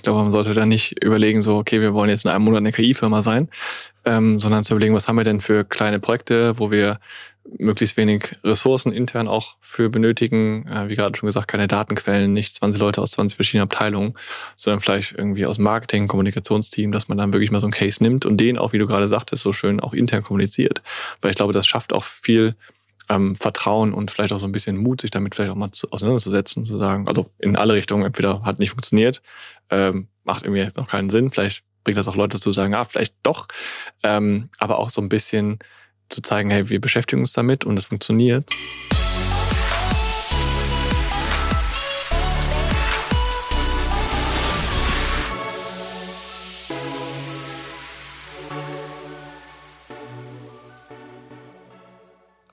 Ich glaube, man sollte da nicht überlegen, so, okay, wir wollen jetzt in einem Monat eine KI-Firma sein, ähm, sondern zu überlegen, was haben wir denn für kleine Projekte, wo wir möglichst wenig Ressourcen intern auch für benötigen. Äh, wie gerade schon gesagt, keine Datenquellen, nicht 20 Leute aus 20 verschiedenen Abteilungen, sondern vielleicht irgendwie aus Marketing, Kommunikationsteam, dass man dann wirklich mal so einen Case nimmt und den auch, wie du gerade sagtest, so schön auch intern kommuniziert. Weil ich glaube, das schafft auch viel ähm, Vertrauen und vielleicht auch so ein bisschen Mut, sich damit vielleicht auch mal zu, auseinanderzusetzen, zu sagen, also in alle Richtungen, entweder hat nicht funktioniert, ähm, macht irgendwie jetzt noch keinen Sinn, vielleicht bringt das auch Leute zu sagen, ah, vielleicht doch, ähm, aber auch so ein bisschen zu zeigen, hey, wir beschäftigen uns damit und es funktioniert.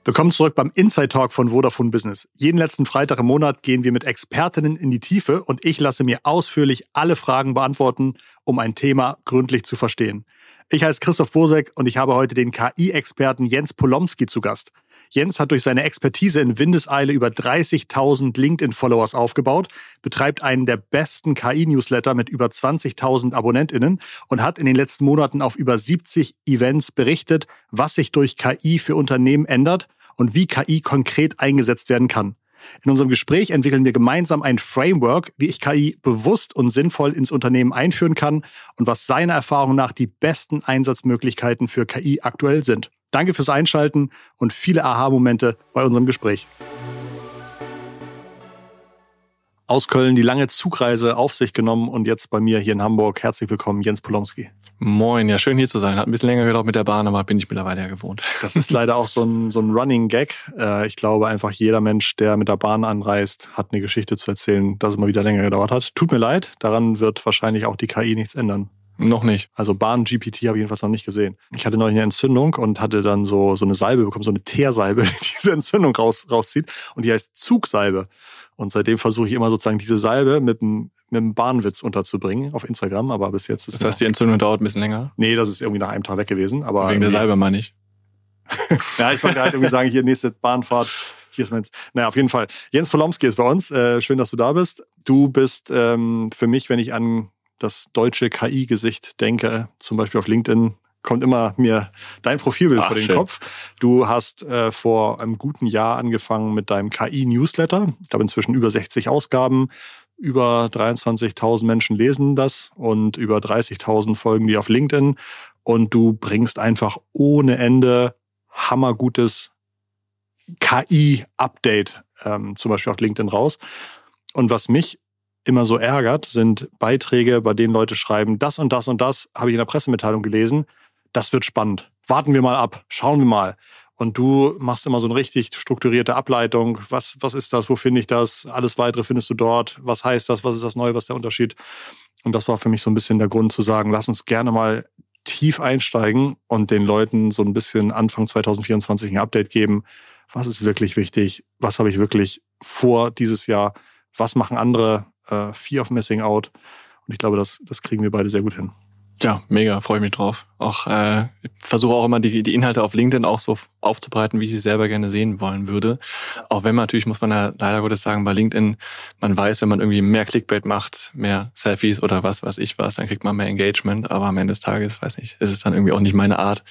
Willkommen zurück beim Inside Talk von Vodafone Business. Jeden letzten Freitag im Monat gehen wir mit Expertinnen in die Tiefe und ich lasse mir ausführlich alle Fragen beantworten, um ein Thema gründlich zu verstehen. Ich heiße Christoph Bosek und ich habe heute den KI-Experten Jens Polomski zu Gast. Jens hat durch seine Expertise in Windeseile über 30.000 LinkedIn-Followers aufgebaut, betreibt einen der besten KI-Newsletter mit über 20.000 AbonnentInnen und hat in den letzten Monaten auf über 70 Events berichtet, was sich durch KI für Unternehmen ändert und wie KI konkret eingesetzt werden kann. In unserem Gespräch entwickeln wir gemeinsam ein Framework, wie ich KI bewusst und sinnvoll ins Unternehmen einführen kann und was seiner Erfahrung nach die besten Einsatzmöglichkeiten für KI aktuell sind. Danke fürs Einschalten und viele Aha-Momente bei unserem Gespräch. Aus Köln die lange Zugreise auf sich genommen und jetzt bei mir hier in Hamburg. Herzlich willkommen, Jens Polomski. Moin, ja, schön hier zu sein. Hat ein bisschen länger gedauert mit der Bahn, aber bin ich mittlerweile ja gewohnt. Das ist leider auch so ein, so ein Running Gag. Äh, ich glaube einfach, jeder Mensch, der mit der Bahn anreist, hat eine Geschichte zu erzählen, dass es mal wieder länger gedauert hat. Tut mir leid, daran wird wahrscheinlich auch die KI nichts ändern. Noch nicht. Also Bahn-GPT habe ich jedenfalls noch nicht gesehen. Ich hatte neulich eine Entzündung und hatte dann so, so eine Salbe bekommen, so eine Teersalbe, die diese Entzündung raus, rauszieht. Und die heißt Zugsalbe. Und seitdem versuche ich immer sozusagen diese Salbe mit einem mit einem Bahnwitz unterzubringen auf Instagram, aber bis jetzt ist Das heißt, die Entzündung dauert ein bisschen länger? Nee, das ist irgendwie nach einem Tag weg gewesen. Aber Wegen der Salbe meine ich. ja, ich wollte halt irgendwie sagen, hier nächste Bahnfahrt, hier ist meins. Naja, auf jeden Fall. Jens Polomski ist bei uns. Äh, schön, dass du da bist. Du bist ähm, für mich, wenn ich an das deutsche KI-Gesicht denke, zum Beispiel auf LinkedIn, kommt immer mir dein Profilbild Ach, vor den schön. Kopf. Du hast äh, vor einem guten Jahr angefangen mit deinem KI-Newsletter. Ich habe inzwischen über 60 Ausgaben. Über 23.000 Menschen lesen das und über 30.000 folgen die auf LinkedIn. Und du bringst einfach ohne Ende hammergutes KI-Update ähm, zum Beispiel auf LinkedIn raus. Und was mich immer so ärgert, sind Beiträge, bei denen Leute schreiben, das und das und das habe ich in der Pressemitteilung gelesen. Das wird spannend. Warten wir mal ab. Schauen wir mal und du machst immer so eine richtig strukturierte Ableitung. Was, was ist das? Wo finde ich das? Alles weitere findest du dort. Was heißt das? Was ist das Neue? Was ist der Unterschied? Und das war für mich so ein bisschen der Grund zu sagen, lass uns gerne mal tief einsteigen und den Leuten so ein bisschen Anfang 2024 ein Update geben. Was ist wirklich wichtig? Was habe ich wirklich vor dieses Jahr? Was machen andere? Äh, Fear of Missing Out. Und ich glaube, das, das kriegen wir beide sehr gut hin. Ja, mega, freue ich mich drauf. Auch äh, versuche auch immer die, die Inhalte auf LinkedIn auch so aufzubereiten, wie ich sie selber gerne sehen wollen würde. Auch wenn man natürlich, muss man ja leider Gottes sagen, bei LinkedIn, man weiß, wenn man irgendwie mehr Clickbait macht, mehr Selfies oder was weiß ich was, dann kriegt man mehr Engagement. Aber am Ende des Tages, weiß nicht, ist es dann irgendwie auch nicht meine Art.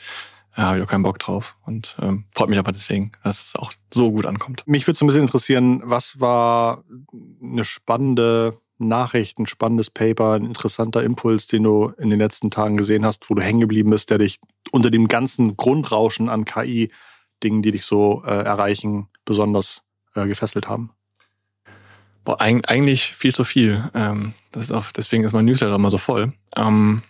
Ja, habe ich auch keinen Bock drauf. Und ähm, freut mich aber deswegen, dass es auch so gut ankommt. Mich würde so ein bisschen interessieren, was war eine spannende Nachricht, ein spannendes Paper, ein interessanter Impuls, den du in den letzten Tagen gesehen hast, wo du hängen geblieben bist, der dich unter dem ganzen Grundrauschen an KI-Dingen, die dich so äh, erreichen, besonders äh, gefesselt haben? Boah, eigentlich viel zu viel. Ähm, das ist auch, deswegen ist mein Newsletter immer so voll. Ähm,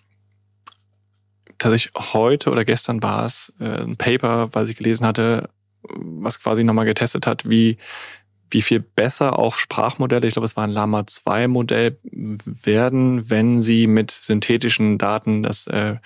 tatsächlich heute oder gestern war es äh, ein Paper, was ich gelesen hatte, was quasi nochmal getestet hat, wie wie viel besser auch Sprachmodelle, ich glaube, es war ein Lama 2 Modell, werden, wenn sie mit synthetischen Daten das äh,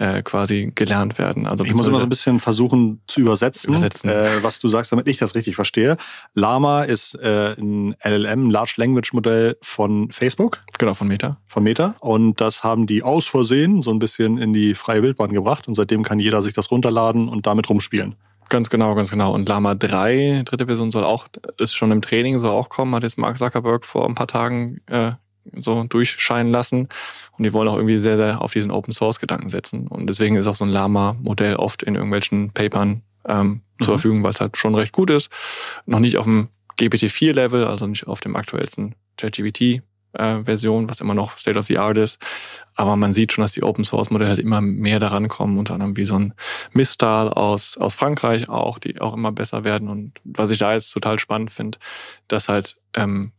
äh, quasi gelernt werden. Also ich muss immer so ein bisschen versuchen zu übersetzen, übersetzen. Äh, was du sagst, damit ich das richtig verstehe. Lama ist äh, ein LLM, Large Language Modell von Facebook. Genau, von Meta. Von Meta. Und das haben die aus Versehen so ein bisschen in die freie Wildbahn gebracht. Und seitdem kann jeder sich das runterladen und damit rumspielen. Ganz genau, ganz genau. Und Lama 3, dritte Version, soll auch, ist schon im Training, soll auch kommen, hat jetzt Mark Zuckerberg vor ein paar Tagen äh, so durchscheinen lassen. Und die wollen auch irgendwie sehr, sehr auf diesen Open Source Gedanken setzen. Und deswegen ist auch so ein Lama-Modell oft in irgendwelchen Papern ähm, mhm. zur Verfügung, weil es halt schon recht gut ist. Noch nicht auf dem GPT-4-Level, also nicht auf dem aktuellsten ChatGPT äh, Version, was immer noch State of the Art ist. Aber man sieht schon, dass die Open Source Modelle halt immer mehr daran kommen, unter anderem wie so ein Mistral aus, aus Frankreich auch, die auch immer besser werden. Und was ich da jetzt total spannend finde, dass halt ähm,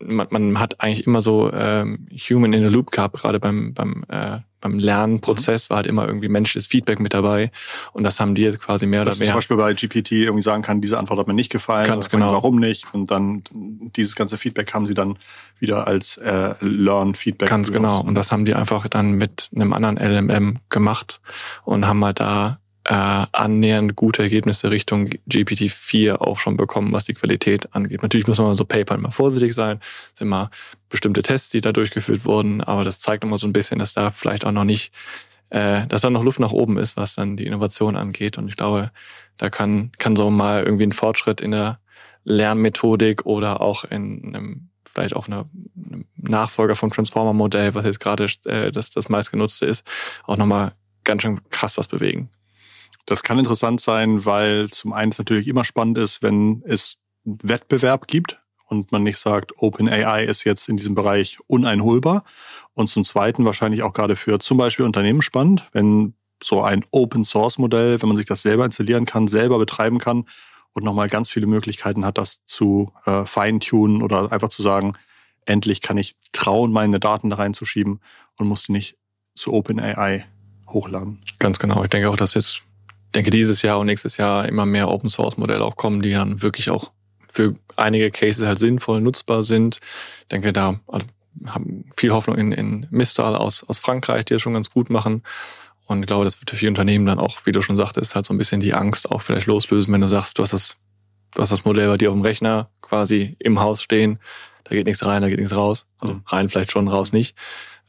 man, man hat eigentlich immer so ähm, Human in the Loop gehabt, gerade beim, beim, äh, beim Lernprozess mhm. war halt immer irgendwie menschliches Feedback mit dabei. Und das haben die jetzt quasi mehr Dass oder mehr. Zum Beispiel bei GPT irgendwie sagen kann, diese Antwort hat mir nicht gefallen. Ganz genau. Warum nicht? Und dann dieses ganze Feedback haben sie dann wieder als äh, Learn-Feedback. Ganz genau. Und das haben die einfach dann mit einem anderen LMM gemacht und haben halt da äh, annähernd gute Ergebnisse Richtung GPT-4 auch schon bekommen, was die Qualität angeht. Natürlich muss man so Paper immer vorsichtig sein. Es sind immer bestimmte Tests, die da durchgeführt wurden, aber das zeigt immer so ein bisschen, dass da vielleicht auch noch nicht, äh, dass da noch Luft nach oben ist, was dann die Innovation angeht. Und ich glaube, da kann, kann so mal irgendwie ein Fortschritt in der Lernmethodik oder auch in einem vielleicht auch eine Nachfolger vom Transformer-Modell, was jetzt gerade äh, das, das meistgenutzte ist, auch nochmal ganz schön krass was bewegen. Das kann interessant sein, weil zum einen es natürlich immer spannend ist, wenn es Wettbewerb gibt und man nicht sagt, OpenAI ist jetzt in diesem Bereich uneinholbar. Und zum Zweiten wahrscheinlich auch gerade für zum Beispiel Unternehmen spannend, wenn so ein Open Source Modell, wenn man sich das selber installieren kann, selber betreiben kann und nochmal ganz viele Möglichkeiten hat, das zu äh, feintunen oder einfach zu sagen, endlich kann ich trauen, meine Daten da reinzuschieben und muss nicht zu OpenAI hochladen. Ganz genau. Ich denke auch, dass jetzt denke, dieses Jahr und nächstes Jahr immer mehr Open Source Modelle auch kommen, die dann wirklich auch für einige Cases halt sinnvoll nutzbar sind. Ich denke, da also, haben viel Hoffnung in, in Mistral aus, aus Frankreich, die das schon ganz gut machen. Und ich glaube, das wird für viele Unternehmen dann auch, wie du schon sagtest, halt so ein bisschen die Angst auch vielleicht loslösen, wenn du sagst, du hast das, du hast das Modell bei dir auf dem Rechner quasi im Haus stehen, da geht nichts rein, da geht nichts raus. Also mhm. rein vielleicht schon, raus nicht.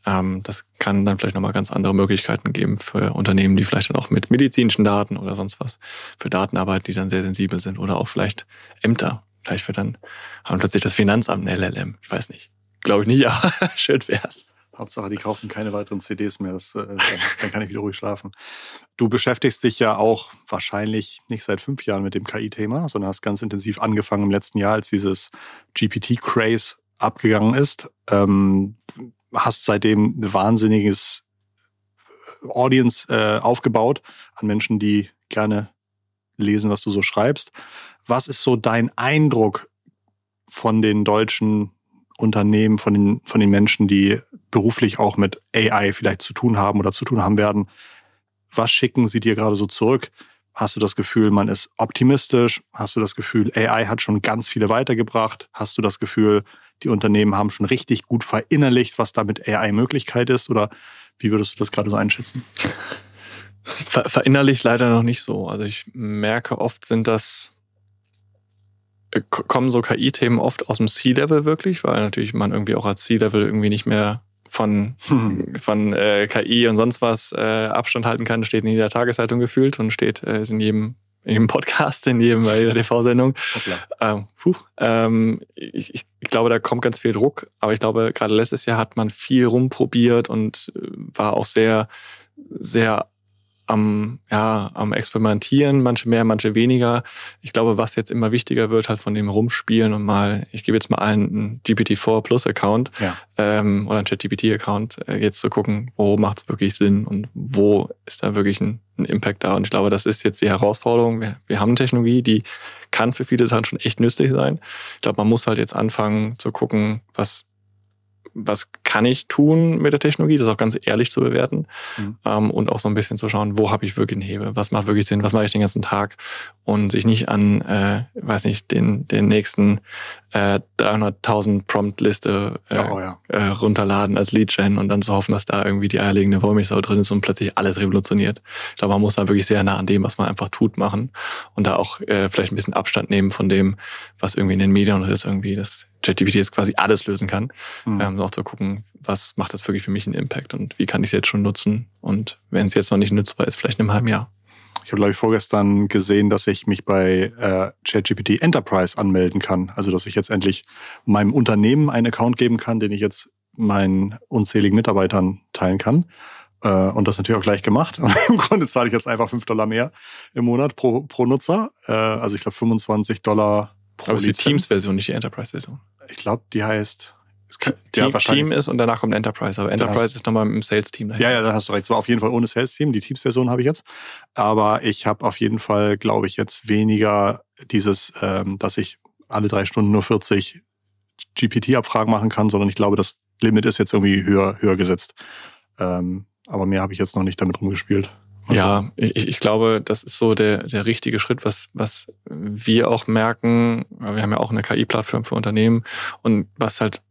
Ähm, das kann dann vielleicht nochmal ganz andere Möglichkeiten geben für Unternehmen, die vielleicht dann auch mit medizinischen Daten oder sonst was für Datenarbeit, die dann sehr sensibel sind oder auch vielleicht Ämter. Vielleicht wird dann, haben plötzlich das Finanzamt ein LLM. Ich weiß nicht. Glaube ich nicht, aber schön wär's. Hauptsache, die kaufen keine weiteren CDs mehr. Das, äh, dann kann ich wieder ruhig schlafen. Du beschäftigst dich ja auch wahrscheinlich nicht seit fünf Jahren mit dem KI-Thema, sondern hast ganz intensiv angefangen im letzten Jahr, als dieses GPT-Craze abgegangen ist. Ähm, hast seitdem ein wahnsinniges Audience äh, aufgebaut an Menschen, die gerne lesen, was du so schreibst. Was ist so dein Eindruck von den deutschen Unternehmen, von den, von den Menschen, die beruflich auch mit AI vielleicht zu tun haben oder zu tun haben werden? Was schicken sie dir gerade so zurück? Hast du das Gefühl, man ist optimistisch? Hast du das Gefühl, AI hat schon ganz viele weitergebracht? Hast du das Gefühl, die Unternehmen haben schon richtig gut verinnerlicht, was da mit AI Möglichkeit ist? Oder wie würdest du das gerade so einschätzen? Ver verinnerlicht leider noch nicht so. Also ich merke oft sind das äh, kommen so KI-Themen oft aus dem C-Level wirklich, weil natürlich man irgendwie auch als C-Level irgendwie nicht mehr von, hm. von äh, KI und sonst was äh, Abstand halten kann, steht in jeder Tageszeitung gefühlt und steht äh, ist in jedem jedem Podcast, in jedem, bei jeder TV-Sendung. Ähm, ähm, ich, ich, glaube, da kommt ganz viel Druck, aber ich glaube, gerade letztes Jahr hat man viel rumprobiert und äh, war auch sehr, sehr am, ja, am Experimentieren, manche mehr, manche weniger. Ich glaube, was jetzt immer wichtiger wird, halt von dem Rumspielen und mal, ich gebe jetzt mal einen GPT-4 Plus Account ja. ähm, oder einen ChatGPT-Account, äh, jetzt zu gucken, wo macht es wirklich Sinn und wo ist da wirklich ein, ein, Impact da. Und ich glaube, das ist jetzt die Herausforderung. Wir, wir haben Technologie, die kann für viele Sachen schon echt nützlich sein. Ich glaube, man muss halt jetzt anfangen zu gucken, was was kann ich tun mit der Technologie, das auch ganz ehrlich zu bewerten mhm. ähm, und auch so ein bisschen zu schauen, wo habe ich wirklich einen Hebel, was macht wirklich Sinn, was mache ich den ganzen Tag und sich nicht an, äh, weiß nicht, den, den nächsten äh, 300.000 Prompt-Liste äh, ja, oh ja. äh, runterladen als Lead-Gen und dann zu hoffen, dass da irgendwie die eierlegende Wollmilchsau drin ist und plötzlich alles revolutioniert. Ich glaube, man muss da wirklich sehr nah an dem, was man einfach tut, machen und da auch äh, vielleicht ein bisschen Abstand nehmen von dem, was irgendwie in den Medien ist, irgendwie das ChatGPT jetzt quasi alles lösen kann. Mhm. Ähm, auch zu gucken, was macht das wirklich für mich einen Impact und wie kann ich es jetzt schon nutzen und wenn es jetzt noch nicht nutzbar ist, vielleicht in einem halben Jahr. Ich habe, glaube ich, vorgestern gesehen, dass ich mich bei äh, ChatGPT Enterprise anmelden kann. Also, dass ich jetzt endlich meinem Unternehmen einen Account geben kann, den ich jetzt meinen unzähligen Mitarbeitern teilen kann. Äh, und das natürlich auch gleich gemacht. Und Im Grunde zahle ich jetzt einfach fünf Dollar mehr im Monat pro, pro Nutzer. Äh, also ich glaube 25 Dollar pro Aber es ist die Teams-Version, nicht die Enterprise-Version. Ich glaube, die heißt kann, Team, ja, Team ist und danach kommt Enterprise. Aber Enterprise hast, ist nochmal im Sales-Team. Ja, ja, dann hast du recht. Zwar auf jeden Fall ohne Sales-Team. Die Teams-Version habe ich jetzt. Aber ich habe auf jeden Fall, glaube ich, jetzt weniger dieses, ähm, dass ich alle drei Stunden nur 40 GPT-Abfragen machen kann, sondern ich glaube, das Limit ist jetzt irgendwie höher, höher gesetzt. Ähm, aber mehr habe ich jetzt noch nicht damit rumgespielt. Ja, ich, ich glaube, das ist so der, der richtige Schritt, was, was wir auch merken. Wir haben ja auch eine KI-Plattform für Unternehmen und was halt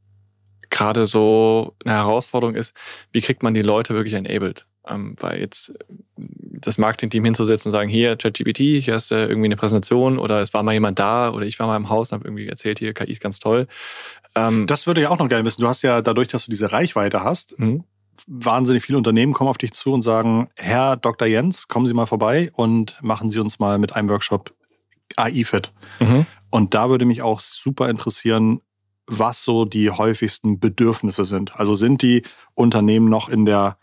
gerade so eine Herausforderung ist, wie kriegt man die Leute wirklich enabled? Ähm, weil jetzt das Marketing-Team hinzusetzen und sagen, hier ChatGPT, hier hast du irgendwie eine Präsentation oder es war mal jemand da oder ich war mal im Haus und habe irgendwie erzählt, hier KI ist ganz toll. Ähm, das würde ich auch noch gerne wissen. Du hast ja dadurch, dass du diese Reichweite hast, mhm wahnsinnig viele Unternehmen kommen auf dich zu und sagen, Herr Dr. Jens, kommen Sie mal vorbei und machen Sie uns mal mit einem Workshop AI-Fit. Mhm. Und da würde mich auch super interessieren, was so die häufigsten Bedürfnisse sind. Also sind die Unternehmen noch in der,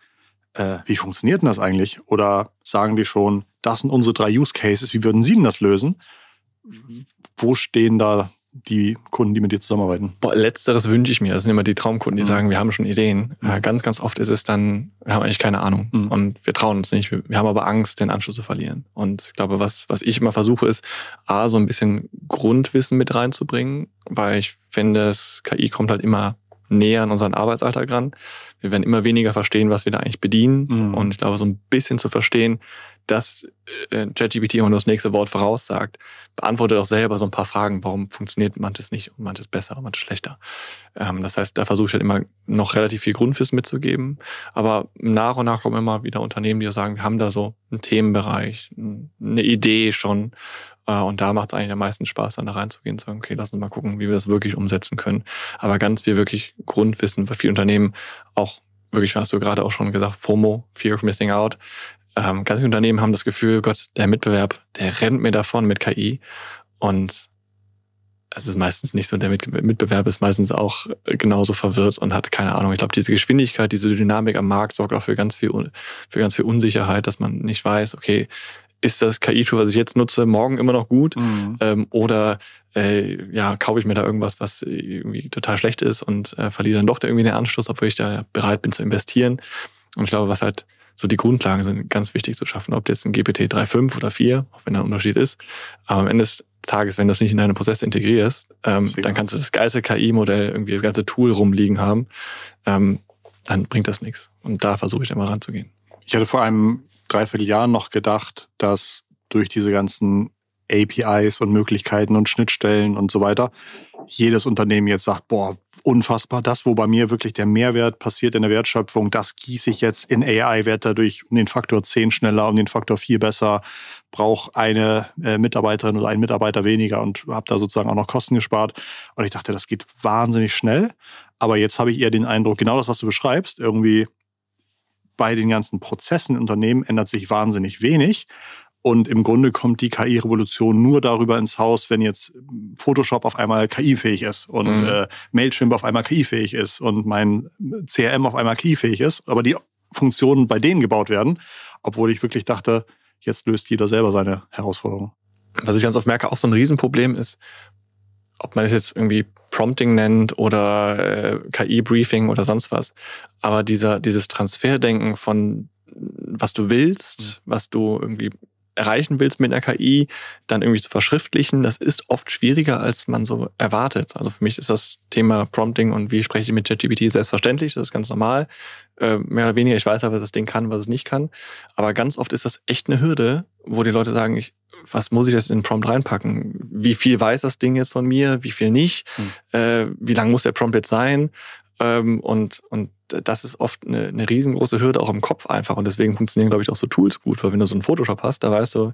äh, wie funktioniert denn das eigentlich? Oder sagen die schon, das sind unsere drei Use Cases, wie würden Sie denn das lösen? Wo stehen da die Kunden, die mit dir zusammenarbeiten? Boah, letzteres wünsche ich mir. Das sind immer die Traumkunden, die mhm. sagen, wir haben schon Ideen. Mhm. ganz, ganz oft ist es dann, wir haben eigentlich keine Ahnung mhm. und wir trauen uns nicht. Wir, wir, haben aber Angst, den Anschluss zu verlieren. Und ich glaube, was, was ich immer versuche, ist, A, so ein bisschen Grundwissen mit reinzubringen, weil ich finde, das KI kommt halt immer näher an unseren Arbeitsalltag ran. Wir werden immer weniger verstehen, was wir da eigentlich bedienen. Mhm. Und ich glaube, so ein bisschen zu verstehen, dass äh, ChatGPT und das nächste Wort voraussagt, beantwortet auch selber so ein paar Fragen, warum funktioniert manches nicht und manches besser und manches schlechter. Ähm, das heißt, da versuche ich halt immer noch relativ viel Grundwissen mitzugeben. Aber nach und nach kommen immer wieder Unternehmen, die sagen, wir haben da so einen Themenbereich, eine Idee schon. Äh, und da macht es eigentlich am meisten Spaß, dann da reinzugehen und zu sagen, okay, lass uns mal gucken, wie wir das wirklich umsetzen können. Aber ganz viel wirklich Grundwissen, weil viele Unternehmen auch wirklich, hast du gerade auch schon gesagt, FOMO, Fear of Missing Out, ähm, ganz viele Unternehmen haben das Gefühl, Gott, der Mitbewerb, der rennt mir davon mit KI. Und es ist meistens nicht so, der Mitbewerb ist meistens auch genauso verwirrt und hat keine Ahnung. Ich glaube, diese Geschwindigkeit, diese Dynamik am Markt sorgt auch für ganz viel, für ganz viel Unsicherheit, dass man nicht weiß, okay, ist das KI-Tool, was ich jetzt nutze, morgen immer noch gut? Mhm. Ähm, oder äh, ja, kaufe ich mir da irgendwas, was irgendwie total schlecht ist und äh, verliere dann doch irgendwie den Anschluss, obwohl ich da bereit bin zu investieren. Und ich glaube, was halt so die Grundlagen sind ganz wichtig zu schaffen. Ob jetzt ein GPT 3.5 oder 4, auch wenn da ein Unterschied ist. Aber am Ende des Tages, wenn du es nicht in deine Prozesse integrierst, ähm, dann kannst du das geilste KI-Modell, irgendwie das ganze Tool rumliegen haben, ähm, dann bringt das nichts. Und da versuche ich immer ranzugehen. Ich hatte vor einem Dreivierteljahr noch gedacht, dass durch diese ganzen APIs und Möglichkeiten und Schnittstellen und so weiter jedes Unternehmen jetzt sagt, boah, unfassbar, das, wo bei mir wirklich der Mehrwert passiert in der Wertschöpfung, das gieße ich jetzt in AI, werde dadurch um den Faktor 10 schneller, um den Faktor 4 besser, brauche eine äh, Mitarbeiterin oder einen Mitarbeiter weniger und habe da sozusagen auch noch Kosten gespart. Und ich dachte, das geht wahnsinnig schnell. Aber jetzt habe ich eher den Eindruck, genau das, was du beschreibst, irgendwie bei den ganzen Prozessen im Unternehmen ändert sich wahnsinnig wenig. Und im Grunde kommt die KI-Revolution nur darüber ins Haus, wenn jetzt Photoshop auf einmal KI-fähig ist und mhm. äh, Mailchimp auf einmal KI-fähig ist und mein CRM auf einmal KI-fähig ist. Aber die Funktionen bei denen gebaut werden, obwohl ich wirklich dachte, jetzt löst jeder selber seine Herausforderung. Was ich ganz oft merke, auch so ein Riesenproblem ist, ob man es jetzt irgendwie Prompting nennt oder äh, KI-Briefing oder sonst was. Aber dieser, dieses Transferdenken von was du willst, mhm. was du irgendwie erreichen willst mit einer KI, dann irgendwie zu verschriftlichen, das ist oft schwieriger, als man so erwartet. Also für mich ist das Thema Prompting und wie spreche ich mit ChatGPT selbstverständlich, das ist ganz normal. Äh, mehr oder weniger, ich weiß aber, was das Ding kann, was es nicht kann. Aber ganz oft ist das echt eine Hürde, wo die Leute sagen, ich, was muss ich jetzt in den Prompt reinpacken? Wie viel weiß das Ding jetzt von mir? Wie viel nicht? Hm. Äh, wie lang muss der Prompt jetzt sein? Ähm, und, und das ist oft eine, eine riesengroße Hürde auch im Kopf einfach. Und deswegen funktionieren, glaube ich, auch so Tools gut. Weil wenn du so einen Photoshop hast, da weißt du,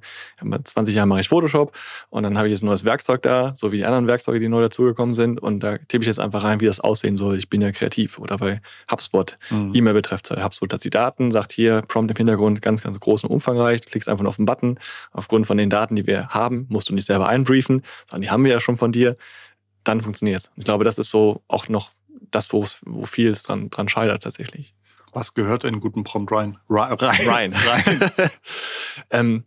20 Jahre mache ich Photoshop und dann habe ich jetzt ein neues Werkzeug da, so wie die anderen Werkzeuge, die neu dazugekommen sind. Und da tippe ich jetzt einfach rein, wie das aussehen soll. Ich bin ja kreativ. Oder bei HubSpot, mhm. E-Mail betrifft. HubSpot hat die Daten, sagt hier, Prompt im Hintergrund, ganz, ganz groß und umfangreich. Klickst einfach nur auf den Button. Aufgrund von den Daten, die wir haben, musst du nicht selber einbriefen, sondern die haben wir ja schon von dir. Dann funktioniert Ich glaube, das ist so auch noch das, wo, wo viel es dran, dran scheitert tatsächlich. Was gehört in guten Prompt rein? Rein. Rein. rein. ähm,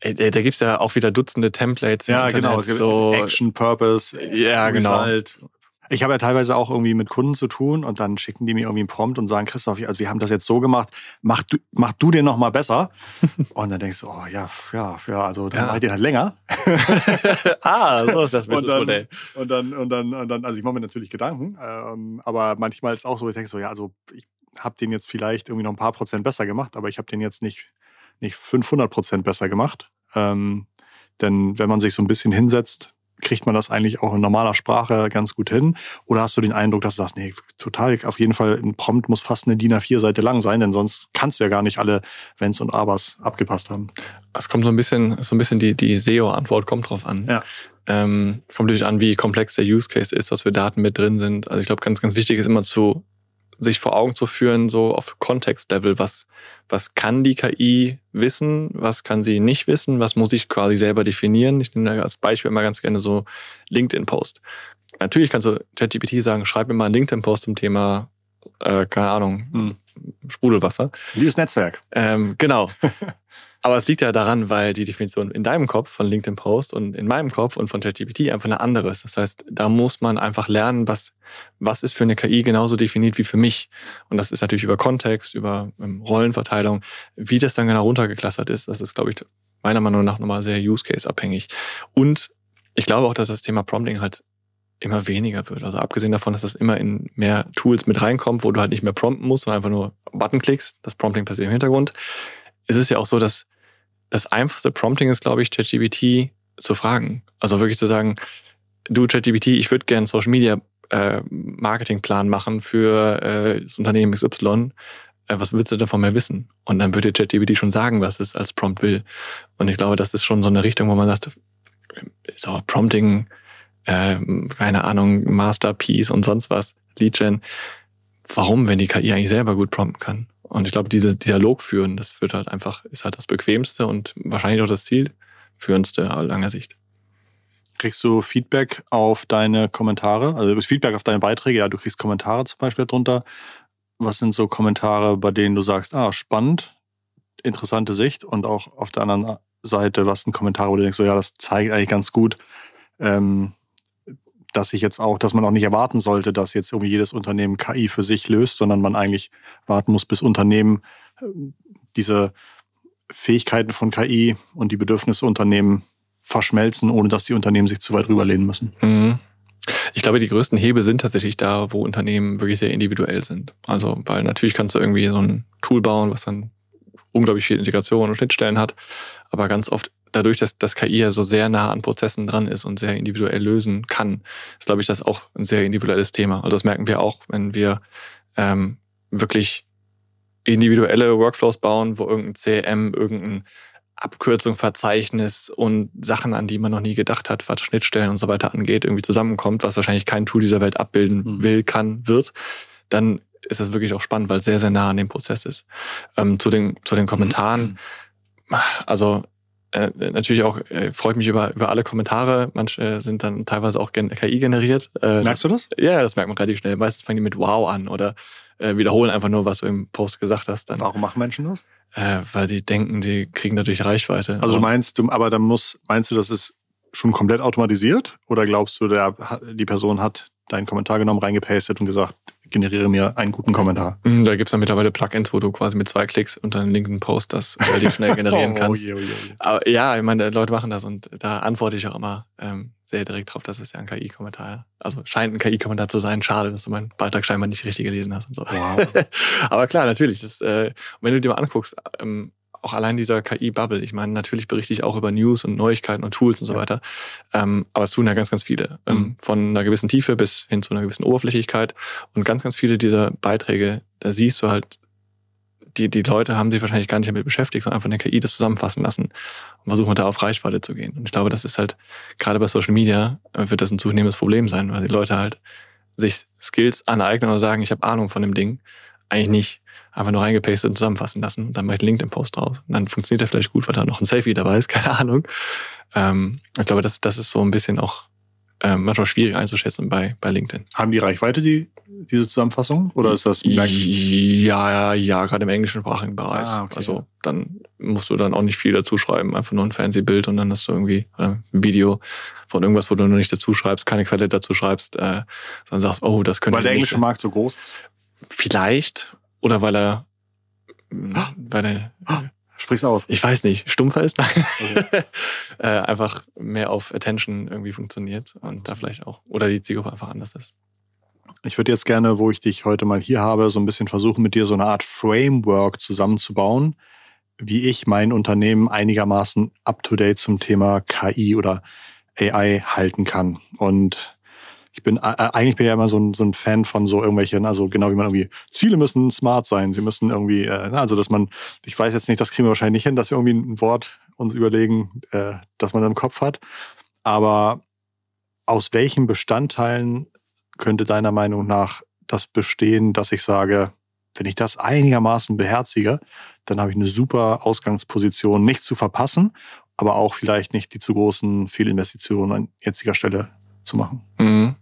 äh, da gibt's ja auch wieder Dutzende Templates. Ja, genau. So Action, Purpose, ja, genau. Result. Genau. Ich habe ja teilweise auch irgendwie mit Kunden zu tun und dann schicken die mir irgendwie einen Prompt und sagen, Christoph, also wir haben das jetzt so gemacht, mach du, mach du den noch mal besser. und dann denkst du, oh ja, ja, ja, also dann ja. mach ich den halt länger. ah, so ist das Businessmodell. Und dann, und dann, und dann, also ich mache mir natürlich Gedanken, ähm, aber manchmal ist es auch so, ich denke so, ja, also ich habe den jetzt vielleicht irgendwie noch ein paar Prozent besser gemacht, aber ich habe den jetzt nicht, nicht 500 Prozent besser gemacht. Ähm, denn wenn man sich so ein bisschen hinsetzt, kriegt man das eigentlich auch in normaler Sprache ganz gut hin? Oder hast du den Eindruck, dass du sagst, nee, total, auf jeden Fall ein Prompt muss fast eine DIN A4-Seite lang sein, denn sonst kannst du ja gar nicht alle Wenns und Abers abgepasst haben. Es kommt so ein bisschen, so ein bisschen die, die SEO-Antwort kommt drauf an. Ja. Ähm, kommt natürlich an, wie komplex der Use Case ist, was für Daten mit drin sind. Also ich glaube, ganz, ganz wichtig ist immer zu sich vor Augen zu führen, so auf Kontextlevel, was, was kann die KI wissen, was kann sie nicht wissen, was muss ich quasi selber definieren. Ich nehme als Beispiel immer ganz gerne so LinkedIn-Post. Natürlich kannst du ChatGPT sagen, schreib mir mal einen LinkedIn-Post zum Thema, äh, keine Ahnung, hm. Sprudelwasser. Liebes Netzwerk. Ähm, genau. Aber es liegt ja daran, weil die Definition in deinem Kopf von LinkedIn Post und in meinem Kopf und von ChatGPT einfach eine andere ist. Das heißt, da muss man einfach lernen, was, was ist für eine KI genauso definiert wie für mich. Und das ist natürlich über Kontext, über ähm, Rollenverteilung. Wie das dann genau runtergeklassert ist, das ist, glaube ich, meiner Meinung nach nochmal sehr Use Case abhängig. Und ich glaube auch, dass das Thema Prompting halt immer weniger wird. Also abgesehen davon, dass das immer in mehr Tools mit reinkommt, wo du halt nicht mehr prompten musst, sondern einfach nur Button klickst. Das Prompting passiert im Hintergrund. Es ist ja auch so, dass das einfachste Prompting ist, glaube ich, ChatGPT zu fragen. Also wirklich zu sagen, du ChatGPT, ich würde gerne Social Media äh, Marketingplan machen für äh, das Unternehmen XY. Äh, was willst du davon mehr wissen? Und dann würde ChatGPT schon sagen, was es als Prompt will. Und ich glaube, das ist schon so eine Richtung, wo man sagt, so Prompting, äh, keine Ahnung, Masterpiece und sonst was, Lead Gen. Warum, wenn die KI eigentlich selber gut prompten kann? Und ich glaube, diese Dialog führen, das wird halt einfach, ist halt das bequemste und wahrscheinlich auch das zielführendste auf langer Sicht. Kriegst du Feedback auf deine Kommentare? Also Feedback auf deine Beiträge? Ja, du kriegst Kommentare zum Beispiel drunter. Was sind so Kommentare, bei denen du sagst, ah, spannend, interessante Sicht und auch auf der anderen Seite, was sind Kommentare, wo du denkst, so ja, das zeigt eigentlich ganz gut, ähm, dass ich jetzt auch, dass man auch nicht erwarten sollte, dass jetzt irgendwie jedes Unternehmen KI für sich löst, sondern man eigentlich warten muss, bis Unternehmen äh, diese Fähigkeiten von KI und die Bedürfnisse Unternehmen verschmelzen, ohne dass die Unternehmen sich zu weit rüberlehnen müssen. Mhm. Ich glaube, die größten Hebel sind tatsächlich da, wo Unternehmen wirklich sehr individuell sind. Also, weil natürlich kannst du irgendwie so ein Tool bauen, was dann unglaublich viel Integration und Schnittstellen hat. Aber ganz oft dadurch, dass das KI ja so sehr nah an Prozessen dran ist und sehr individuell lösen kann, ist, glaube ich, das auch ein sehr individuelles Thema. Also das merken wir auch, wenn wir ähm, wirklich individuelle Workflows bauen, wo irgendein CM, irgendein Abkürzung, Verzeichnis und Sachen, an die man noch nie gedacht hat, was Schnittstellen und so weiter angeht, irgendwie zusammenkommt, was wahrscheinlich kein Tool dieser Welt abbilden mhm. will, kann, wird, dann ist das wirklich auch spannend, weil es sehr, sehr nah an dem Prozess ist. Ähm, zu, den, zu den Kommentaren, also äh, natürlich auch äh, freut mich über, über alle Kommentare. Manche sind dann teilweise auch KI generiert. Äh, Merkst du das? Ja, das merkt man relativ schnell. Meistens fangen die mit Wow an oder äh, wiederholen einfach nur, was du im Post gesagt hast. Dann, Warum machen Menschen das? Äh, weil sie denken, sie kriegen dadurch Reichweite. Also meinst du, aber dann muss, meinst du, das ist schon komplett automatisiert? Oder glaubst du, der, die Person hat deinen Kommentar genommen, reingepastet und gesagt, generiere mir einen guten Kommentar. Mm, da gibt's dann mittlerweile Plugins, wo du quasi mit zwei Klicks unter einen linken Post das relativ schnell generieren oh, kannst. Oh, oh, Aber ja, ich meine, Leute machen das und da antworte ich auch immer ähm, sehr direkt drauf, dass es ja ein KI-Kommentar. Also scheint ein KI-Kommentar zu sein. Schade, dass du meinen Beitrag scheinbar nicht richtig gelesen hast und so. Wow. Aber klar, natürlich. Das, äh, wenn du dir mal anguckst, ähm, auch allein dieser KI-Bubble. Ich meine, natürlich berichte ich auch über News und Neuigkeiten und Tools und so weiter. Ähm, aber es tun ja ganz, ganz viele. Ähm, mhm. Von einer gewissen Tiefe bis hin zu einer gewissen Oberflächlichkeit. Und ganz, ganz viele dieser Beiträge, da siehst du halt, die, die Leute haben sich wahrscheinlich gar nicht damit beschäftigt, sondern einfach eine KI das zusammenfassen lassen und versuchen da auf Reichweite zu gehen. Und ich glaube, das ist halt, gerade bei Social Media, äh, wird das ein zunehmendes Problem sein, weil die Leute halt sich Skills aneignen und sagen, ich habe Ahnung von dem Ding. Eigentlich nicht einfach nur reingepastet und zusammenfassen lassen dann mache ich einen LinkedIn-Post drauf. Und dann funktioniert er vielleicht gut, weil da noch ein Selfie dabei ist, keine Ahnung. Ähm, ich glaube, das, das ist so ein bisschen auch ähm, manchmal schwierig einzuschätzen bei, bei LinkedIn. Haben die Reichweite, die, diese Zusammenfassung? Oder ist das Ja, ja, ja, gerade im englischsprachigen Bereich. Ah, okay. Also dann musst du dann auch nicht viel dazu schreiben, einfach nur ein Fernsehbild und dann hast du irgendwie äh, ein Video von irgendwas, wo du nur nicht dazu schreibst, keine Quelle dazu schreibst, äh, dann sagst, oh, das könnte Weil der englische Markt so groß ist? Vielleicht. Oder weil er, weil er, Sprich's aus. Ich weiß nicht, stumpfer ist. Okay. äh, einfach mehr auf Attention irgendwie funktioniert und da vielleicht auch, oder die Zielgruppe einfach anders ist. Ich würde jetzt gerne, wo ich dich heute mal hier habe, so ein bisschen versuchen, mit dir so eine Art Framework zusammenzubauen, wie ich mein Unternehmen einigermaßen up-to-date zum Thema KI oder AI halten kann. Und ich bin äh, eigentlich bin ja immer so ein, so ein Fan von so irgendwelchen, also genau wie man irgendwie, Ziele müssen smart sein, sie müssen irgendwie, äh, also dass man, ich weiß jetzt nicht, das kriegen wir wahrscheinlich nicht hin, dass wir irgendwie ein Wort uns überlegen, äh, dass man im Kopf hat. Aber aus welchen Bestandteilen könnte deiner Meinung nach das bestehen, dass ich sage, wenn ich das einigermaßen beherzige, dann habe ich eine super Ausgangsposition, nicht zu verpassen, aber auch vielleicht nicht die zu großen Fehlinvestitionen an jetziger Stelle zu machen. Mhm.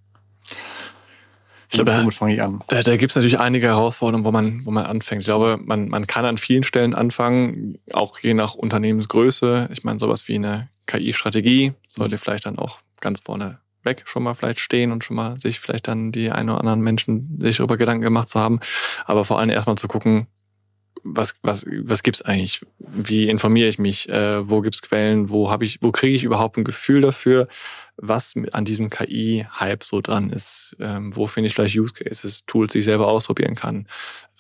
Ich glaube, womit fange ich an? Da, da gibt es natürlich einige Herausforderungen, wo man, wo man anfängt. Ich glaube, man, man kann an vielen Stellen anfangen, auch je nach Unternehmensgröße. Ich meine, sowas wie eine KI-Strategie sollte vielleicht dann auch ganz vorne weg schon mal vielleicht stehen und schon mal sich vielleicht dann die ein oder anderen Menschen sich darüber Gedanken gemacht zu haben. Aber vor allem erstmal zu gucken, was, was, was gibt's eigentlich? Wie informiere ich mich? Äh, wo gibt's Quellen? Wo habe ich, wo kriege ich überhaupt ein Gefühl dafür, was an diesem KI-Hype so dran ist? Ähm, wo finde ich vielleicht Use Cases, Tools, die ich selber ausprobieren kann?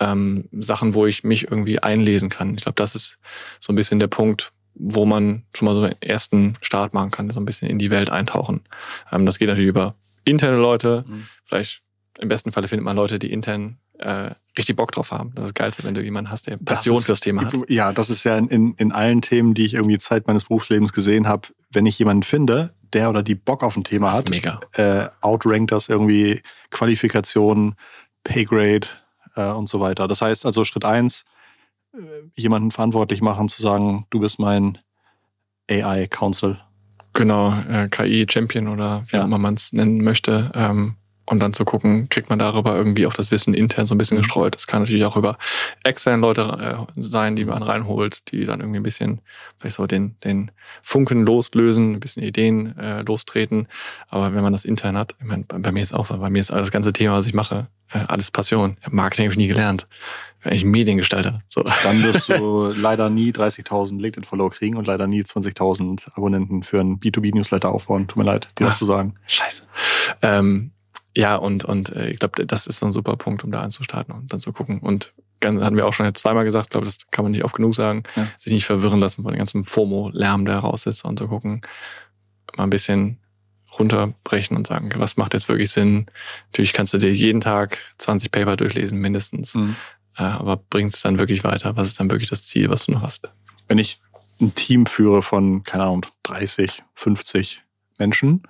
Ähm, Sachen, wo ich mich irgendwie einlesen kann. Ich glaube, das ist so ein bisschen der Punkt, wo man schon mal so einen ersten Start machen kann, so ein bisschen in die Welt eintauchen. Ähm, das geht natürlich über interne Leute. Mhm. Vielleicht im besten Falle findet man Leute, die intern äh, richtig Bock drauf haben. Das ist geil, wenn du jemanden hast, der Passion ist, fürs Thema hat. Ja, das ist ja in, in allen Themen, die ich irgendwie Zeit meines Berufslebens gesehen habe, wenn ich jemanden finde, der oder die Bock auf ein Thema hat, mega. Äh, outrankt das irgendwie Qualifikation, Paygrade äh, und so weiter. Das heißt also Schritt eins, äh, jemanden verantwortlich machen, zu sagen, du bist mein AI Council. Genau, äh, KI Champion oder wie ja. auch immer man es nennen möchte. Ähm, und dann zu gucken, kriegt man darüber irgendwie auch das Wissen intern so ein bisschen mhm. gestreut. Das kann natürlich auch über externe Leute äh, sein, die man reinholt, die dann irgendwie ein bisschen vielleicht so den, den Funken loslösen, ein bisschen Ideen äh, lostreten. Aber wenn man das intern hat, ich meine, bei, bei mir ist auch so, bei mir ist das ganze Thema, was ich mache, äh, alles Passion. Marketing habe ich nie gelernt. Ich bin eigentlich Mediengestalter. So. Dann wirst du leider nie 30.000 LinkedIn-Follower kriegen und leider nie 20.000 Abonnenten für einen B2B-Newsletter aufbauen. Tut mir leid, dir das ah, zu sagen. Scheiße. Ähm, ja, und, und äh, ich glaube, das ist so ein super Punkt, um da anzustarten und dann zu gucken. Und ganz, hatten wir auch schon jetzt zweimal gesagt, glaube das kann man nicht oft genug sagen, ja. sich nicht verwirren lassen von dem ganzen FOMO-Lärm, der raus ist und zu gucken, mal ein bisschen runterbrechen und sagen, was macht jetzt wirklich Sinn? Natürlich kannst du dir jeden Tag 20 Paper durchlesen, mindestens. Mhm. Äh, aber bringt es dann wirklich weiter? Was ist dann wirklich das Ziel, was du noch hast? Wenn ich ein Team führe von, keine Ahnung, 30, 50 Menschen,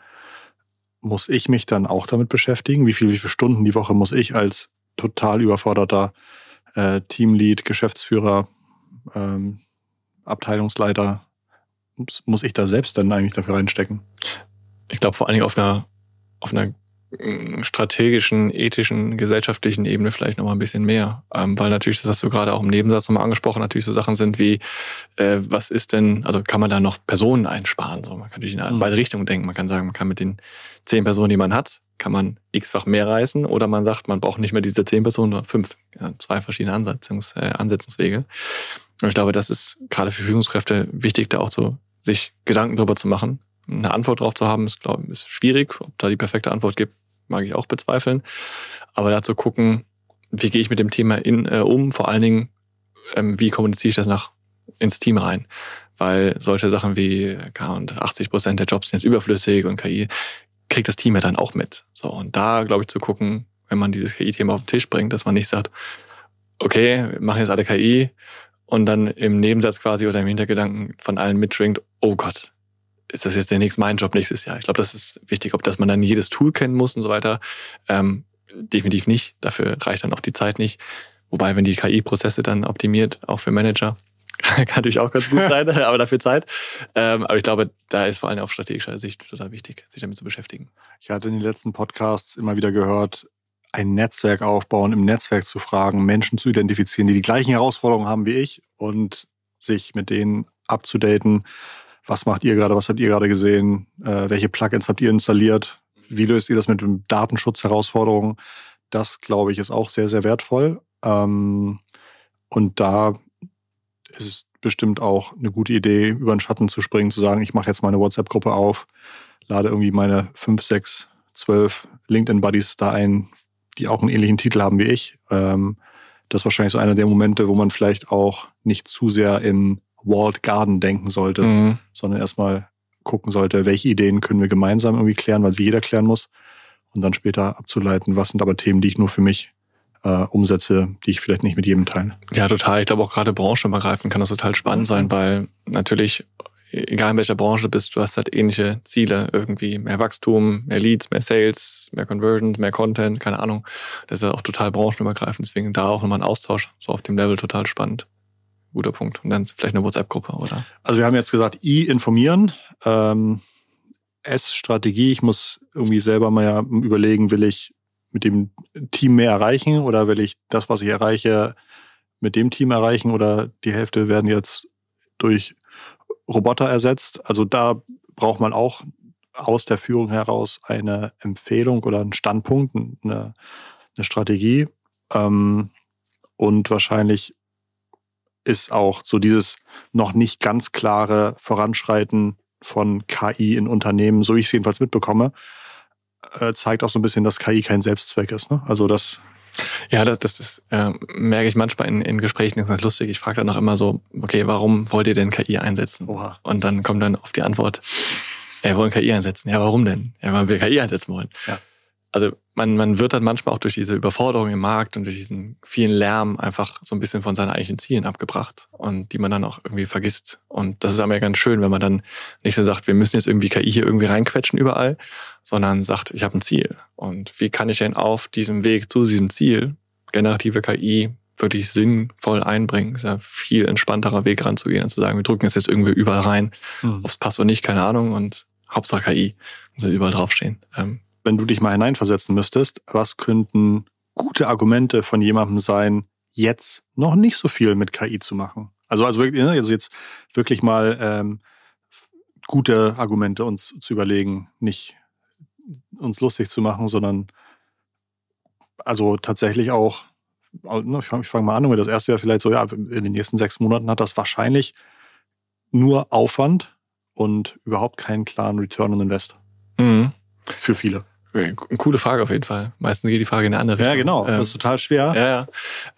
muss ich mich dann auch damit beschäftigen? Wie, viel, wie viele Stunden die Woche muss ich als total überforderter äh, Teamlead, Geschäftsführer, ähm, Abteilungsleiter, muss ich da selbst dann eigentlich dafür reinstecken? Ich glaube vor allen Dingen auf einer, auf einer strategischen, ethischen, gesellschaftlichen Ebene vielleicht noch mal ein bisschen mehr. Ähm, weil natürlich, das hast du gerade auch im Nebensatz nochmal angesprochen, natürlich so Sachen sind wie, äh, was ist denn, also kann man da noch Personen einsparen? So, man kann natürlich in mhm. beide Richtungen denken. Man kann sagen, man kann mit den zehn Personen, die man hat, kann man x-fach mehr reisen oder man sagt, man braucht nicht mehr diese zehn Personen, sondern fünf. Ja, zwei verschiedene Ansetzungs, äh, Ansetzungswege. Und ich glaube, das ist gerade für Führungskräfte wichtig, da auch so sich Gedanken darüber zu machen. Eine Antwort darauf zu haben, ist, glaube ich, ist schwierig. Ob da die perfekte Antwort gibt, mag ich auch bezweifeln. Aber da zu gucken, wie gehe ich mit dem Thema in, äh, um, vor allen Dingen, ähm, wie kommuniziere ich das nach ins Team rein. Weil solche Sachen wie und 80 Prozent der Jobs sind jetzt überflüssig und KI kriegt das Team ja dann auch mit. So, und da, glaube ich, zu gucken, wenn man dieses KI-Thema auf den Tisch bringt, dass man nicht sagt, okay, wir machen jetzt alle KI und dann im Nebensatz quasi oder im Hintergedanken von allen mitschwingt, oh Gott, ist das jetzt der nächste mein Job nächstes Jahr? Ich glaube, das ist wichtig, ob dass man dann jedes Tool kennen muss und so weiter. Ähm, definitiv nicht. Dafür reicht dann auch die Zeit nicht. Wobei, wenn die KI-Prozesse dann optimiert, auch für Manager, kann natürlich auch ganz gut sein, aber dafür Zeit. Ähm, aber ich glaube, da ist vor allem auf strategischer Sicht total wichtig, sich damit zu beschäftigen. Ich hatte in den letzten Podcasts immer wieder gehört, ein Netzwerk aufbauen, im Netzwerk zu fragen, Menschen zu identifizieren, die die gleichen Herausforderungen haben wie ich und sich mit denen abzudaten. Was macht ihr gerade? Was habt ihr gerade gesehen? Äh, welche Plugins habt ihr installiert? Wie löst ihr das mit dem Datenschutz-Herausforderungen? Das, glaube ich, ist auch sehr, sehr wertvoll. Ähm, und da ist es bestimmt auch eine gute Idee, über den Schatten zu springen, zu sagen, ich mache jetzt meine WhatsApp-Gruppe auf, lade irgendwie meine fünf, sechs, zwölf LinkedIn-Buddies da ein, die auch einen ähnlichen Titel haben wie ich. Ähm, das ist wahrscheinlich so einer der Momente, wo man vielleicht auch nicht zu sehr in Walled Garden denken sollte, mhm. sondern erstmal gucken sollte, welche Ideen können wir gemeinsam irgendwie klären, weil sie jeder klären muss. Und dann später abzuleiten, was sind aber Themen, die ich nur für mich äh, umsetze, die ich vielleicht nicht mit jedem teile. Ja, total. Ich glaube auch gerade branchenübergreifend kann das total spannend sein, weil natürlich, egal in welcher Branche du bist, du hast halt ähnliche Ziele. Irgendwie mehr Wachstum, mehr Leads, mehr Sales, mehr Conversions, mehr Content, keine Ahnung. Das ist ja auch total branchenübergreifend. Deswegen da auch nochmal ein Austausch so auf dem Level total spannend. Guter Punkt. Und dann vielleicht eine WhatsApp-Gruppe, oder? Also wir haben jetzt gesagt, I informieren. Ähm S-Strategie. Ich muss irgendwie selber mal ja überlegen, will ich mit dem Team mehr erreichen oder will ich das, was ich erreiche, mit dem Team erreichen oder die Hälfte werden jetzt durch Roboter ersetzt. Also da braucht man auch aus der Führung heraus eine Empfehlung oder einen Standpunkt, eine, eine Strategie. Ähm, und wahrscheinlich ist auch so dieses noch nicht ganz klare Voranschreiten von KI in Unternehmen, so ich es jedenfalls mitbekomme, äh, zeigt auch so ein bisschen, dass KI kein Selbstzweck ist. Ne? Also das ja, das, das, das äh, merke ich manchmal in, in Gesprächen, das ist ganz lustig. Ich frage dann auch immer so, okay, warum wollt ihr denn KI einsetzen? Oha. Und dann kommt dann auf die Antwort, ja, wir wollen KI einsetzen. Ja, warum denn? Ja, weil wir KI einsetzen wollen. Ja also man, man wird dann manchmal auch durch diese Überforderung im Markt und durch diesen vielen Lärm einfach so ein bisschen von seinen eigenen Zielen abgebracht und die man dann auch irgendwie vergisst. Und das ist aber ganz schön, wenn man dann nicht so sagt, wir müssen jetzt irgendwie KI hier irgendwie reinquetschen überall, sondern sagt, ich habe ein Ziel. Und wie kann ich denn auf diesem Weg zu diesem Ziel generative KI wirklich sinnvoll einbringen? ist ja viel entspannterer Weg ranzugehen und zu sagen, wir drücken es jetzt irgendwie überall rein, mhm. ob es passt oder nicht, keine Ahnung, und Hauptsache KI, muss ja überall draufstehen. Ähm, wenn du dich mal hineinversetzen müsstest, was könnten gute Argumente von jemandem sein, jetzt noch nicht so viel mit KI zu machen? Also, also, wirklich, ne, also jetzt wirklich mal ähm, gute Argumente uns zu überlegen, nicht uns lustig zu machen, sondern also tatsächlich auch, ne, ich fange fang mal an, das erste wäre vielleicht so, ja, in den nächsten sechs Monaten hat das wahrscheinlich nur Aufwand und überhaupt keinen klaren Return on Invest. Mhm. Für viele. Eine coole Frage auf jeden Fall. Meistens geht die Frage in eine andere Richtung. Ja, genau. Ähm, das ist total schwer. Ja, ja.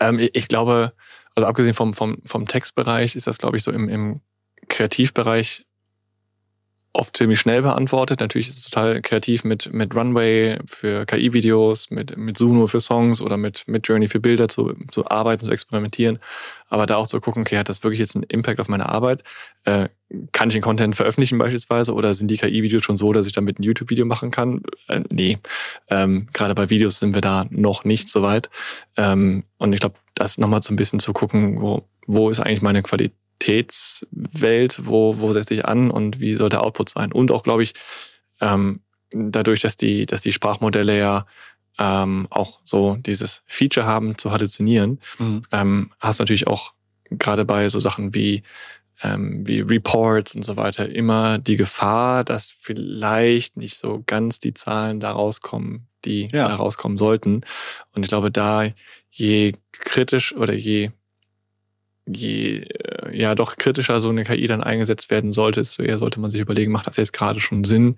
Ähm, ich glaube, also abgesehen vom, vom, vom Textbereich ist das, glaube ich, so im, im Kreativbereich oft ziemlich schnell beantwortet. Natürlich ist es total kreativ mit, mit Runway für KI-Videos, mit, mit Suno für Songs oder mit, mit Journey für Bilder zu, zu arbeiten, zu experimentieren. Aber da auch zu gucken, okay, hat das wirklich jetzt einen Impact auf meine Arbeit? Äh, kann ich den Content veröffentlichen beispielsweise oder sind die KI-Videos schon so, dass ich damit ein YouTube-Video machen kann? Äh, nee. Ähm, Gerade bei Videos sind wir da noch nicht so weit. Ähm, und ich glaube, das nochmal so ein bisschen zu gucken, wo, wo ist eigentlich meine Qualität? Qualitätswelt, wo, wo setze ich an und wie soll der Output sein? Und auch, glaube ich, ähm, dadurch, dass die, dass die Sprachmodelle ja ähm, auch so dieses Feature haben zu halluzinieren, mhm. ähm, hast natürlich auch gerade bei so Sachen wie ähm, wie Reports und so weiter immer die Gefahr, dass vielleicht nicht so ganz die Zahlen da rauskommen, die ja. da rauskommen sollten. Und ich glaube, da je kritisch oder je je, äh, ja doch kritischer so eine KI dann eingesetzt werden sollte, desto eher sollte man sich überlegen, macht das jetzt gerade schon Sinn?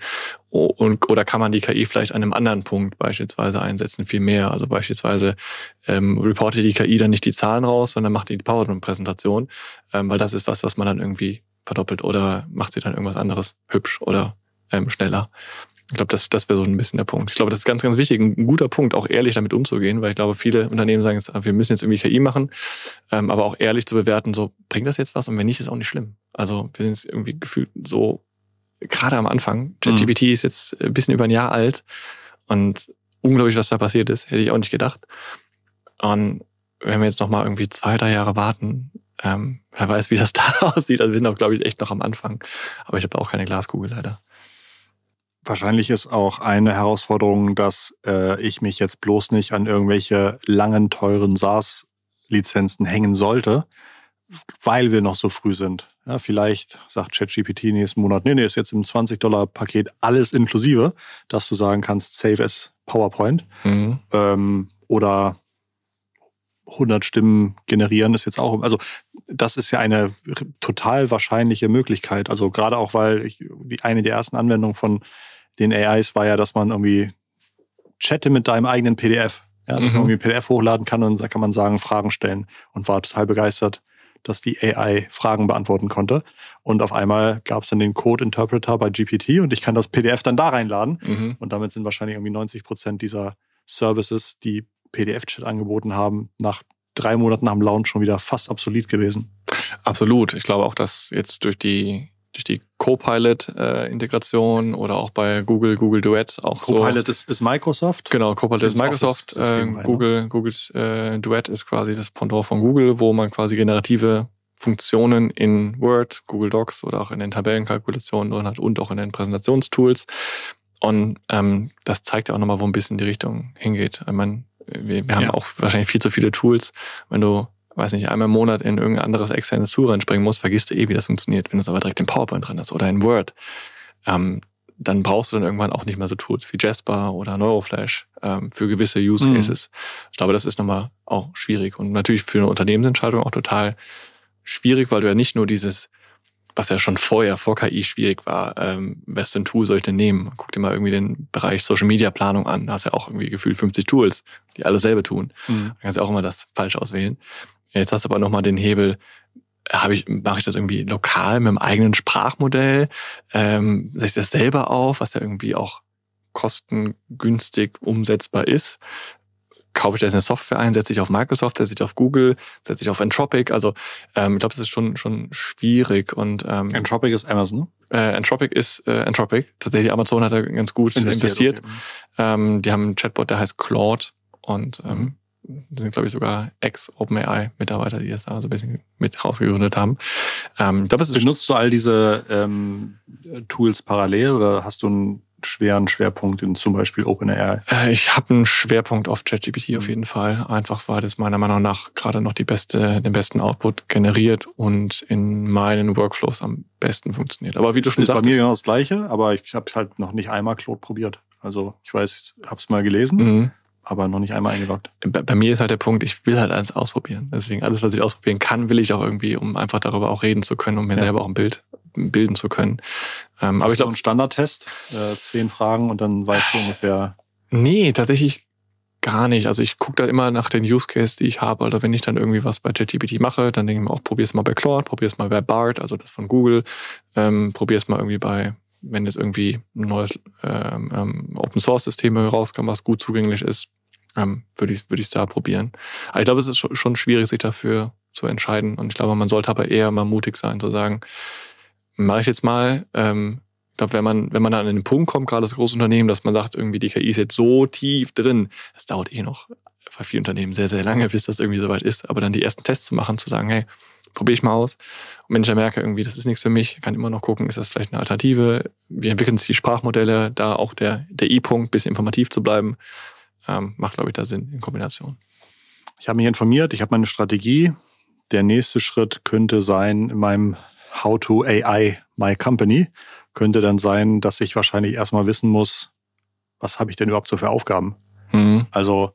Und, oder kann man die KI vielleicht an einem anderen Punkt beispielsweise einsetzen, viel mehr? Also beispielsweise ähm, reportet die KI dann nicht die Zahlen raus, sondern macht die PowerPoint-Präsentation, ähm, weil das ist was, was man dann irgendwie verdoppelt oder macht sie dann irgendwas anderes hübsch oder ähm, schneller. Ich glaube, das, das wäre so ein bisschen der Punkt. Ich glaube, das ist ganz, ganz wichtig, ein guter Punkt, auch ehrlich damit umzugehen, weil ich glaube, viele Unternehmen sagen jetzt, wir müssen jetzt irgendwie KI machen, ähm, aber auch ehrlich zu bewerten, so, bringt das jetzt was? Und wenn nicht, ist auch nicht schlimm. Also wir sind jetzt irgendwie gefühlt so, gerade am Anfang, ChatGPT mhm. ist jetzt ein bisschen über ein Jahr alt und unglaublich, was da passiert ist, hätte ich auch nicht gedacht. Und wenn wir jetzt noch mal irgendwie zwei, drei Jahre warten, ähm, wer weiß, wie das da aussieht, also sind wir, glaube ich, echt noch am Anfang. Aber ich habe auch keine Glaskugel leider. Wahrscheinlich ist auch eine Herausforderung, dass äh, ich mich jetzt bloß nicht an irgendwelche langen, teuren SaaS-Lizenzen hängen sollte, weil wir noch so früh sind. Ja, vielleicht sagt ChatGPT nächsten Monat, nee, nee, ist jetzt im 20-Dollar-Paket alles inklusive, dass du sagen kannst, save as PowerPoint. Mhm. Ähm, oder 100 Stimmen generieren ist jetzt auch, also das ist ja eine total wahrscheinliche Möglichkeit. Also gerade auch, weil ich, die eine der ersten Anwendungen von den AIs war ja, dass man irgendwie chatte mit deinem eigenen PDF. Ja, dass mhm. man irgendwie PDF hochladen kann und da kann man sagen, Fragen stellen und war total begeistert, dass die AI Fragen beantworten konnte. Und auf einmal gab es dann den Code-Interpreter bei GPT und ich kann das PDF dann da reinladen. Mhm. Und damit sind wahrscheinlich irgendwie 90 Prozent dieser Services, die PDF-Chat angeboten haben, nach drei Monaten dem Launch schon wieder fast obsolet gewesen. Absolut. Ich glaube auch, dass jetzt durch die durch die Copilot-Integration äh, oder auch bei Google, Google Duet auch Copilot so. Copilot ist, ist Microsoft. Genau, Copilot ist Microsoft. Äh, Google? Googles äh, Duet ist quasi das Pendant von Google, wo man quasi generative Funktionen in Word, Google Docs oder auch in den Tabellenkalkulationen drin hat und auch in den Präsentationstools. Und ähm, das zeigt ja auch nochmal, wo ein bisschen die Richtung hingeht. Ich meine, wir, wir haben ja. auch wahrscheinlich viel zu viele Tools. Wenn du weiß nicht, einmal im Monat in irgendein anderes externes Tool reinspringen musst, vergisst du eh, wie das funktioniert. Wenn du es aber direkt in PowerPoint drin hast oder in Word, ähm, dann brauchst du dann irgendwann auch nicht mehr so Tools wie Jasper oder Neuroflash ähm, für gewisse Use mhm. Cases. Mhm. Ich glaube, das ist nochmal auch schwierig und natürlich für eine Unternehmensentscheidung auch total schwierig, weil du ja nicht nur dieses, was ja schon vorher vor KI schwierig war, ähm, was für ein Tool soll ich denn nehmen? Guck dir mal irgendwie den Bereich Social Media Planung an. Da hast ja auch irgendwie gefühlt 50 Tools, die alles selber tun. Mhm. Da kannst du auch immer das falsch auswählen. Jetzt hast du aber nochmal den Hebel, habe ich, mache ich das irgendwie lokal mit dem eigenen Sprachmodell, ähm, setze ich das selber auf, was ja irgendwie auch kostengünstig umsetzbar ist. Kaufe ich da eine Software ein, setze ich auf Microsoft, setze ich auf Google, setze ich auf Entropic. Also ähm, ich glaube, das ist schon schon schwierig. Und ähm, Entropic ist Amazon. Äh, Entropic ist äh, Entropic. Tatsächlich Amazon hat da ganz gut investiert. investiert. Okay. Ähm, die haben einen Chatbot, der heißt Claude und ähm, mhm das sind, glaube ich, sogar Ex-OpenAI-Mitarbeiter, die das da so ein bisschen mit rausgegründet haben. Ähm, ich glaub, es Benutzt du all diese ähm, Tools parallel oder hast du einen schweren Schwerpunkt in zum Beispiel OpenAI? Äh, ich habe einen Schwerpunkt auf ChatGPT mhm. auf jeden Fall. Einfach weil das meiner Meinung nach gerade noch die beste, den besten Output generiert und in meinen Workflows am besten funktioniert. Aber wie du schon sagst. Ist bei mir genau das Gleiche, aber ich habe halt noch nicht einmal Claude probiert. Also ich weiß, ich habe es mal gelesen. Mhm aber noch nicht einmal eingeloggt. Bei, bei, mir ist halt der Punkt, ich will halt alles ausprobieren. Deswegen alles, was ich ausprobieren kann, will ich auch irgendwie, um einfach darüber auch reden zu können, um mir ja. selber auch ein Bild bilden zu können. Ähm, aber ich glaube, ein Standardtest, äh, zehn Fragen und dann weißt du ungefähr. Nee, tatsächlich gar nicht. Also ich gucke da immer nach den Use Case, die ich habe. Oder wenn ich dann irgendwie was bei ChatGPT mache, dann denke ich mir auch, probier's mal bei Claude, probier's mal bei BART, also das von Google, ähm, probier's mal irgendwie bei wenn jetzt irgendwie ein neues ähm, ähm, Open Source System rauskommt, was gut zugänglich ist, ähm, würde ich würde ich da probieren. Aber ich glaube, es ist schon schwierig, sich dafür zu entscheiden. Und ich glaube, man sollte aber eher mal mutig sein, zu sagen, mache ich jetzt mal. Ähm, ich glaube, wenn man, wenn man dann an den Punkt kommt, gerade das große Unternehmen, dass man sagt, irgendwie die KI ist jetzt so tief drin, das dauert eh noch bei vielen Unternehmen sehr, sehr lange, bis das irgendwie soweit ist. Aber dann die ersten Tests zu machen, zu sagen, hey, probiere ich mal aus. Und wenn ich dann merke, irgendwie, das ist nichts für mich, kann immer noch gucken, ist das vielleicht eine Alternative? Wie entwickeln sich die Sprachmodelle? Da auch der, der I-Punkt, bisschen informativ zu bleiben, ähm, macht, glaube ich, da Sinn in Kombination. Ich habe mich informiert, ich habe meine Strategie. Der nächste Schritt könnte sein, in meinem How to AI My Company, könnte dann sein, dass ich wahrscheinlich erstmal wissen muss, was habe ich denn überhaupt so für Aufgaben? Mhm. Also,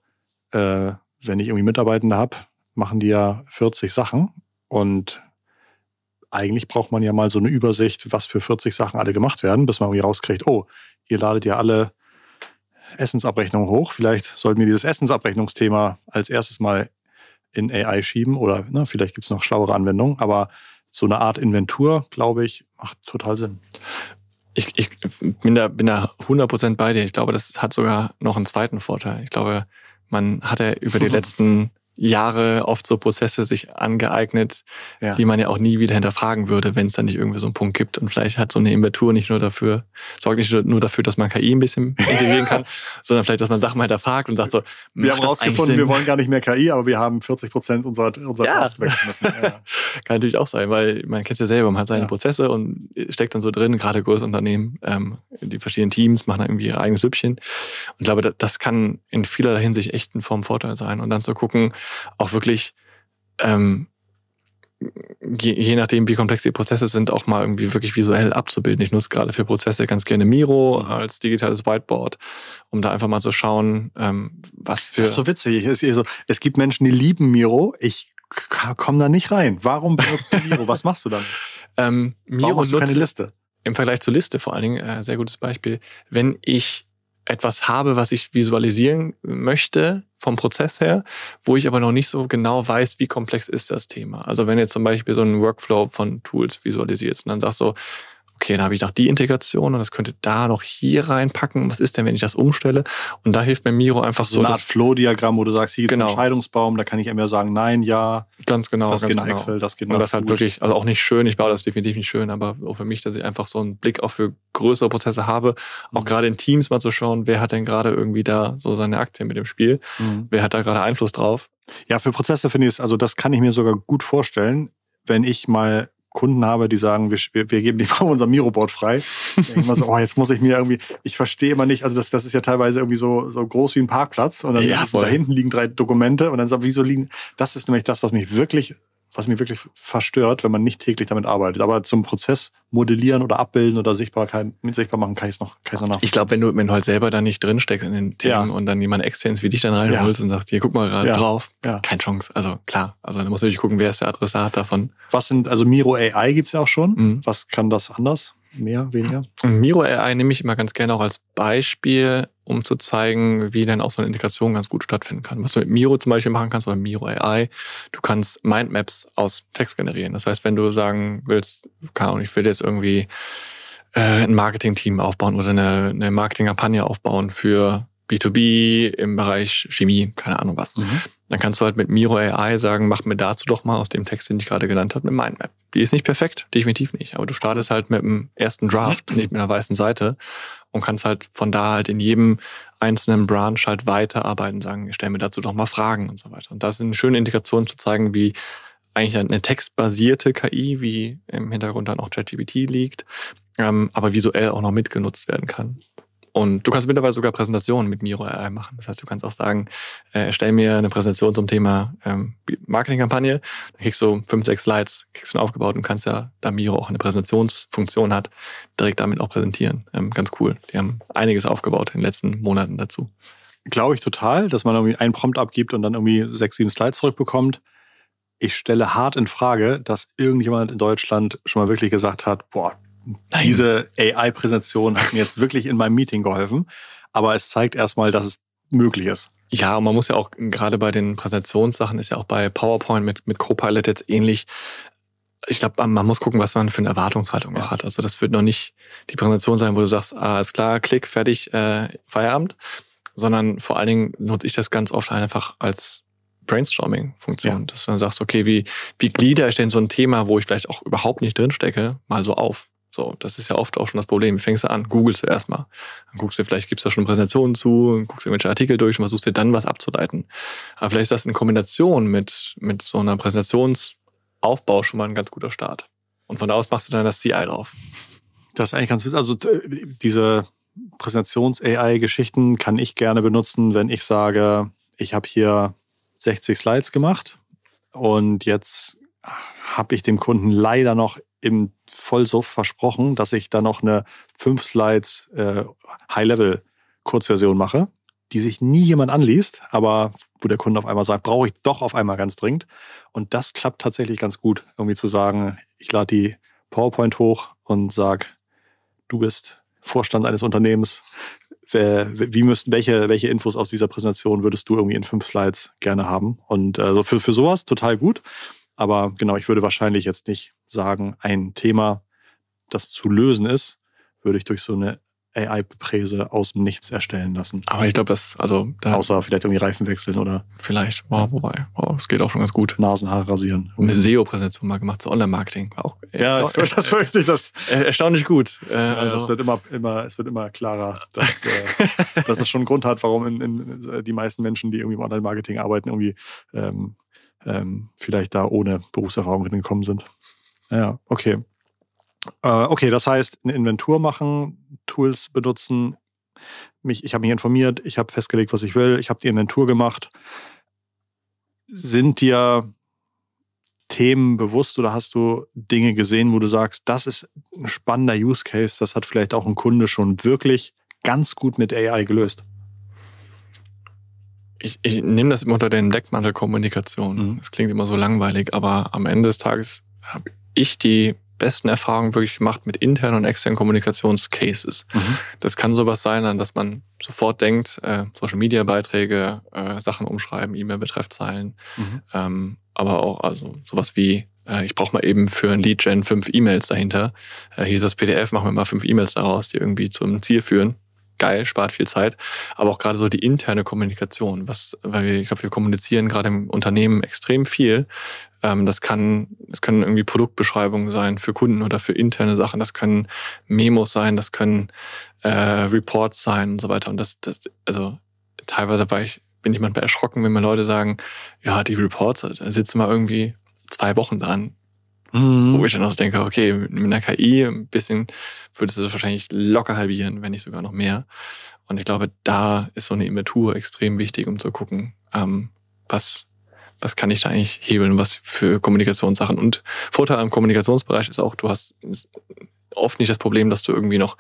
äh, wenn ich irgendwie Mitarbeitende habe, machen die ja 40 Sachen und eigentlich braucht man ja mal so eine Übersicht, was für 40 Sachen alle gemacht werden, bis man irgendwie rauskriegt, oh, ihr ladet ja alle Essensabrechnungen hoch. Vielleicht sollten wir dieses Essensabrechnungsthema als erstes mal in AI schieben oder ne, vielleicht gibt es noch schlauere Anwendungen, aber so eine Art Inventur, glaube ich, macht total Sinn. Ich, ich bin da, bin da 100% bei dir. Ich glaube, das hat sogar noch einen zweiten Vorteil. Ich glaube, man hat ja über die letzten Jahre oft so Prozesse sich angeeignet, ja. die man ja auch nie wieder hinterfragen würde, wenn es dann nicht irgendwie so einen Punkt gibt. Und vielleicht hat so eine Inventur nicht nur dafür, sorgt nicht nur dafür, dass man KI ein bisschen integrieren kann, sondern vielleicht, dass man Sachen mal hinterfragt und sagt so, wir haben rausgefunden, wir wollen gar nicht mehr KI, aber wir haben 40 Prozent unserer, unserer ja. Tasks weggeschmissen. Ja. kann natürlich auch sein, weil man kennt es ja selber, man hat seine ja. Prozesse und steckt dann so drin, gerade größere Unternehmen, ähm, die verschiedenen Teams machen dann irgendwie ihr eigenes Süppchen. Und ich glaube, das kann in vielerlei Hinsicht echt ein Form Vorteil sein. Und dann zu gucken, auch wirklich, ähm, je, je nachdem, wie komplex die Prozesse sind, auch mal irgendwie wirklich visuell abzubilden. Ich nutze gerade für Prozesse ganz gerne Miro als digitales Whiteboard, um da einfach mal zu schauen, ähm, was für. Das ist so witzig. Es, es gibt Menschen, die lieben Miro. Ich komme da nicht rein. Warum benutzt du Miro? Was machst du dann? ähm, Miro Warum hast du keine Liste? Im Vergleich zur Liste vor allen Dingen, äh, sehr gutes Beispiel. Wenn ich etwas habe, was ich visualisieren möchte vom Prozess her, wo ich aber noch nicht so genau weiß, wie komplex ist das Thema. Also wenn jetzt zum Beispiel so ein Workflow von Tools visualisierst und dann sagst du, okay, dann habe ich noch die Integration und das könnte da noch hier reinpacken. Was ist denn, wenn ich das umstelle? Und da hilft mir Miro einfach so. So eine Art Flow-Diagramm, wo du sagst, hier genau. ist ein Entscheidungsbaum, da kann ich immer sagen, nein, ja. Ganz genau. Das ganz geht nach genau. Excel, das geht nach Und das halt wirklich, also auch nicht schön, ich baue das definitiv nicht schön, aber auch für mich, dass ich einfach so einen Blick auch für größere Prozesse habe, auch mhm. gerade in Teams mal zu schauen, wer hat denn gerade irgendwie da so seine Aktien mit dem Spiel, mhm. wer hat da gerade Einfluss drauf. Ja, für Prozesse finde ich es, also das kann ich mir sogar gut vorstellen, wenn ich mal Kunden habe, die sagen, wir, wir geben die mal unser Miro-Board frei. Ich immer so, oh, jetzt muss ich mir irgendwie, ich verstehe immer nicht, also das, das ist ja teilweise irgendwie so, so groß wie ein Parkplatz und dann ja, da hinten liegen drei Dokumente und dann sagt, wieso liegen, das ist nämlich das, was mich wirklich was mich wirklich verstört, wenn man nicht täglich damit arbeitet. Aber zum Prozess modellieren oder abbilden oder Sichtbarkeit, mit sichtbar machen, kann ich es noch, kann ich's noch Ich glaube, wenn du, wenn du halt selber da nicht drinsteckst in den Themen ja. und dann jemand externes wie dich dann reinholst ja. und sagst, hier, guck mal gerade ja. drauf, keine Chance. Also klar, also da muss natürlich gucken, wer ist der Adressat davon. Was sind, also Miro AI gibt's ja auch schon. Mhm. Was kann das anders? Mehr, weniger? Miro AI nehme ich immer ganz gerne auch als Beispiel, um zu zeigen, wie dann auch so eine Integration ganz gut stattfinden kann. Was du mit Miro zum Beispiel machen kannst oder Miro AI, du kannst Mindmaps aus Text generieren. Das heißt, wenn du sagen willst, keine Ahnung, ich will jetzt irgendwie äh, ein Marketing-Team aufbauen oder eine, eine Marketing-Kampagne aufbauen für B2B im Bereich Chemie, keine Ahnung was. Mhm. Dann kannst du halt mit Miro AI sagen, mach mir dazu doch mal aus dem Text, den ich gerade genannt habe, eine Mindmap. Die ist nicht perfekt, definitiv nicht, aber du startest halt mit dem ersten Draft, mhm. nicht mit einer weißen Seite und kannst halt von da halt in jedem einzelnen Branch halt weiterarbeiten, sagen, stell mir dazu doch mal Fragen und so weiter. Und das ist eine schöne Indikation zu zeigen, wie eigentlich eine textbasierte KI, wie im Hintergrund dann auch ChatGPT liegt, ähm, aber visuell auch noch mitgenutzt werden kann. Und du kannst mittlerweile sogar Präsentationen mit Miro AI machen. Das heißt, du kannst auch sagen, äh, erstell mir eine Präsentation zum Thema ähm, Marketingkampagne. Dann kriegst du fünf, sechs Slides, kriegst du aufgebaut und kannst ja, da Miro auch eine Präsentationsfunktion hat, direkt damit auch präsentieren. Ähm, ganz cool. Die haben einiges aufgebaut in den letzten Monaten dazu. Glaube ich total, dass man irgendwie einen Prompt abgibt und dann irgendwie sechs, sieben Slides zurückbekommt. Ich stelle hart in Frage, dass irgendjemand in Deutschland schon mal wirklich gesagt hat, boah, Nein. Diese AI-Präsentation hat mir jetzt wirklich in meinem Meeting geholfen. Aber es zeigt erstmal, dass es möglich ist. Ja, und man muss ja auch, gerade bei den Präsentationssachen, ist ja auch bei PowerPoint mit, mit Copilot jetzt ähnlich. Ich glaube, man muss gucken, was man für eine Erwartungshaltung ja. hat. Also das wird noch nicht die Präsentation sein, wo du sagst, ah, ist klar, Klick, fertig, äh, Feierabend. Sondern vor allen Dingen nutze ich das ganz oft einfach als Brainstorming-Funktion, ja. dass du dann sagst, okay, wie, wie glieder ich denn so ein Thema, wo ich vielleicht auch überhaupt nicht drinstecke, mal so auf? So, das ist ja oft auch schon das Problem. Wie fängst du an? Googlest du erstmal. Dann guckst du, vielleicht gibt's da schon Präsentationen zu, guckst irgendwelche Artikel durch und versuchst dir dann was abzuleiten. Aber vielleicht ist das in Kombination mit, mit so einer Präsentationsaufbau schon mal ein ganz guter Start. Und von da aus machst du dann das CI drauf. Das ist eigentlich ganz witzig. Also diese Präsentations-AI-Geschichten kann ich gerne benutzen, wenn ich sage, ich habe hier 60 Slides gemacht und jetzt habe ich dem Kunden leider noch im Vollsuff versprochen, dass ich da noch eine fünf Slides äh, High-Level-Kurzversion mache. die sich nie jemand anliest, aber wo der Kunde auf einmal sagt, brauche ich doch auf einmal ganz dringend. Und das klappt tatsächlich ganz gut, irgendwie zu sagen, ich lade die PowerPoint hoch und sag, du bist Vorstand eines Unternehmens. Wie müssten, welche, welche Infos aus dieser Präsentation würdest du irgendwie in fünf Slides gerne haben? Und also für, für sowas total gut. Aber genau, ich würde wahrscheinlich jetzt nicht sagen, ein Thema, das zu lösen ist, würde ich durch so eine AI-Präse aus dem Nichts erstellen lassen. Aber ich glaube, das, also da Außer vielleicht irgendwie Reifen wechseln oder. Vielleicht, wow, wobei, wow, es geht auch schon ganz gut. Nasenhaare rasieren. Eine SEO-Präsentation mal gemacht zu Online-Marketing. Auch, ja, äh, das fürchte ich, das. Erstaunlich gut. Äh, also. Es wird immer, immer, es wird immer klarer, dass, äh, dass es schon einen Grund hat, warum in, in, die meisten Menschen, die irgendwie im Online-Marketing arbeiten, irgendwie ähm, ähm, vielleicht da ohne Berufserfahrung hingekommen sind. Ja, okay. Äh, okay, das heißt, eine Inventur machen, Tools benutzen. Mich, ich habe mich informiert, ich habe festgelegt, was ich will, ich habe die Inventur gemacht. Sind dir Themen bewusst oder hast du Dinge gesehen, wo du sagst, das ist ein spannender Use Case, das hat vielleicht auch ein Kunde schon wirklich ganz gut mit AI gelöst? Ich, ich nehme das immer unter den Deckmantel Kommunikation. Mhm. Das klingt immer so langweilig, aber am Ende des Tages habe ich die besten Erfahrungen wirklich gemacht mit internen und externen Kommunikationscases. Mhm. Das kann sowas sein, an das man sofort denkt, äh, Social Media Beiträge, äh, Sachen umschreiben, E-Mail-Betreffzeilen, mhm. ähm, aber auch also sowas wie äh, ich brauche mal eben für ein Lead-Gen fünf E-Mails dahinter. Äh, hier ist das PDF, machen wir mal fünf E-Mails daraus, die irgendwie zum Ziel führen geil, spart viel Zeit, aber auch gerade so die interne Kommunikation, was, weil wir, ich glaube, wir kommunizieren gerade im Unternehmen extrem viel. Ähm, das kann, das können irgendwie Produktbeschreibungen sein für Kunden oder für interne Sachen. Das können Memos sein, das können äh, Reports sein und so weiter. Und das, das, also teilweise war ich, bin ich manchmal erschrocken, wenn mir Leute sagen, ja, die Reports, da sitzen wir irgendwie zwei Wochen dran. Mhm. Wo ich dann auch denke, okay, mit einer KI ein bisschen würdest du das wahrscheinlich locker halbieren, wenn nicht sogar noch mehr. Und ich glaube, da ist so eine Inventur extrem wichtig, um zu gucken, ähm, was, was kann ich da eigentlich hebeln, was für Kommunikationssachen. Und Vorteil am Kommunikationsbereich ist auch, du hast oft nicht das Problem, dass du irgendwie noch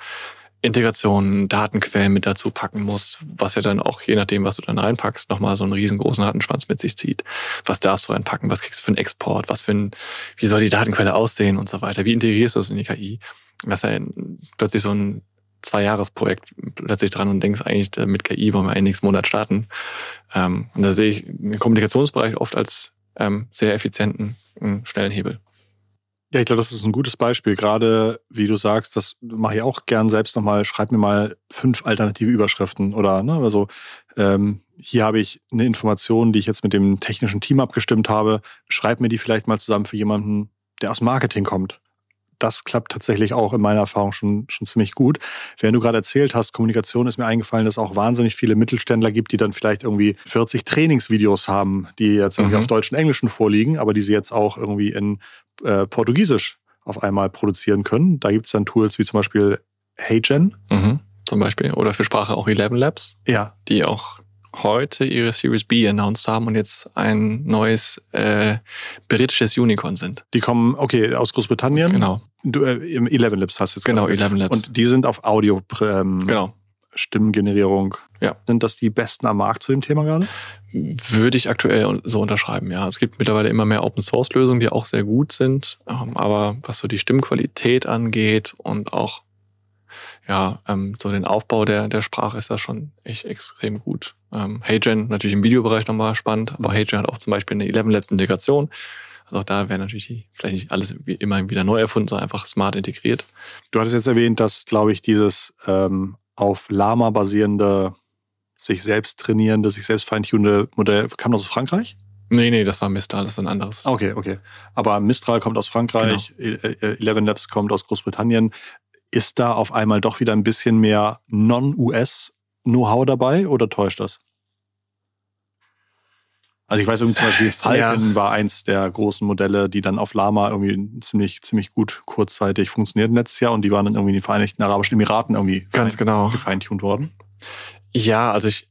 Integrationen, Datenquellen mit dazu packen musst, was ja dann auch, je nachdem, was du dann reinpackst, nochmal so einen riesengroßen Datenschwanz mit sich zieht. Was darfst du reinpacken? Was kriegst du für einen Export? Was für ein, wie soll die Datenquelle aussehen und so weiter? Wie integrierst du das in die KI? Das ist ja plötzlich so ein Zwei-Jahres-Projekt plötzlich dran und denkst eigentlich, mit KI wollen wir eigentlich nächsten Monat starten. Ähm, und da sehe ich den Kommunikationsbereich oft als ähm, sehr effizienten, schnellen Hebel. Ja, ich glaube, das ist ein gutes Beispiel. Gerade, wie du sagst, das mache ich auch gern selbst nochmal. Schreib mir mal fünf alternative Überschriften oder, ne, also, ähm, hier habe ich eine Information, die ich jetzt mit dem technischen Team abgestimmt habe. Schreib mir die vielleicht mal zusammen für jemanden, der aus Marketing kommt. Das klappt tatsächlich auch in meiner Erfahrung schon, schon ziemlich gut. Während du gerade erzählt hast, Kommunikation ist mir eingefallen, dass es auch wahnsinnig viele Mittelständler gibt, die dann vielleicht irgendwie 40 Trainingsvideos haben, die jetzt irgendwie mhm. auf Deutsch und Englischen vorliegen, aber die sie jetzt auch irgendwie in äh, Portugiesisch auf einmal produzieren können. Da gibt es dann Tools wie zum Beispiel HeyGen. Mhm, zum Beispiel. Oder für Sprache auch Eleven Labs. Ja. Die auch heute ihre Series B announced haben und jetzt ein neues äh, britisches Unicorn sind. Die kommen, okay, aus Großbritannien. Genau. Du, äh, Eleven Labs hast du jetzt Genau, Eleven Labs. Und die sind auf Audio. Ähm, genau. Stimmengenerierung. Ja. Sind das die besten am Markt zu dem Thema gerade? Würde ich aktuell so unterschreiben, ja. Es gibt mittlerweile immer mehr Open-Source-Lösungen, die auch sehr gut sind. Ähm, aber was so die Stimmqualität angeht und auch ja, ähm, so den Aufbau der, der Sprache ist das schon echt extrem gut. Ähm, HeyGen natürlich im Videobereich nochmal spannend, aber HeyGen hat auch zum Beispiel eine 11 Labs Integration. Also auch da wäre natürlich die, vielleicht nicht alles wie immer wieder neu erfunden, sondern einfach smart integriert. Du hattest jetzt erwähnt, dass, glaube ich, dieses ähm, auf Lama basierende, sich selbst trainierende, sich selbst feintunende Modell kam aus Frankreich? Nee, nee, das war Mistral, das ist ein anderes. Okay, okay. Aber Mistral kommt aus Frankreich, genau. E-, e-, Eleven Labs kommt aus Großbritannien. Ist da auf einmal doch wieder ein bisschen mehr Non-US-Know-how dabei oder täuscht das? Also ich weiß irgendwie zum Beispiel, Falcon ja. war eins der großen Modelle, die dann auf Lama irgendwie ziemlich, ziemlich gut kurzzeitig funktionierten letztes Jahr und die waren dann irgendwie in den Vereinigten Arabischen Emiraten irgendwie Ganz genau. gefeintuned worden. Ja, also ich,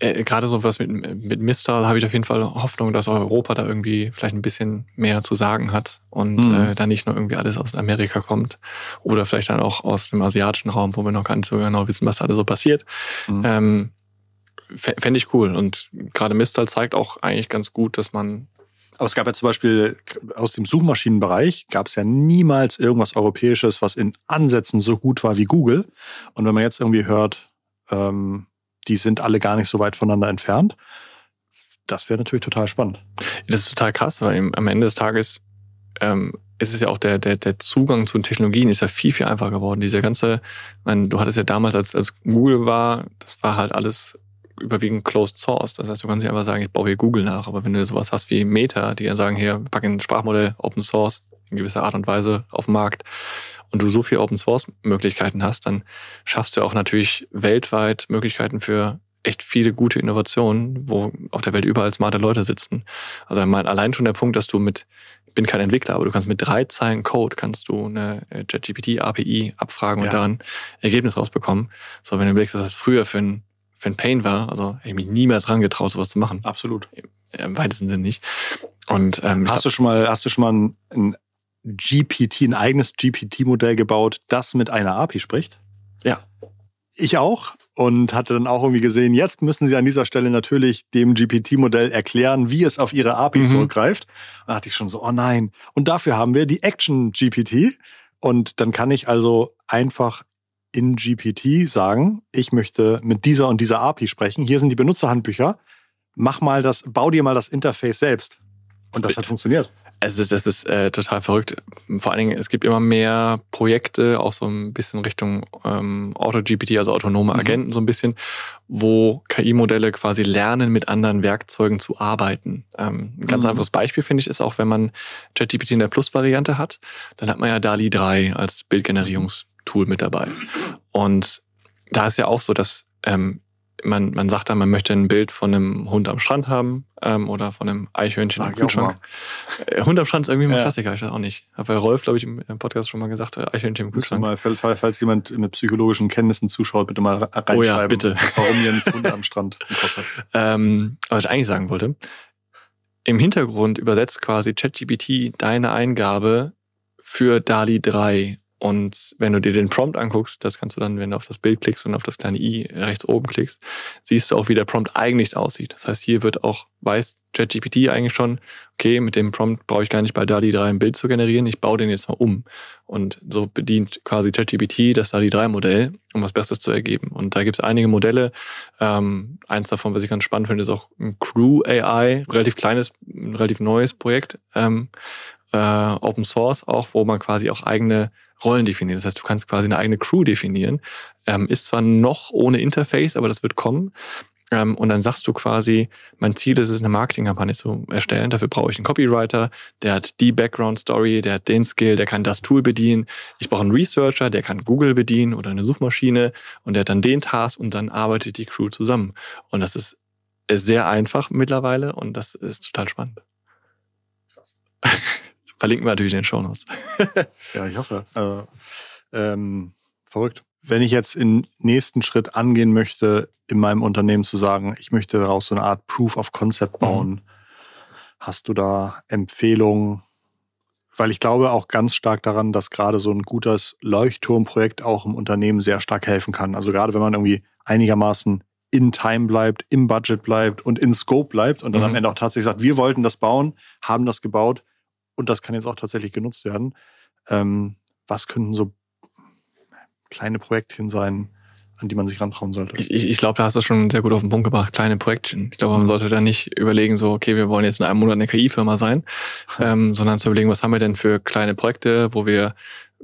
äh, gerade so was mit, mit Mistral habe ich auf jeden Fall Hoffnung, dass Europa da irgendwie vielleicht ein bisschen mehr zu sagen hat und mhm. äh, da nicht nur irgendwie alles aus Amerika kommt oder vielleicht dann auch aus dem asiatischen Raum, wo wir noch gar nicht so genau wissen, was da so passiert. Mhm. Ähm, Fände ich cool. Und gerade Mistal zeigt auch eigentlich ganz gut, dass man aber es gab ja zum Beispiel aus dem Suchmaschinenbereich gab es ja niemals irgendwas Europäisches, was in Ansätzen so gut war wie Google. Und wenn man jetzt irgendwie hört, ähm, die sind alle gar nicht so weit voneinander entfernt, das wäre natürlich total spannend. Das ist total krass, weil am Ende des Tages ähm, ist es ja auch der, der, der Zugang zu Technologien ist ja viel, viel einfacher geworden. Diese ganze, meine, du hattest ja damals, als, als Google war, das war halt alles überwiegend closed source. Das heißt, du kannst nicht einfach sagen, ich baue hier Google nach. Aber wenn du sowas hast wie Meta, die dann sagen, hier, pack ein Sprachmodell Open Source in gewisser Art und Weise auf den Markt und du so viel Open Source Möglichkeiten hast, dann schaffst du auch natürlich weltweit Möglichkeiten für echt viele gute Innovationen, wo auf der Welt überall smarte Leute sitzen. Also allein schon der Punkt, dass du mit, ich bin kein Entwickler, aber du kannst mit drei Zeilen Code kannst du eine JetGPT API abfragen ja. und daran Ergebnis rausbekommen. So, wenn du überlegst, dass das früher für ein für ein Pain war. Also ich mich niemals dran getraut, sowas zu machen. Absolut. Im weitesten Sinne nicht. Und ähm, hast du schon mal, hast du schon mal ein GPT, ein eigenes GPT-Modell gebaut, das mit einer API spricht? Ja. Ich auch und hatte dann auch irgendwie gesehen, jetzt müssen sie an dieser Stelle natürlich dem GPT-Modell erklären, wie es auf ihre API mhm. zurückgreift. Da dachte ich schon so, oh nein. Und dafür haben wir die Action GPT. Und dann kann ich also einfach in GPT sagen, ich möchte mit dieser und dieser API sprechen. Hier sind die Benutzerhandbücher. Mach mal das, bau dir mal das Interface selbst. Und das hat funktioniert. Ist, das ist äh, total verrückt. Vor allen Dingen, es gibt immer mehr Projekte, auch so ein bisschen Richtung ähm, Auto-GPT, also autonome mhm. Agenten, so ein bisschen, wo KI-Modelle quasi lernen, mit anderen Werkzeugen zu arbeiten. Ähm, ein ganz mhm. einfaches Beispiel, finde ich, ist auch, wenn man ChatGPT in der Plus-Variante hat, dann hat man ja DALI 3 als Bildgenerierungs- Tool mit dabei. Und da ist ja auch so, dass ähm, man, man sagt dann, man möchte ein Bild von einem Hund am Strand haben ähm, oder von einem Eichhörnchen Sag im Kühlschrank. Äh, Hund am Strand ist irgendwie ein ja. Klassiker, ich weiß auch nicht. Habe Rolf, glaube ich, im Podcast schon mal gesagt, äh, Eichhörnchen im Kühlschrank. Mal, falls, falls jemand mit psychologischen Kenntnissen zuschaut, bitte mal reinschreiben, oh ja, bitte. warum Jens Hund am Strand im Kopf hat. Ähm, was ich eigentlich sagen wollte, im Hintergrund übersetzt quasi ChatGPT deine Eingabe für DALI 3 und wenn du dir den Prompt anguckst, das kannst du dann, wenn du auf das Bild klickst und auf das kleine i rechts oben klickst, siehst du auch, wie der Prompt eigentlich aussieht. Das heißt, hier wird auch, weiß ChatGPT eigentlich schon, okay, mit dem Prompt brauche ich gar nicht bei DALI 3 ein Bild zu generieren, ich baue den jetzt mal um. Und so bedient quasi ChatGPT das DALI 3 Modell, um was Besseres zu ergeben. Und da gibt es einige Modelle. Ähm, eins davon, was ich ganz spannend finde, ist auch ein Crew AI, relativ kleines, relativ neues Projekt, ähm, äh, Open Source auch, wo man quasi auch eigene Rollen definieren. Das heißt, du kannst quasi eine eigene Crew definieren. Ähm, ist zwar noch ohne Interface, aber das wird kommen. Ähm, und dann sagst du quasi, mein Ziel ist es, eine Marketingkampagne zu erstellen. Dafür brauche ich einen Copywriter, der hat die Background-Story, der hat den Skill, der kann das Tool bedienen. Ich brauche einen Researcher, der kann Google bedienen oder eine Suchmaschine und der hat dann den Task und dann arbeitet die Crew zusammen. Und das ist sehr einfach mittlerweile und das ist total spannend. Krass. Verlinken wir natürlich in den Shownotes. ja, ich hoffe. Also, ähm, verrückt. Wenn ich jetzt in nächsten Schritt angehen möchte, in meinem Unternehmen zu sagen, ich möchte daraus so eine Art Proof of Concept mhm. bauen, mhm. hast du da Empfehlungen? Weil ich glaube auch ganz stark daran, dass gerade so ein gutes Leuchtturmprojekt auch im Unternehmen sehr stark helfen kann. Also gerade wenn man irgendwie einigermaßen in Time bleibt, im Budget bleibt und in Scope bleibt und dann mhm. am Ende auch tatsächlich sagt, wir wollten das bauen, haben das gebaut, und das kann jetzt auch tatsächlich genutzt werden. Ähm, was könnten so kleine Projektchen sein, an die man sich rantrauen sollte? Ich, ich, glaube, da hast du schon sehr gut auf den Punkt gebracht, kleine Projektchen. Ich glaube, man sollte da nicht überlegen, so, okay, wir wollen jetzt in einem Monat eine KI-Firma sein, ähm, sondern zu überlegen, was haben wir denn für kleine Projekte, wo wir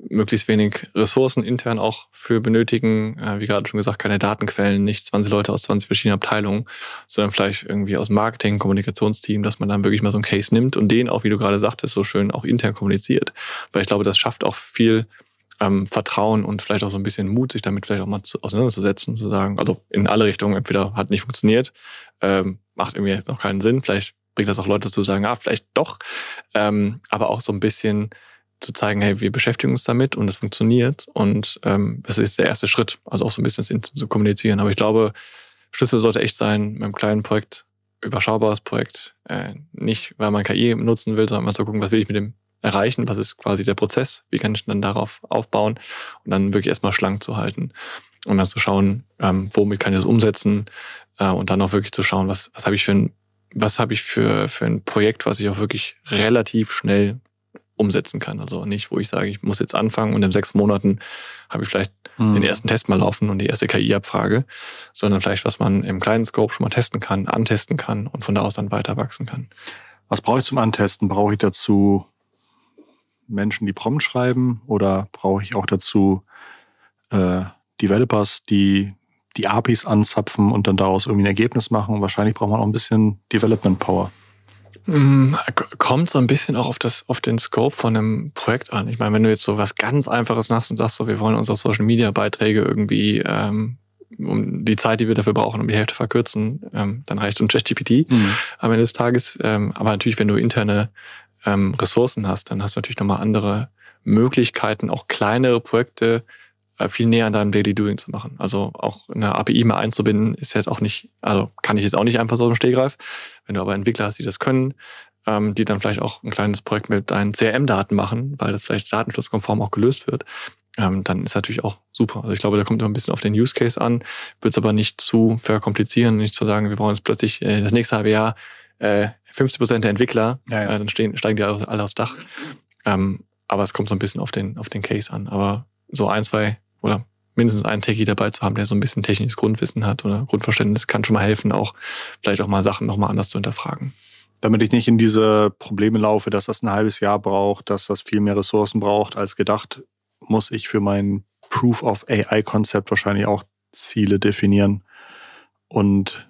möglichst wenig Ressourcen intern auch für benötigen. Äh, wie gerade schon gesagt, keine Datenquellen, nicht 20 Leute aus 20 verschiedenen Abteilungen, sondern vielleicht irgendwie aus Marketing, Kommunikationsteam, dass man dann wirklich mal so einen Case nimmt und den auch, wie du gerade sagtest, so schön auch intern kommuniziert. Weil ich glaube, das schafft auch viel ähm, Vertrauen und vielleicht auch so ein bisschen Mut, sich damit vielleicht auch mal zu, auseinanderzusetzen, zu sagen, also in alle Richtungen, entweder hat nicht funktioniert, ähm, macht irgendwie jetzt noch keinen Sinn, vielleicht bringt das auch Leute dazu, sagen, ah, vielleicht doch, ähm, aber auch so ein bisschen zu zeigen, hey, wir beschäftigen uns damit und es funktioniert und ähm, das ist der erste Schritt, also auch so ein bisschen zu kommunizieren. Aber ich glaube, Schlüssel sollte echt sein, mit einem kleinen Projekt, überschaubares Projekt, äh, nicht, weil man KI nutzen will, sondern mal zu gucken, was will ich mit dem erreichen, was ist quasi der Prozess, wie kann ich dann darauf aufbauen? Und dann wirklich erstmal schlank zu halten und dann zu schauen, ähm, womit kann ich das umsetzen, Äh, und dann auch wirklich zu schauen, was, was habe ich für ein, was habe ich für, für ein Projekt, was ich auch wirklich relativ schnell umsetzen kann. Also nicht, wo ich sage, ich muss jetzt anfangen und in sechs Monaten habe ich vielleicht mhm. den ersten Test mal laufen und die erste KI-Abfrage, sondern vielleicht, was man im kleinen Scope schon mal testen kann, antesten kann und von da aus dann weiter wachsen kann. Was brauche ich zum Antesten? Brauche ich dazu Menschen, die Prompt schreiben oder brauche ich auch dazu äh, Developers, die die APIs anzapfen und dann daraus irgendwie ein Ergebnis machen? Wahrscheinlich braucht man auch ein bisschen Development Power. Mm, kommt so ein bisschen auch auf das, auf den Scope von einem Projekt an. Ich meine, wenn du jetzt so was ganz Einfaches machst und sagst so, wir wollen unsere Social Media Beiträge irgendwie ähm, um die Zeit, die wir dafür brauchen, um die Hälfte verkürzen, ähm, dann reicht uns ChatGPT mhm. am Ende des Tages. Ähm, aber natürlich, wenn du interne ähm, Ressourcen hast, dann hast du natürlich nochmal andere Möglichkeiten, auch kleinere Projekte viel näher an deinem Daily Doing zu machen. Also auch eine API mal einzubinden, ist jetzt auch nicht, also kann ich jetzt auch nicht einfach so im Stehgreif. Wenn du aber Entwickler hast, die das können, ähm, die dann vielleicht auch ein kleines Projekt mit deinen CRM-Daten machen, weil das vielleicht datenschutzkonform auch gelöst wird, ähm, dann ist natürlich auch super. Also ich glaube, da kommt immer ein bisschen auf den Use Case an, wird es aber nicht zu verkomplizieren, nicht zu sagen, wir brauchen jetzt plötzlich äh, das nächste halbe Jahr äh, 50 Prozent der Entwickler, ja, ja. Äh, dann stehen, steigen die alle aufs Dach. Ähm, aber es kommt so ein bisschen auf den, auf den Case an. Aber so ein, zwei oder mindestens einen Techie dabei zu haben, der so ein bisschen technisches Grundwissen hat oder Grundverständnis, kann schon mal helfen, auch vielleicht auch mal Sachen nochmal anders zu hinterfragen. Damit ich nicht in diese Probleme laufe, dass das ein halbes Jahr braucht, dass das viel mehr Ressourcen braucht als gedacht, muss ich für mein Proof of AI-Konzept wahrscheinlich auch Ziele definieren. Und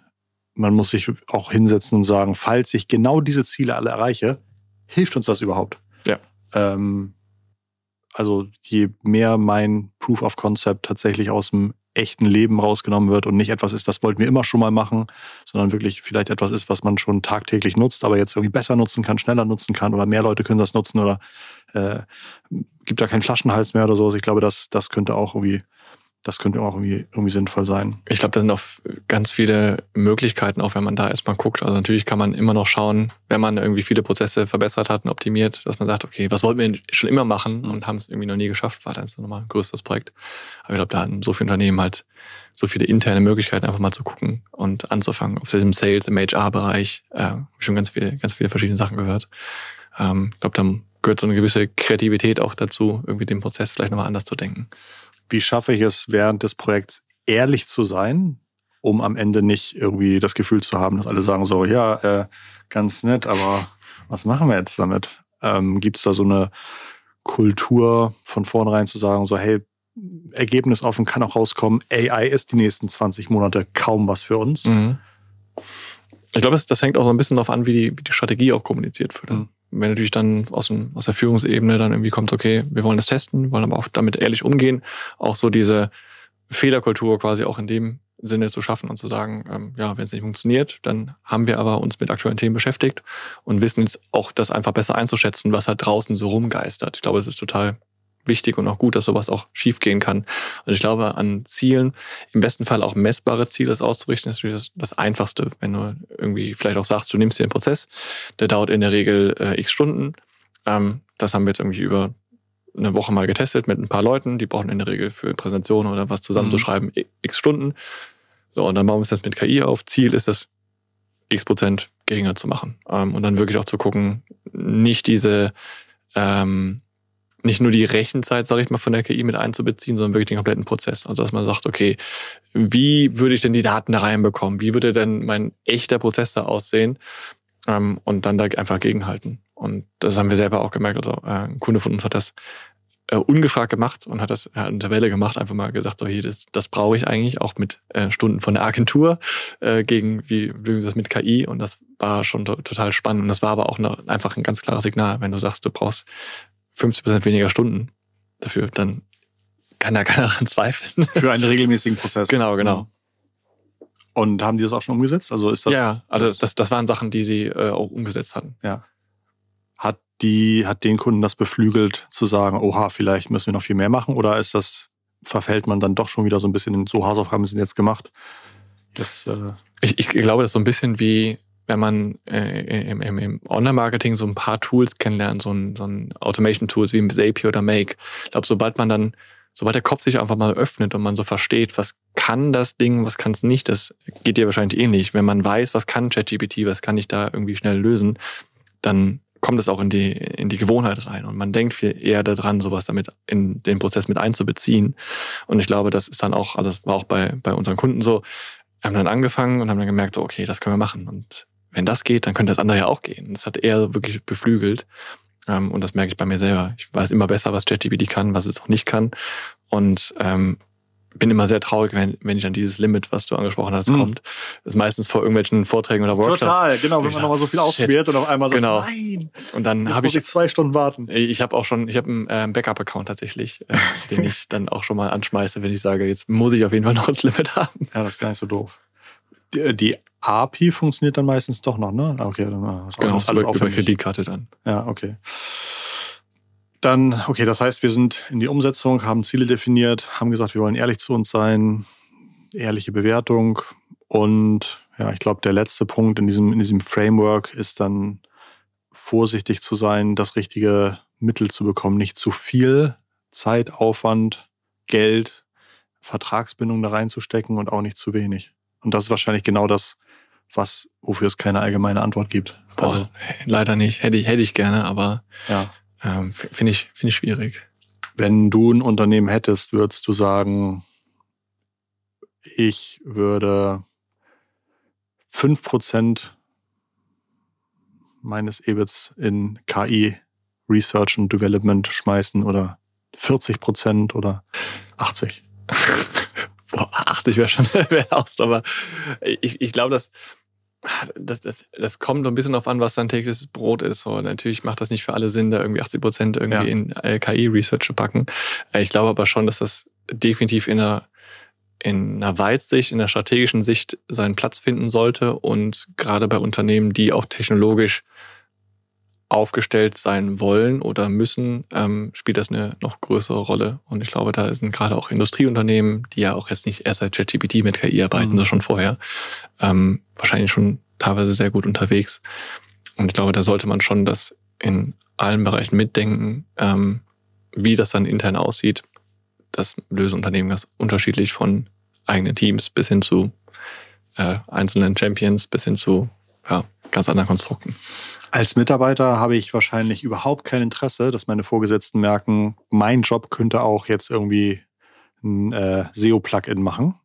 man muss sich auch hinsetzen und sagen, falls ich genau diese Ziele alle erreiche, hilft uns das überhaupt? Ja. Ähm, also je mehr mein Proof of Concept tatsächlich aus dem echten Leben rausgenommen wird und nicht etwas ist, das wollten wir immer schon mal machen, sondern wirklich vielleicht etwas ist, was man schon tagtäglich nutzt, aber jetzt irgendwie besser nutzen kann, schneller nutzen kann oder mehr Leute können das nutzen oder äh, gibt da keinen Flaschenhals mehr oder so. Also ich glaube, das, das könnte auch irgendwie das könnte auch irgendwie, irgendwie sinnvoll sein. Ich glaube, da sind auch ganz viele Möglichkeiten, auch wenn man da erstmal guckt. Also natürlich kann man immer noch schauen, wenn man irgendwie viele Prozesse verbessert hat und optimiert, dass man sagt, okay, was wollten wir schon immer machen mhm. und haben es irgendwie noch nie geschafft, war dann nochmal ein größeres Projekt. Aber ich glaube, da hatten so viele Unternehmen halt so viele interne Möglichkeiten, einfach mal zu gucken und anzufangen. Ob es im Sales, im HR-Bereich, äh, schon ganz viele, ganz viele verschiedene Sachen gehört. Ähm, ich glaube, da gehört so eine gewisse Kreativität auch dazu, irgendwie den Prozess vielleicht nochmal anders zu denken wie schaffe ich es während des Projekts ehrlich zu sein, um am Ende nicht irgendwie das Gefühl zu haben, dass alle sagen so, ja, äh, ganz nett, aber was machen wir jetzt damit? Ähm, Gibt es da so eine Kultur von vornherein zu sagen, so, hey, Ergebnis offen kann auch rauskommen, AI ist die nächsten 20 Monate kaum was für uns? Mhm. Ich glaube, das, das, hängt auch so ein bisschen darauf an, wie die, wie die Strategie auch kommuniziert wird. Mhm wenn natürlich dann aus, dem, aus der Führungsebene dann irgendwie kommt, okay, wir wollen das testen, wollen aber auch damit ehrlich umgehen, auch so diese Fehlerkultur quasi auch in dem Sinne zu schaffen und zu sagen, ähm, ja, wenn es nicht funktioniert, dann haben wir aber uns mit aktuellen Themen beschäftigt und wissen jetzt auch das einfach besser einzuschätzen, was halt draußen so rumgeistert. Ich glaube, das ist total wichtig und auch gut, dass sowas auch schiefgehen kann. Und ich glaube, an Zielen, im besten Fall auch messbare Ziele auszurichten, ist natürlich das, das, Einfachste. Wenn du irgendwie vielleicht auch sagst, du nimmst dir einen Prozess, der dauert in der Regel äh, x Stunden. Ähm, das haben wir jetzt irgendwie über eine Woche mal getestet mit ein paar Leuten. Die brauchen in der Regel für Präsentationen oder was zusammenzuschreiben mhm. x Stunden. So, und dann bauen wir es jetzt mit KI auf. Ziel ist es, x Prozent geringer zu machen. Ähm, und dann wirklich auch zu gucken, nicht diese ähm, nicht nur die Rechenzeit, sage ich mal, von der KI mit einzubeziehen, sondern wirklich den kompletten Prozess. Also dass man sagt, okay, wie würde ich denn die Daten da reinbekommen? Wie würde denn mein echter Prozess da aussehen? Ähm, und dann da einfach gegenhalten. Und das haben wir selber auch gemerkt. Also äh, ein Kunde von uns hat das äh, ungefragt gemacht und hat das ja, in Tabelle gemacht, einfach mal gesagt, so hier, das, das brauche ich eigentlich, auch mit äh, Stunden von der Agentur äh, gegen, wie lösen Sie das mit KI und das war schon to total spannend und das war aber auch eine, einfach ein ganz klares Signal, wenn du sagst, du brauchst 50 Prozent weniger Stunden dafür, dann kann da keiner daran zweifeln. Für einen regelmäßigen Prozess. Genau, genau. Und haben die das auch schon umgesetzt? Also ist das? Ja, also das, das waren Sachen, die sie äh, auch umgesetzt hatten. Ja. Hat die, hat den Kunden das beflügelt zu sagen, oha, vielleicht müssen wir noch viel mehr machen? Oder ist das, verfällt man dann doch schon wieder so ein bisschen in so Hausaufgaben sind jetzt gemacht? Jetzt, äh ich, ich glaube, das ist so ein bisschen wie wenn man äh, im, im, im Online-Marketing so ein paar Tools kennenlernt, so ein, so ein Automation-Tools wie Zapier oder Make. Ich glaube, sobald man dann sobald der Kopf sich einfach mal öffnet und man so versteht, was kann das Ding, was kann es nicht, das geht dir wahrscheinlich ähnlich. Wenn man weiß, was kann ChatGPT, was kann ich da irgendwie schnell lösen, dann kommt es auch in die, in die Gewohnheit rein. Und man denkt viel eher daran, sowas damit in den Prozess mit einzubeziehen. Und ich glaube, das ist dann auch, also das war auch bei, bei unseren Kunden so, haben dann angefangen und haben dann gemerkt, okay, das können wir machen. Und wenn das geht, dann könnte das andere ja auch gehen. Das hat eher wirklich beflügelt. Ähm, und das merke ich bei mir selber. Ich weiß immer besser, was ChatGPT kann, was es auch nicht kann. Und ähm, bin immer sehr traurig, wenn, wenn ich an dieses Limit, was du angesprochen hast, mhm. kommt. Das ist meistens vor irgendwelchen Vorträgen oder Workshops. Total, genau, wenn man nochmal so viel ausprobiert und auf einmal sagt, genau. nein, und dann habe ich, ich zwei Stunden warten. Ich habe auch schon, ich habe einen äh, Backup-Account tatsächlich, äh, den ich dann auch schon mal anschmeiße, wenn ich sage, jetzt muss ich auf jeden Fall noch das Limit haben. Ja, das ist gar nicht so doof. Die, die API funktioniert dann meistens doch noch, ne? Okay, dann äh, genau, alles über, über Kreditkarte dann. Ja, okay. Dann, okay, das heißt, wir sind in die Umsetzung, haben Ziele definiert, haben gesagt, wir wollen ehrlich zu uns sein, ehrliche Bewertung. Und ja, ich glaube, der letzte Punkt in diesem, in diesem Framework ist dann vorsichtig zu sein, das richtige Mittel zu bekommen. Nicht zu viel Zeit, Aufwand, Geld, Vertragsbindung da reinzustecken und auch nicht zu wenig. Und das ist wahrscheinlich genau das, was, wofür es keine allgemeine Antwort gibt. Boah, also, leider nicht. Hätte ich, hätte ich gerne, aber ja. Ähm, Finde ich, finde ich schwierig. Wenn du ein Unternehmen hättest, würdest du sagen, ich würde fünf Prozent meines EBITs in KI Research and Development schmeißen oder 40 Prozent oder 80? Boah, 80 wäre schon wär aus, aber ich, ich glaube, dass das, das, das kommt so ein bisschen darauf an, was dein tägliches Brot ist. So, natürlich macht das nicht für alle Sinn, da irgendwie 80 Prozent irgendwie ja. in äh, KI-Research zu packen. Äh, ich glaube aber schon, dass das definitiv in einer, in einer Weitsicht, in einer strategischen Sicht seinen Platz finden sollte und gerade bei Unternehmen, die auch technologisch aufgestellt sein wollen oder müssen, ähm, spielt das eine noch größere Rolle. Und ich glaube, da sind gerade auch Industrieunternehmen, die ja auch jetzt nicht erst seit ChatGPT mit KI arbeiten, mhm. sondern schon vorher, ähm, wahrscheinlich schon teilweise sehr gut unterwegs. Und ich glaube, da sollte man schon das in allen Bereichen mitdenken, ähm, wie das dann intern aussieht. Das lösen Unternehmen ganz unterschiedlich von eigenen Teams bis hin zu äh, einzelnen Champions, bis hin zu ja, ganz anderen Konstrukten. Als Mitarbeiter habe ich wahrscheinlich überhaupt kein Interesse, dass meine Vorgesetzten merken, mein Job könnte auch jetzt irgendwie ein äh, SEO-Plugin machen.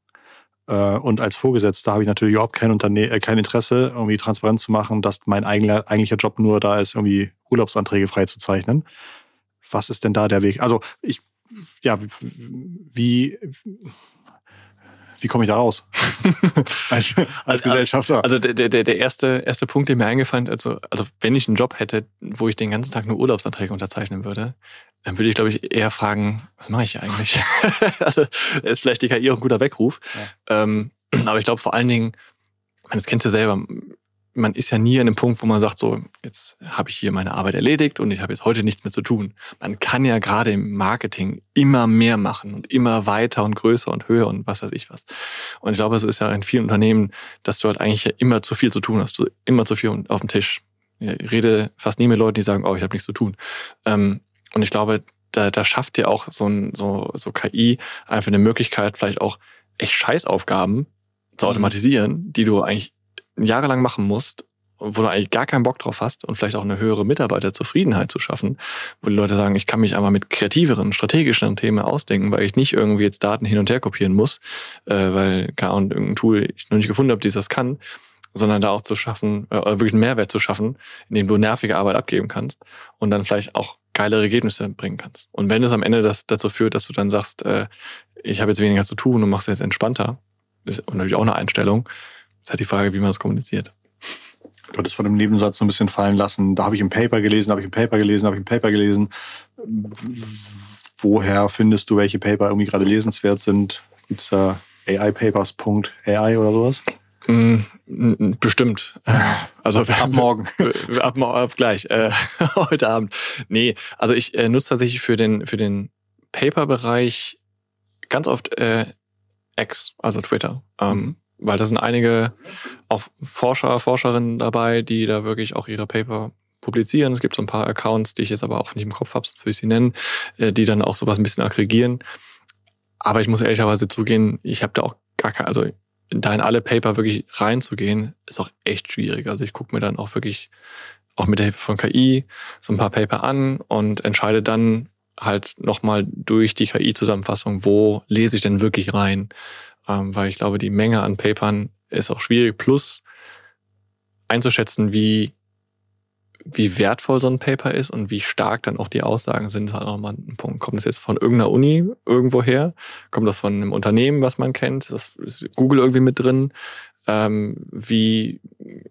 Äh, und als Vorgesetzter habe ich natürlich überhaupt kein, Unterne äh, kein Interesse, irgendwie transparent zu machen, dass mein eigentlicher, eigentlicher Job nur da ist, irgendwie Urlaubsanträge freizuzeichnen. Was ist denn da der Weg? Also ich, ja, wie, wie komme ich da raus? als, als also, Gesellschafter. Also der, der, der erste, erste Punkt, der mir eingefallen ist, also, also wenn ich einen Job hätte, wo ich den ganzen Tag nur Urlaubsanträge unterzeichnen würde, dann würde ich, glaube ich, eher fragen, was mache ich hier eigentlich? also ist vielleicht die KI auch ein guter Weckruf. Ja. Ähm, aber ich glaube vor allen Dingen, man, das kennt ihr selber, man ist ja nie an dem Punkt, wo man sagt, so, jetzt habe ich hier meine Arbeit erledigt und ich habe jetzt heute nichts mehr zu tun. Man kann ja gerade im Marketing immer mehr machen und immer weiter und größer und höher und was weiß ich was. Und ich glaube, es ist ja in vielen Unternehmen, dass du halt eigentlich ja immer zu viel zu tun hast, du immer zu viel auf dem Tisch. Ich rede fast nie mit Leuten, die sagen, oh, ich habe nichts zu tun. Ähm, und ich glaube, da, da schafft dir auch so, ein, so, so KI einfach eine Möglichkeit, vielleicht auch echt Scheißaufgaben zu mhm. automatisieren, die du eigentlich jahrelang machen musst, wo du eigentlich gar keinen Bock drauf hast und vielleicht auch eine höhere Mitarbeiterzufriedenheit zu schaffen, wo die Leute sagen, ich kann mich einmal mit kreativeren, strategischeren Themen ausdenken, weil ich nicht irgendwie jetzt Daten hin und her kopieren muss, äh, weil gar und irgendein Tool ich noch nicht gefunden habe, die das kann, sondern da auch zu schaffen, äh, wirklich einen Mehrwert zu schaffen, indem du nervige Arbeit abgeben kannst und dann vielleicht auch geilere Ergebnisse bringen kannst. Und wenn es am Ende das dazu führt, dass du dann sagst, äh, ich habe jetzt weniger zu tun und machst jetzt entspannter, ist natürlich auch eine Einstellung, ist halt die Frage, wie man das kommuniziert. Du hattest von dem Nebensatz so ein bisschen fallen lassen. Da habe ich im Paper gelesen, habe ich im Paper gelesen, habe ich im Paper gelesen. Woher findest du, welche Paper irgendwie gerade lesenswert sind? Gibt es da AIpapers.ai oder sowas? Mm, bestimmt. Also ab morgen. ab, ab gleich. Äh, heute Abend. Nee, also ich äh, nutze tatsächlich für den, für den Paper-Bereich ganz oft äh, X, also Twitter. Ähm, weil da sind einige auch Forscher, Forscherinnen dabei, die da wirklich auch ihre Paper publizieren. Es gibt so ein paar Accounts, die ich jetzt aber auch nicht im Kopf habe, sonst würde ich sie nennen, äh, die dann auch sowas ein bisschen aggregieren. Aber ich muss ehrlicherweise zugehen, ich habe da auch gar keine, also da in alle Paper wirklich reinzugehen, ist auch echt schwierig. Also ich gucke mir dann auch wirklich auch mit der Hilfe von KI so ein paar Paper an und entscheide dann halt nochmal durch die KI-Zusammenfassung, wo lese ich denn wirklich rein. Ähm, weil ich glaube, die Menge an Papern ist auch schwierig. Plus einzuschätzen, wie wie wertvoll so ein Paper ist und wie stark dann auch die Aussagen sind, ist halt auch mal ein Punkt. Kommt das jetzt von irgendeiner Uni irgendwo her? Kommt das von einem Unternehmen, was man kennt? Das, ist Google irgendwie mit drin? Ähm, wie,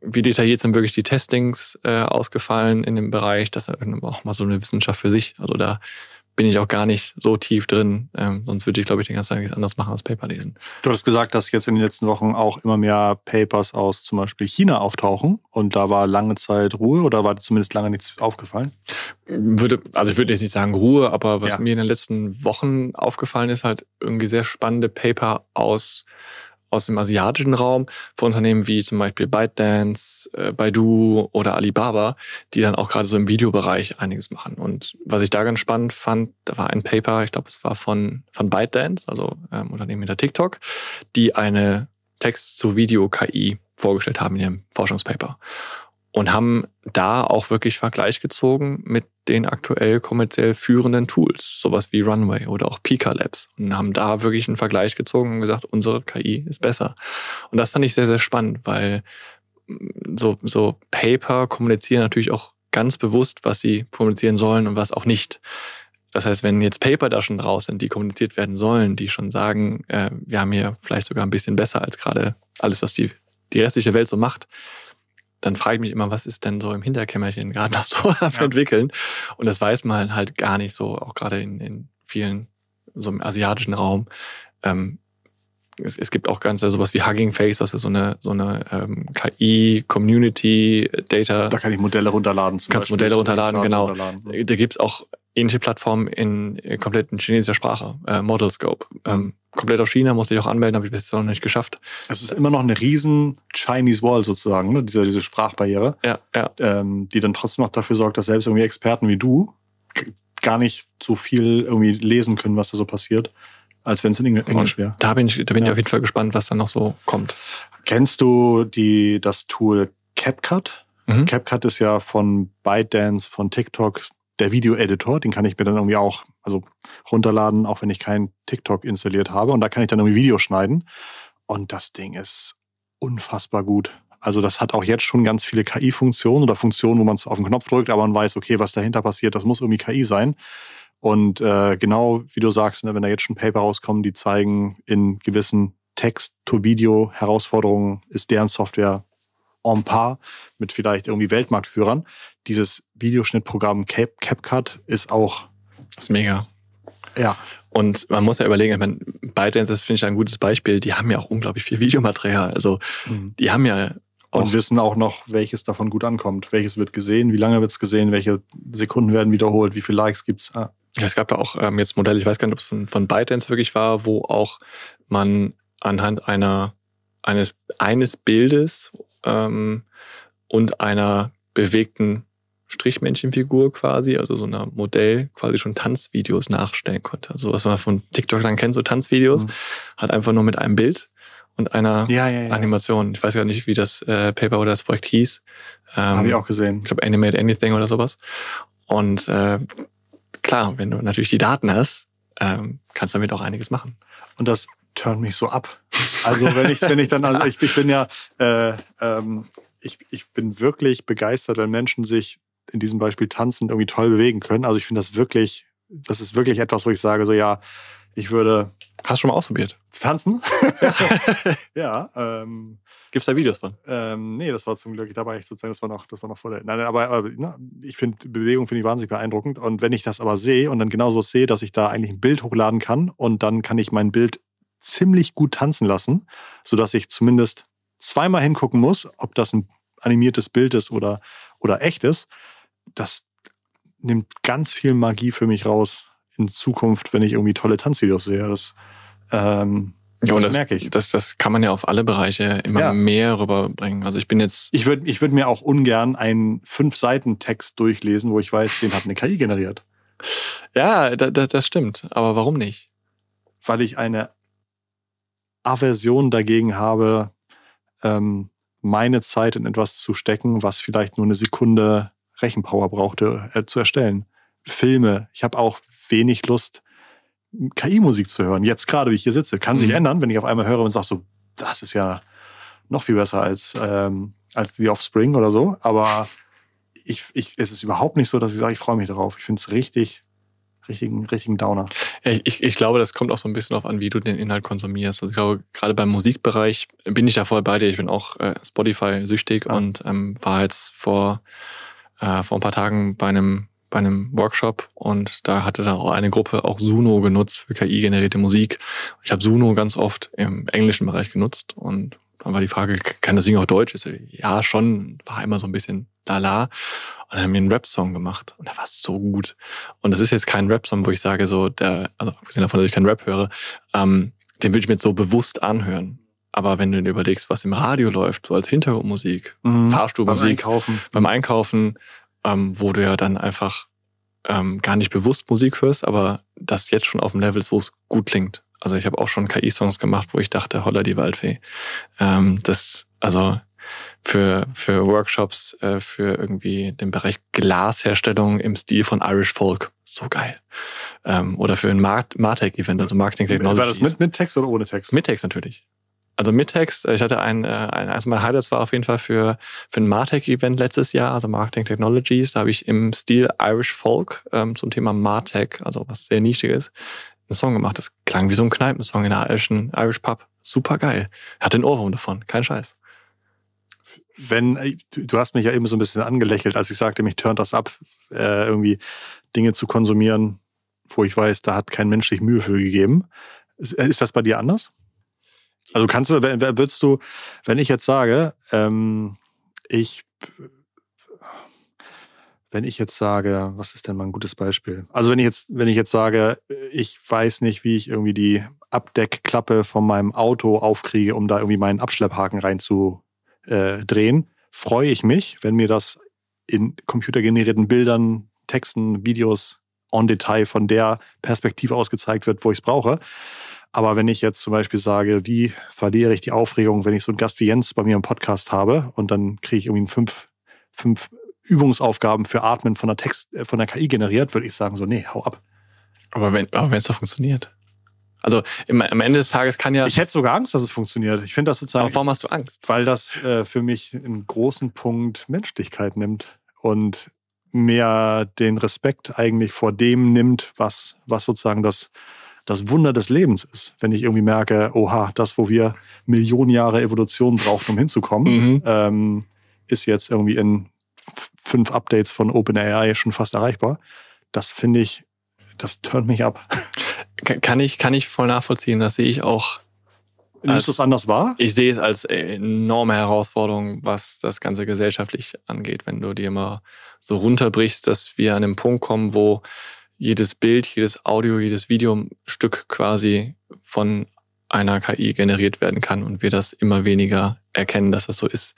wie detailliert sind wirklich die Testings äh, ausgefallen in dem Bereich? Das ist auch mal so eine Wissenschaft für sich. Also da bin ich auch gar nicht so tief drin. Ähm, sonst würde ich, glaube ich, den ganzen Tag nichts anderes machen als Paper lesen. Du hast gesagt, dass jetzt in den letzten Wochen auch immer mehr Papers aus zum Beispiel China auftauchen und da war lange Zeit Ruhe oder war zumindest lange nichts aufgefallen? Würde, also ich würde jetzt nicht sagen Ruhe, aber was ja. mir in den letzten Wochen aufgefallen ist, halt irgendwie sehr spannende Paper aus aus dem asiatischen Raum von Unternehmen wie zum Beispiel ByteDance, äh, Baidu oder Alibaba, die dann auch gerade so im Videobereich einiges machen. Und was ich da ganz spannend fand, da war ein Paper, ich glaube, es war von, von ByteDance, also ähm, Unternehmen hinter TikTok, die eine Text-zu-Video-KI vorgestellt haben in ihrem Forschungspaper und haben da auch wirklich Vergleich gezogen mit den aktuell kommerziell führenden Tools, sowas wie Runway oder auch Pika Labs und haben da wirklich einen Vergleich gezogen und gesagt, unsere KI ist besser. Und das fand ich sehr, sehr spannend, weil mm, so, so Paper kommunizieren natürlich auch ganz bewusst, was sie kommunizieren sollen und was auch nicht. Das heißt, wenn jetzt Paper da schon draus sind, die kommuniziert werden sollen, die schon sagen, äh, wir haben hier vielleicht sogar ein bisschen besser als gerade alles, was die, die restliche Welt so macht, dann frage ich mich immer, was ist denn so im Hinterkämmerchen gerade noch so am ja. entwickeln? Und das weiß man halt gar nicht so, auch gerade in, in vielen, so im asiatischen Raum. Ähm, es, es gibt auch ganz sowas wie Hugging Face, was ist so eine so eine ähm, KI Community Data. Da kann ich Modelle runterladen. Zum kannst Beispiel. Modelle runterladen, genau. Runterladen. Da gibt's auch ähnliche Plattformen in, in komplett in chinesischer Sprache, äh, Modelscope. Ähm, komplett aus China, musste ich auch anmelden, habe ich bis jetzt noch nicht geschafft. Es ist immer noch eine riesen Chinese Wall sozusagen, ne? diese, diese Sprachbarriere, ja, ja. Ähm, die dann trotzdem noch dafür sorgt, dass selbst irgendwie Experten wie du gar nicht so viel irgendwie lesen können, was da so passiert, als wenn es in Englisch wäre. Da bin ich, da bin ja. ich auf jeden Fall gespannt, was da noch so kommt. Kennst du die, das Tool CapCut? Mhm. CapCut ist ja von ByteDance, von TikTok der Video-Editor, den kann ich mir dann irgendwie auch also runterladen, auch wenn ich keinen TikTok installiert habe. Und da kann ich dann irgendwie Videos schneiden. Und das Ding ist unfassbar gut. Also das hat auch jetzt schon ganz viele KI-Funktionen oder Funktionen, wo man es auf den Knopf drückt, aber man weiß, okay, was dahinter passiert, das muss irgendwie KI sein. Und äh, genau wie du sagst, ne, wenn da jetzt schon Paper rauskommen, die zeigen, in gewissen Text-to-Video-Herausforderungen ist deren Software en par mit vielleicht irgendwie Weltmarktführern. Dieses Videoschnittprogramm Cap CapCut ist auch. Das ist mega. Ja. Und man muss ja überlegen, ich meine, ByteDance, das finde ich ein gutes Beispiel, die haben ja auch unglaublich viel Videomaterial. Also mhm. die haben ja auch und wissen auch noch, welches davon gut ankommt. Welches wird gesehen, wie lange wird es gesehen, welche Sekunden werden wiederholt, wie viele Likes gibt's. Ah. Ja, es gab ja auch ähm, jetzt Modelle, ich weiß gar nicht, ob es von, von ByteDance wirklich war, wo auch man anhand einer eines eines Bildes ähm, und einer bewegten Strichmännchenfigur quasi, also so einer Modell, quasi schon Tanzvideos nachstellen konnte. Also was man von TikTok dann kennt, so Tanzvideos, mhm. hat einfach nur mit einem Bild und einer ja, ja, ja. Animation. Ich weiß gar nicht, wie das äh, Paper oder das Projekt hieß. Ähm, Habe ich auch gesehen. Ich glaube Animate Anything oder sowas. Und äh, klar, wenn du natürlich die Daten hast, ähm, kannst du damit auch einiges machen. Und das turnt mich so ab. Also wenn ich, wenn ich dann, also ich, ich bin ja, äh, ähm, ich, ich bin wirklich begeistert, wenn Menschen sich in diesem Beispiel tanzend irgendwie toll bewegen können. Also ich finde das wirklich, das ist wirklich etwas, wo ich sage, so ja, ich würde. Hast du schon mal ausprobiert? Tanzen? ja. ähm, Gibt es da Videos von? Ähm, nee, das war zum Glück, da war ich sozusagen, das war noch, das war noch vor der. Nein, aber, aber na, ich finde Bewegung finde ich wahnsinnig beeindruckend. Und wenn ich das aber sehe und dann genauso sehe, dass ich da eigentlich ein Bild hochladen kann und dann kann ich mein Bild ziemlich gut tanzen lassen, sodass ich zumindest zweimal hingucken muss, ob das ein animiertes Bild ist oder, oder echt ist. Das nimmt ganz viel Magie für mich raus in Zukunft, wenn ich irgendwie tolle Tanzvideos sehe. Das, ähm, ja, das, das merke ich. Das, das kann man ja auf alle Bereiche immer ja. mehr rüberbringen. Also ich bin jetzt. Ich würde ich würd mir auch ungern einen Fünf-Seiten-Text durchlesen, wo ich weiß, den hat eine KI generiert. Ja, da, da, das stimmt. Aber warum nicht? weil ich eine Aversion dagegen habe, ähm, meine Zeit in etwas zu stecken, was vielleicht nur eine Sekunde Rechenpower brauchte, äh, zu erstellen. Filme. Ich habe auch wenig Lust, KI-Musik zu hören. Jetzt gerade, wie ich hier sitze. Kann sich mhm. ändern, wenn ich auf einmal höre und sage so, das ist ja noch viel besser als, ähm, als The Offspring oder so. Aber ich, ich, es ist überhaupt nicht so, dass ich sage, ich freue mich darauf. Ich finde es richtig, richtigen, richtigen Downer. Ich, ich glaube, das kommt auch so ein bisschen darauf an, wie du den Inhalt konsumierst. Also ich glaube, gerade beim Musikbereich bin ich da voll bei dir. Ich bin auch äh, Spotify-süchtig ja. und ähm, war jetzt vor, äh, vor ein paar Tagen bei einem bei einem Workshop und da hatte dann auch eine Gruppe auch Suno genutzt für KI-generierte Musik. Ich habe Suno ganz oft im englischen Bereich genutzt und dann war die Frage, kann das Ding auch Deutsch? Ich so, ja, schon, war immer so ein bisschen lala. Und dann haben wir einen Rap-Song gemacht und der war so gut. Und das ist jetzt kein Rap-Song, wo ich sage, so, der, also abgesehen davon, dass ich keinen Rap höre, ähm, den würde ich mir jetzt so bewusst anhören. Aber wenn du dir überlegst, was im Radio läuft, so als Hintergrundmusik, mhm. Fahrstuhlmusik, beim Einkaufen, beim Einkaufen ähm, wo du ja dann einfach ähm, gar nicht bewusst Musik hörst, aber das jetzt schon auf dem Level ist, wo es gut klingt. Also ich habe auch schon KI-Songs gemacht, wo ich dachte, holla die Waldfee. Ähm, das, also für, für Workshops, äh, für irgendwie den Bereich Glasherstellung im Stil von Irish Folk. So geil. Ähm, oder für ein Martech-Event, also Marketing Technology. War das mit, mit Text oder ohne Text? Mit Text natürlich. Also mit Text. Ich hatte ein, äh, ein eines meiner Highlights war auf jeden Fall für, für ein Martech-Event letztes Jahr, also Marketing Technologies. Da habe ich im Stil Irish Folk ähm, zum Thema Martech, also was sehr nischig ist, einen Song gemacht. Das klang wie so ein Kneipensong in der irischen Irish Pub. Super geil. Hatte einen Ohrwurm davon, kein Scheiß. Wenn, äh, du hast mich ja eben so ein bisschen angelächelt, als ich sagte, mich turnt das ab, äh, irgendwie Dinge zu konsumieren, wo ich weiß, da hat kein Mensch sich Mühe für gegeben. Ist das bei dir anders? Also kannst du, würdest du, wenn ich jetzt sage, ähm, ich, wenn ich jetzt sage, was ist denn mal ein gutes Beispiel? Also wenn ich jetzt, wenn ich jetzt sage, ich weiß nicht, wie ich irgendwie die Abdeckklappe von meinem Auto aufkriege, um da irgendwie meinen Abschlepphaken reinzudrehen, äh, freue ich mich, wenn mir das in computergenerierten Bildern, Texten, Videos on Detail von der Perspektive ausgezeigt wird, wo ich es brauche. Aber wenn ich jetzt zum Beispiel sage, wie verliere ich die Aufregung, wenn ich so einen Gast wie Jens bei mir im Podcast habe und dann kriege ich irgendwie fünf, fünf Übungsaufgaben für Atmen von der Text, äh, von der KI generiert, würde ich sagen, so, nee, hau ab. Aber wenn aber es doch funktioniert. Also im, am Ende des Tages kann ja. Ich hätte sogar Angst, dass es funktioniert. Ich finde das sozusagen. Aber warum hast du Angst? Weil das äh, für mich einen großen Punkt Menschlichkeit nimmt und mehr den Respekt eigentlich vor dem nimmt, was, was sozusagen das das Wunder des Lebens ist. Wenn ich irgendwie merke, oha, das, wo wir Millionen Jahre Evolution brauchten, um hinzukommen, mhm. ähm, ist jetzt irgendwie in fünf Updates von OpenAI schon fast erreichbar. Das finde ich, das turnt mich ab. Kann ich, kann ich voll nachvollziehen. Das sehe ich auch. Nimmst du es anders wahr? Ich sehe es als enorme Herausforderung, was das Ganze gesellschaftlich angeht, wenn du dir mal so runterbrichst, dass wir an den Punkt kommen, wo jedes Bild, jedes Audio, jedes Videostück quasi von einer KI generiert werden kann und wir das immer weniger erkennen, dass das so ist.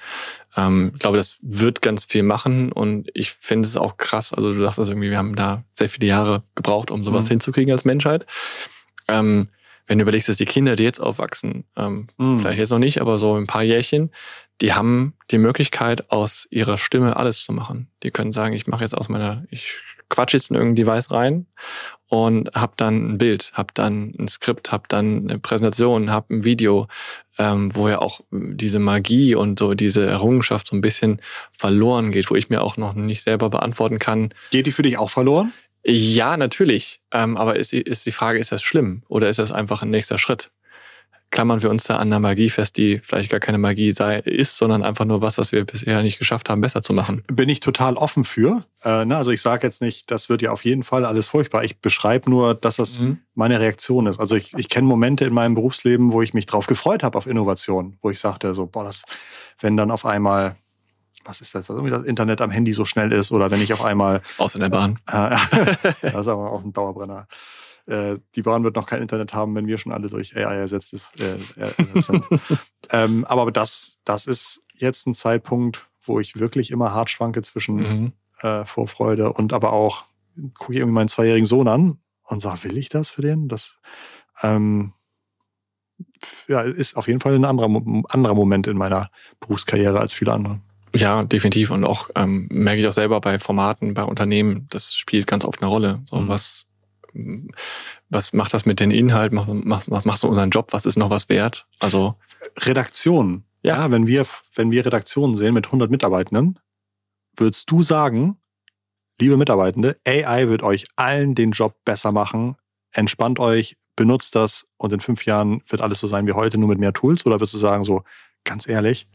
Ähm, ich glaube, das wird ganz viel machen und ich finde es auch krass. Also du sagst das irgendwie, wir haben da sehr viele Jahre gebraucht, um sowas mhm. hinzukriegen als Menschheit. Ähm, wenn du überlegst, dass die Kinder, die jetzt aufwachsen, ähm, mhm. vielleicht jetzt noch nicht, aber so ein paar Jährchen, die haben die Möglichkeit, aus ihrer Stimme alles zu machen. Die können sagen, ich mache jetzt aus meiner, ich quatsch jetzt in irgendein Device rein und hab dann ein Bild, hab dann ein Skript, hab dann eine Präsentation, hab ein Video, ähm, wo ja auch diese Magie und so diese Errungenschaft so ein bisschen verloren geht, wo ich mir auch noch nicht selber beantworten kann. Geht die für dich auch verloren? Ja, natürlich. Ähm, aber ist, ist die Frage, ist das schlimm oder ist das einfach ein nächster Schritt? Klammern wir uns da an der Magie fest, die vielleicht gar keine Magie sei, ist, sondern einfach nur was, was wir bisher nicht geschafft haben, besser zu machen. Bin ich total offen für. Äh, ne? Also ich sage jetzt nicht, das wird ja auf jeden Fall alles furchtbar. Ich beschreibe nur, dass das mhm. meine Reaktion ist. Also ich, ich kenne Momente in meinem Berufsleben, wo ich mich drauf gefreut habe auf Innovation, wo ich sagte, so, boah, das, wenn dann auf einmal was ist das, irgendwie das Internet am Handy so schnell ist oder wenn ich auf einmal. Aus in der Bahn. Äh, das ist aber auch ein Dauerbrenner. Äh, die Bahn wird noch kein Internet haben, wenn wir schon alle durch AI ersetzt, ist, äh, ersetzt sind. ähm, aber das, das ist jetzt ein Zeitpunkt, wo ich wirklich immer hart schwanke zwischen mhm. äh, Vorfreude und aber auch gucke ich irgendwie meinen zweijährigen Sohn an und sage, will ich das für den? Das, Ähm, ja, ist auf jeden Fall ein anderer, anderer Moment in meiner Berufskarriere als viele andere. Ja, definitiv. Und auch ähm, merke ich auch selber bei Formaten, bei Unternehmen, das spielt ganz oft eine Rolle. So, mhm. was, was macht das mit den Inhalten? Macht, macht, macht so unseren Job? Was ist noch was wert? Also Redaktion. Ja. ja, wenn wir, wenn wir Redaktionen sehen mit 100 Mitarbeitenden, würdest du sagen, liebe Mitarbeitende, AI wird euch allen den Job besser machen. Entspannt euch, benutzt das und in fünf Jahren wird alles so sein wie heute, nur mit mehr Tools? Oder würdest du sagen, so ganz ehrlich?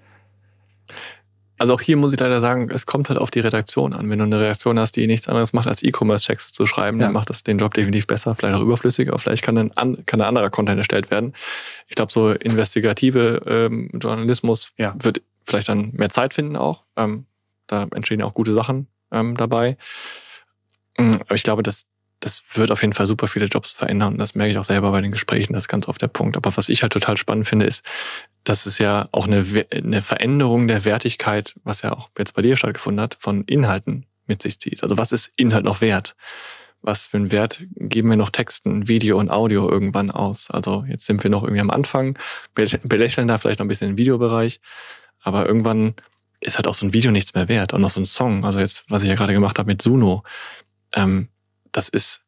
Also auch hier muss ich leider sagen, es kommt halt auf die Redaktion an. Wenn du eine Redaktion hast, die nichts anderes macht, als E-Commerce-Checks zu schreiben, ja. dann macht das den Job definitiv besser, vielleicht auch überflüssiger, vielleicht kann ein, kann ein anderer Content erstellt werden. Ich glaube, so investigative ähm, Journalismus ja. wird vielleicht dann mehr Zeit finden auch. Ähm, da entstehen auch gute Sachen ähm, dabei. Mm, aber ich glaube, dass das wird auf jeden Fall super viele Jobs verändern. Und das merke ich auch selber bei den Gesprächen, das ist ganz oft der Punkt. Aber was ich halt total spannend finde, ist, dass es ja auch eine, eine Veränderung der Wertigkeit, was ja auch jetzt bei dir stattgefunden hat, von Inhalten mit sich zieht. Also was ist Inhalt noch wert? Was für einen Wert geben wir noch Texten, Video und Audio irgendwann aus? Also jetzt sind wir noch irgendwie am Anfang, belächeln da vielleicht noch ein bisschen den Videobereich, aber irgendwann ist halt auch so ein Video nichts mehr wert. Und noch so ein Song, also jetzt, was ich ja gerade gemacht habe mit Suno, ähm, das ist,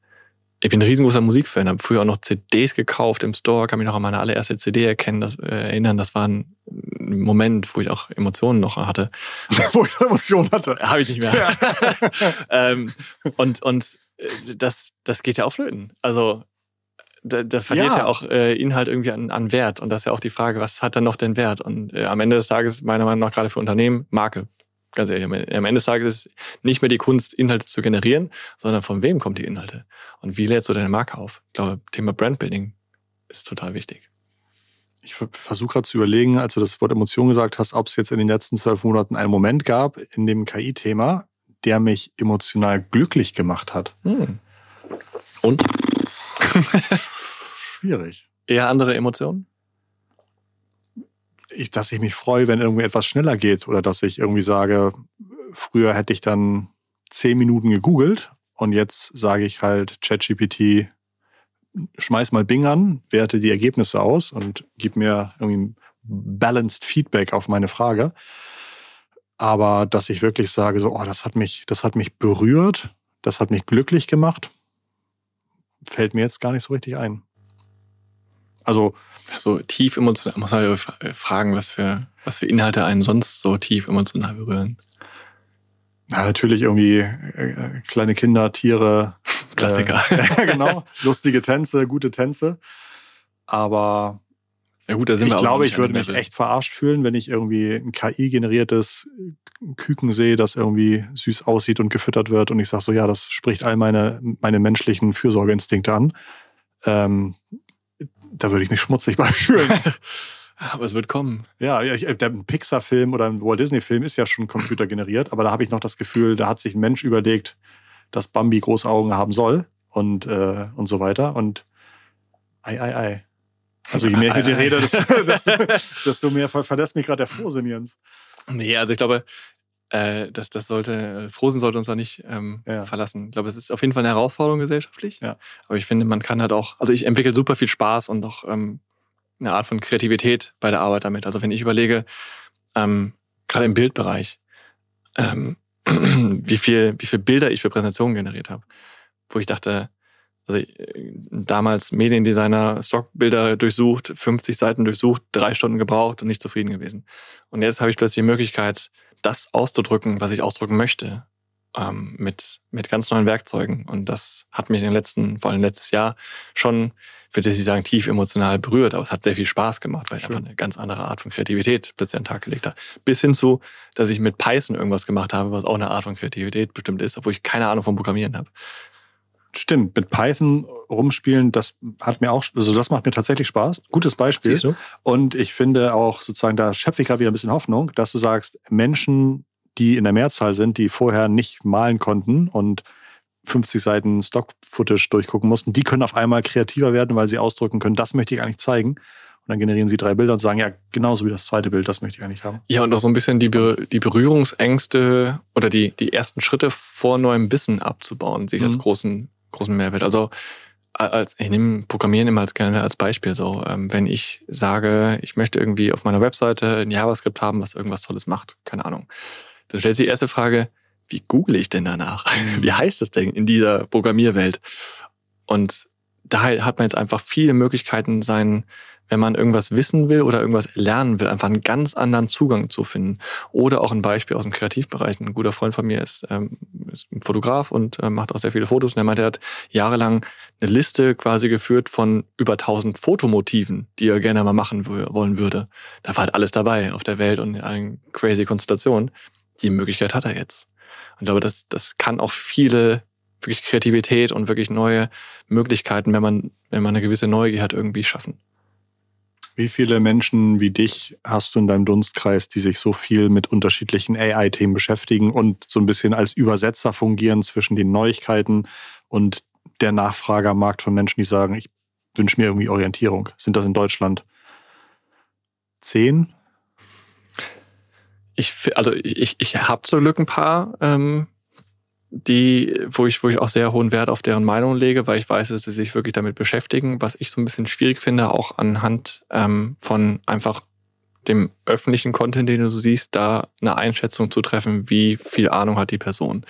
ich bin ein riesengroßer Musikfan, habe früher auch noch CDs gekauft im Store, kann mich noch an meine allererste CD erkennen, das, äh, erinnern, das war ein Moment, wo ich auch Emotionen noch hatte. wo ich Emotionen hatte? Habe ich nicht mehr. Ja. ähm, und und äh, das, das geht ja auch flöten. Also da, da verliert ja, ja auch äh, Inhalt irgendwie an, an Wert. Und das ist ja auch die Frage, was hat dann noch den Wert? Und äh, am Ende des Tages, meiner Meinung nach, gerade für Unternehmen, Marke. Ganz ehrlich, am Ende des Tages ist nicht mehr die Kunst, Inhalte zu generieren, sondern von wem kommen die Inhalte? Und wie lädst du deine Marke auf? Ich glaube, Thema Brandbuilding ist total wichtig. Ich versuche gerade zu überlegen, als du das Wort Emotion gesagt hast, ob es jetzt in den letzten zwölf Monaten einen Moment gab in dem KI-Thema, der mich emotional glücklich gemacht hat. Hm. Und? Schwierig. Eher andere Emotionen? Ich, dass ich mich freue, wenn irgendwie etwas schneller geht oder dass ich irgendwie sage, früher hätte ich dann zehn Minuten gegoogelt und jetzt sage ich halt ChatGPT, schmeiß mal Bing an, werte die Ergebnisse aus und gib mir irgendwie balanced Feedback auf meine Frage. Aber dass ich wirklich sage, so, oh, das hat mich, das hat mich berührt, das hat mich glücklich gemacht, fällt mir jetzt gar nicht so richtig ein. Also so tief emotional, muss man ja fragen, was für, was für Inhalte einen sonst so tief emotional berühren. Ja, natürlich irgendwie äh, kleine Kinder, Tiere. Klassiker. Äh, genau. Lustige Tänze, gute Tänze. Aber ja gut, da sind ich wir glaube, ich würde mich echt verarscht fühlen, wenn ich irgendwie ein KI-generiertes Küken sehe, das irgendwie süß aussieht und gefüttert wird und ich sage so, ja, das spricht all meine, meine menschlichen Fürsorgeinstinkte an. Ähm, da würde ich mich schmutzig bei fühlen. aber es wird kommen. Ja, der Pixar-Film oder ein Walt Disney-Film ist ja schon computergeneriert, aber da habe ich noch das Gefühl, da hat sich ein Mensch überlegt, dass Bambi große Augen haben soll und, äh, und so weiter. Und ei, ei, ei. Also je mehr ich mit dir rede, desto, desto, desto mehr verlässt mich gerade der Frohsinn, Jens. Nee, also ich glaube, äh, das, das sollte, Frozen sollte uns da nicht ähm, ja. verlassen. Ich glaube, es ist auf jeden Fall eine Herausforderung gesellschaftlich. Ja. Aber ich finde, man kann halt auch, also ich entwickle super viel Spaß und auch ähm, eine Art von Kreativität bei der Arbeit damit. Also wenn ich überlege, ähm, gerade im Bildbereich, ähm, wie viel, wie viel Bilder ich für Präsentationen generiert habe, wo ich dachte, also äh, damals Mediendesigner, Stockbilder durchsucht, 50 Seiten durchsucht, drei Stunden gebraucht und nicht zufrieden gewesen. Und jetzt habe ich plötzlich die Möglichkeit, das auszudrücken, was ich ausdrücken möchte, ähm, mit, mit ganz neuen Werkzeugen. Und das hat mich in den letzten, vor allem letztes Jahr, schon, würde ich sagen, tief emotional berührt, aber es hat sehr viel Spaß gemacht, weil ich einfach eine ganz andere Art von Kreativität plötzlich an den Tag gelegt habe. Bis hin zu, dass ich mit Python irgendwas gemacht habe, was auch eine Art von Kreativität bestimmt ist, obwohl ich keine Ahnung vom Programmieren habe. Stimmt, mit Python rumspielen, das hat mir auch, also das macht mir tatsächlich Spaß. Gutes Beispiel. Und ich finde auch sozusagen, da schöpfe ich gerade wieder ein bisschen Hoffnung, dass du sagst, Menschen, die in der Mehrzahl sind, die vorher nicht malen konnten und 50 Seiten Stock-Footage durchgucken mussten, die können auf einmal kreativer werden, weil sie ausdrücken können, das möchte ich eigentlich zeigen. Und dann generieren sie drei Bilder und sagen, ja, genauso wie das zweite Bild, das möchte ich eigentlich haben. Ja, und auch so ein bisschen die, Be die Berührungsängste oder die, die ersten Schritte vor neuem Wissen abzubauen, sich mhm. als großen großen Mehrwert. Also als, ich nehme Programmieren immer als gerne als Beispiel so. Ähm, wenn ich sage, ich möchte irgendwie auf meiner Webseite ein JavaScript haben, was irgendwas Tolles macht, keine Ahnung, dann stellt sich die erste Frage, wie google ich denn danach? Mhm. Wie heißt das denn in dieser Programmierwelt? Und da hat man jetzt einfach viele Möglichkeiten, sein, wenn man irgendwas wissen will oder irgendwas lernen will, einfach einen ganz anderen Zugang zu finden. Oder auch ein Beispiel aus dem Kreativbereich. Ein guter Freund von mir ist, ähm, ist ein Fotograf und äh, macht auch sehr viele Fotos. Und er meinte, er hat jahrelang eine Liste quasi geführt von über 1000 Fotomotiven, die er gerne mal machen wollen würde. Da war halt alles dabei auf der Welt und in allen crazy Konstellationen. Die Möglichkeit hat er jetzt. Und ich glaube, das, das kann auch viele wirklich Kreativität und wirklich neue Möglichkeiten, wenn man, wenn man eine gewisse Neugier hat, irgendwie schaffen. Wie viele Menschen wie dich hast du in deinem Dunstkreis, die sich so viel mit unterschiedlichen AI-Themen beschäftigen und so ein bisschen als Übersetzer fungieren zwischen den Neuigkeiten und der Nachfragermarkt von Menschen, die sagen, ich wünsche mir irgendwie Orientierung? Sind das in Deutschland zehn? Ich, also ich, ich habe zum Glück ein paar ähm, die, wo ich, wo ich auch sehr hohen Wert auf deren Meinung lege, weil ich weiß, dass sie sich wirklich damit beschäftigen. Was ich so ein bisschen schwierig finde, auch anhand ähm, von einfach dem öffentlichen Content, den du so siehst, da eine Einschätzung zu treffen, wie viel Ahnung hat die Person.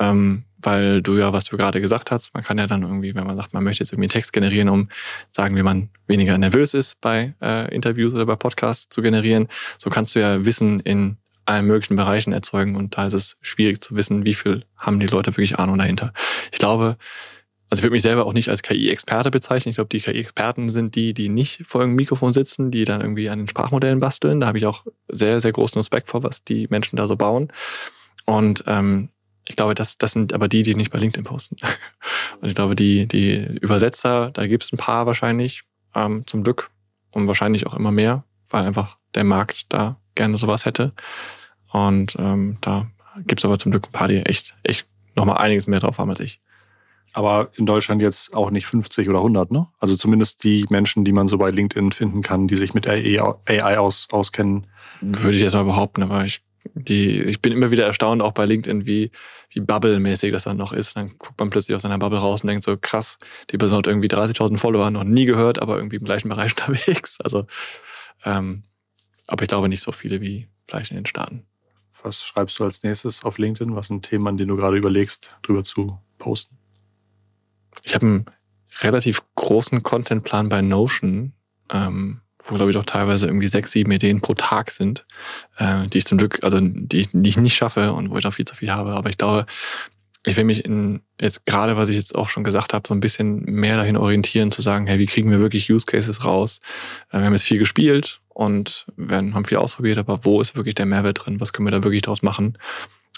Ähm, weil du ja, was du gerade gesagt hast, man kann ja dann irgendwie, wenn man sagt, man möchte jetzt irgendwie einen Text generieren, um sagen, wie man weniger nervös ist bei äh, Interviews oder bei Podcasts zu generieren, so kannst du ja Wissen in allen möglichen Bereichen erzeugen und da ist es schwierig zu wissen, wie viel haben die Leute wirklich Ahnung dahinter. Ich glaube, also ich würde mich selber auch nicht als KI-Experte bezeichnen. Ich glaube, die KI-Experten sind die, die nicht vor einem Mikrofon sitzen, die dann irgendwie an den Sprachmodellen basteln. Da habe ich auch sehr, sehr großen Respekt vor, was die Menschen da so bauen. Und ähm, ich glaube, das, das sind aber die, die nicht bei LinkedIn posten. Und ich glaube, die, die Übersetzer, da gibt es ein paar wahrscheinlich, ähm, zum Glück und wahrscheinlich auch immer mehr, weil einfach der Markt da gerne sowas hätte. Und ähm, da gibt's aber zum Glück ein paar, die echt, echt nochmal einiges mehr drauf haben als ich. Aber in Deutschland jetzt auch nicht 50 oder 100, ne? Also zumindest die Menschen, die man so bei LinkedIn finden kann, die sich mit AI aus, auskennen. Würde ich jetzt mal behaupten, aber ich, die, ich bin immer wieder erstaunt, auch bei LinkedIn, wie, wie Bubble-mäßig das dann noch ist. Dann guckt man plötzlich aus seiner Bubble raus und denkt so, krass, die Person hat irgendwie 30.000 Follower, noch nie gehört, aber irgendwie im gleichen Bereich unterwegs. Also ähm, aber ich glaube nicht so viele wie vielleicht in den Staaten. Was schreibst du als nächstes auf LinkedIn? Was sind Themen, an denen du gerade überlegst, drüber zu posten? Ich habe einen relativ großen Contentplan bei Notion, ähm, wo glaube ich doch teilweise irgendwie sechs, sieben Ideen pro Tag sind, äh, die ich zum Glück, also die ich, die ich nicht schaffe und wo ich auch viel zu viel habe. Aber ich glaube, ich will mich in jetzt gerade, was ich jetzt auch schon gesagt habe, so ein bisschen mehr dahin orientieren, zu sagen, hey, wie kriegen wir wirklich Use Cases raus? Äh, wir haben jetzt viel gespielt und wir haben viel ausprobiert, aber wo ist wirklich der Mehrwert drin? Was können wir da wirklich draus machen?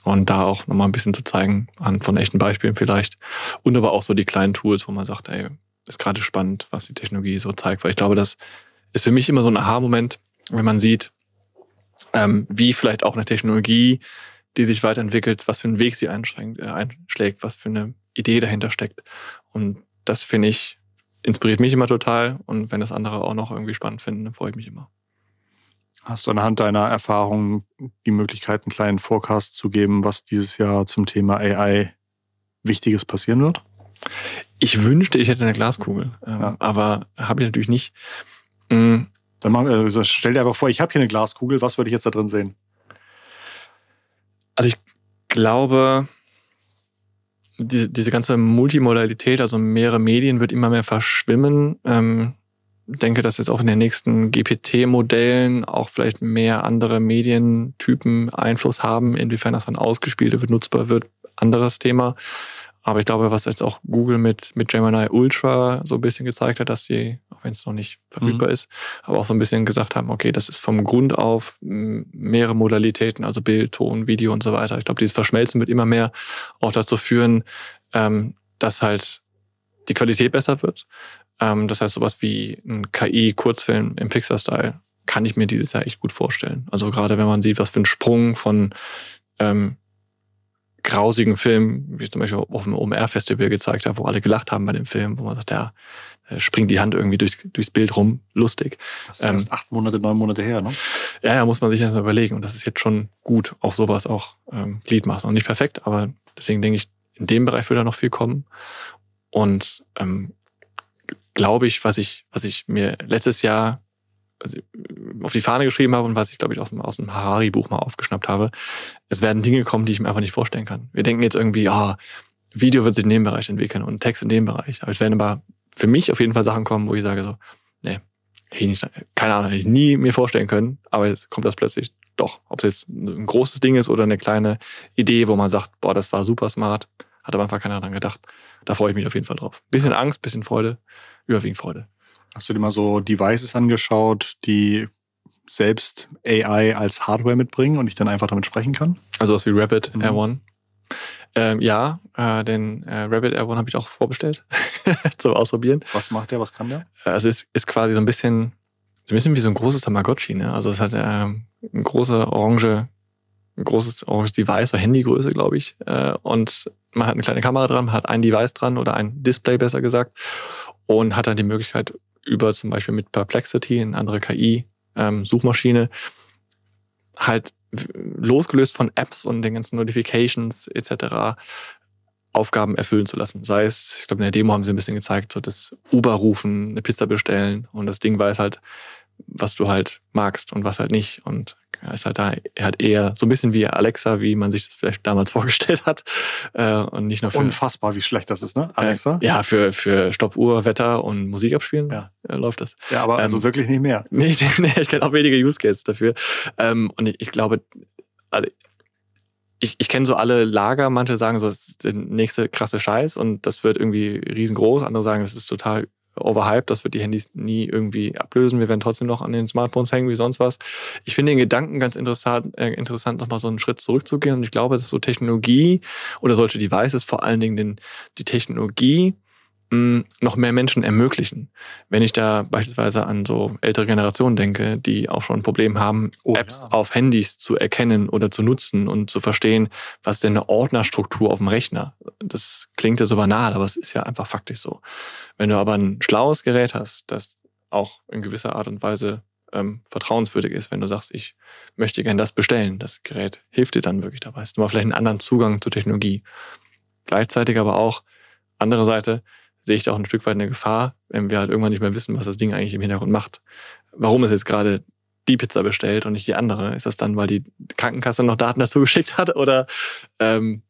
Und da auch nochmal ein bisschen zu zeigen, an von echten Beispielen vielleicht. Und aber auch so die kleinen Tools, wo man sagt, ey, ist gerade spannend, was die Technologie so zeigt. Weil ich glaube, das ist für mich immer so ein Aha-Moment, wenn man sieht, ähm, wie vielleicht auch eine Technologie die sich weiterentwickelt, was für einen Weg sie einschränkt, äh, einschlägt, was für eine Idee dahinter steckt. Und das finde ich, inspiriert mich immer total. Und wenn das andere auch noch irgendwie spannend finden, freue ich mich immer. Hast du anhand deiner Erfahrungen die Möglichkeit, einen kleinen Forecast zu geben, was dieses Jahr zum Thema AI Wichtiges passieren wird? Ich wünschte, ich hätte eine Glaskugel, ähm, ja. aber habe ich natürlich nicht. Mhm. Dann machen wir, also stell dir einfach vor, ich habe hier eine Glaskugel, was würde ich jetzt da drin sehen? Also ich glaube, die, diese ganze Multimodalität, also mehrere Medien, wird immer mehr verschwimmen. Ähm, denke, dass jetzt auch in den nächsten GPT-Modellen auch vielleicht mehr andere Medientypen Einfluss haben. Inwiefern das dann ausgespielt wird, nutzbar wird, anderes Thema. Aber ich glaube, was jetzt auch Google mit, mit Gemini Ultra so ein bisschen gezeigt hat, dass sie, auch wenn es noch nicht verfügbar mhm. ist, aber auch so ein bisschen gesagt haben, okay, das ist vom Grund auf mehrere Modalitäten, also Bild, Ton, Video und so weiter. Ich glaube, dieses Verschmelzen wird immer mehr auch dazu führen, ähm, dass halt die Qualität besser wird. Ähm, das heißt, sowas wie ein KI-Kurzfilm im Pixar-Style kann ich mir dieses Jahr echt gut vorstellen. Also gerade wenn man sieht, was für ein Sprung von ähm, grausigen Film, wie ich zum Beispiel auf dem OMR-Festival gezeigt habe, wo alle gelacht haben bei dem Film, wo man sagt, ja, springt die Hand irgendwie durchs, durchs Bild rum, lustig. Das ist ähm, erst acht Monate, neun Monate her, ne? Ja, ja, muss man sich erstmal überlegen. Und das ist jetzt schon gut, auf sowas auch ähm, Gliedmaßen. Und nicht perfekt, aber deswegen denke ich, in dem Bereich wird da noch viel kommen. Und ähm, glaube ich, was ich, was ich mir letztes Jahr auf die Fahne geschrieben habe und was ich, glaube ich, aus dem, aus dem Harari-Buch mal aufgeschnappt habe. Es werden Dinge kommen, die ich mir einfach nicht vorstellen kann. Wir denken jetzt irgendwie, ja, Video wird sich in dem Bereich entwickeln und Text in dem Bereich. Aber es werden aber für mich auf jeden Fall Sachen kommen, wo ich sage so, nee, ich nicht, keine Ahnung, hätte ich nie mir vorstellen können, aber jetzt kommt das plötzlich doch. Ob es jetzt ein großes Ding ist oder eine kleine Idee, wo man sagt, boah, das war super smart, hat aber einfach keiner dran gedacht. Da freue ich mich auf jeden Fall drauf. Bisschen Angst, bisschen Freude, überwiegend Freude. Hast du dir mal so Devices angeschaut, die selbst AI als Hardware mitbringen und ich dann einfach damit sprechen kann? Also was wie Rapid mhm. Air One. Ähm, ja, äh, den äh, Rabbit Air One habe ich auch vorbestellt zum Ausprobieren. Was macht der? Was kann der? Also es ist, quasi so ein bisschen, so ein bisschen wie so ein großes Tamagotchi. Ne? Also es hat ähm, ein große orange, ein großes oranges Device, so Handygröße, glaube ich. Äh, und man hat eine kleine Kamera dran, hat ein Device dran oder ein Display besser gesagt und hat dann die Möglichkeit über zum Beispiel mit Perplexity, eine andere KI, ähm, Suchmaschine, halt losgelöst von Apps und den ganzen Notifications etc. Aufgaben erfüllen zu lassen. Sei es, ich glaube, in der Demo haben sie ein bisschen gezeigt, so das Uber rufen, eine Pizza bestellen und das Ding weiß halt, was du halt magst und was halt nicht. Und er ist halt da, er hat eher so ein bisschen wie Alexa, wie man sich das vielleicht damals vorgestellt hat. Äh, und nicht nur für. Unfassbar, wie schlecht das ist, ne? Alexa? Äh, ja, für, für Stoppuhr, Wetter und Musik abspielen ja. äh, läuft das. Ja, aber also ähm, wirklich nicht mehr. Nee, nee ich kenne auch wenige Use Cases dafür. Ähm, und ich, ich glaube, also ich, ich kenne so alle Lager, manche sagen so, das ist der nächste krasse Scheiß und das wird irgendwie riesengroß, andere sagen, das ist total overhyped, das wird die Handys nie irgendwie ablösen. Wir werden trotzdem noch an den Smartphones hängen wie sonst was. Ich finde den Gedanken ganz interessant, äh, interessant nochmal so einen Schritt zurückzugehen. Und ich glaube, dass so Technologie oder solche Devices vor allen Dingen den, die Technologie noch mehr Menschen ermöglichen. Wenn ich da beispielsweise an so ältere Generationen denke, die auch schon ein Problem haben, oh, Apps ja. auf Handys zu erkennen oder zu nutzen und zu verstehen, was ist denn eine Ordnerstruktur auf dem Rechner? Das klingt ja so banal, aber es ist ja einfach faktisch so. Wenn du aber ein schlaues Gerät hast, das auch in gewisser Art und Weise ähm, vertrauenswürdig ist, wenn du sagst, ich möchte gern das bestellen, das Gerät hilft dir dann wirklich dabei. Du hast vielleicht einen anderen Zugang zur Technologie. Gleichzeitig aber auch, andere Seite, sehe ich da auch ein Stück weit eine Gefahr, wenn wir halt irgendwann nicht mehr wissen, was das Ding eigentlich im Hintergrund macht. Warum es jetzt gerade die Pizza bestellt und nicht die andere? Ist das dann, weil die Krankenkasse noch Daten dazu geschickt hat? Oder ähm,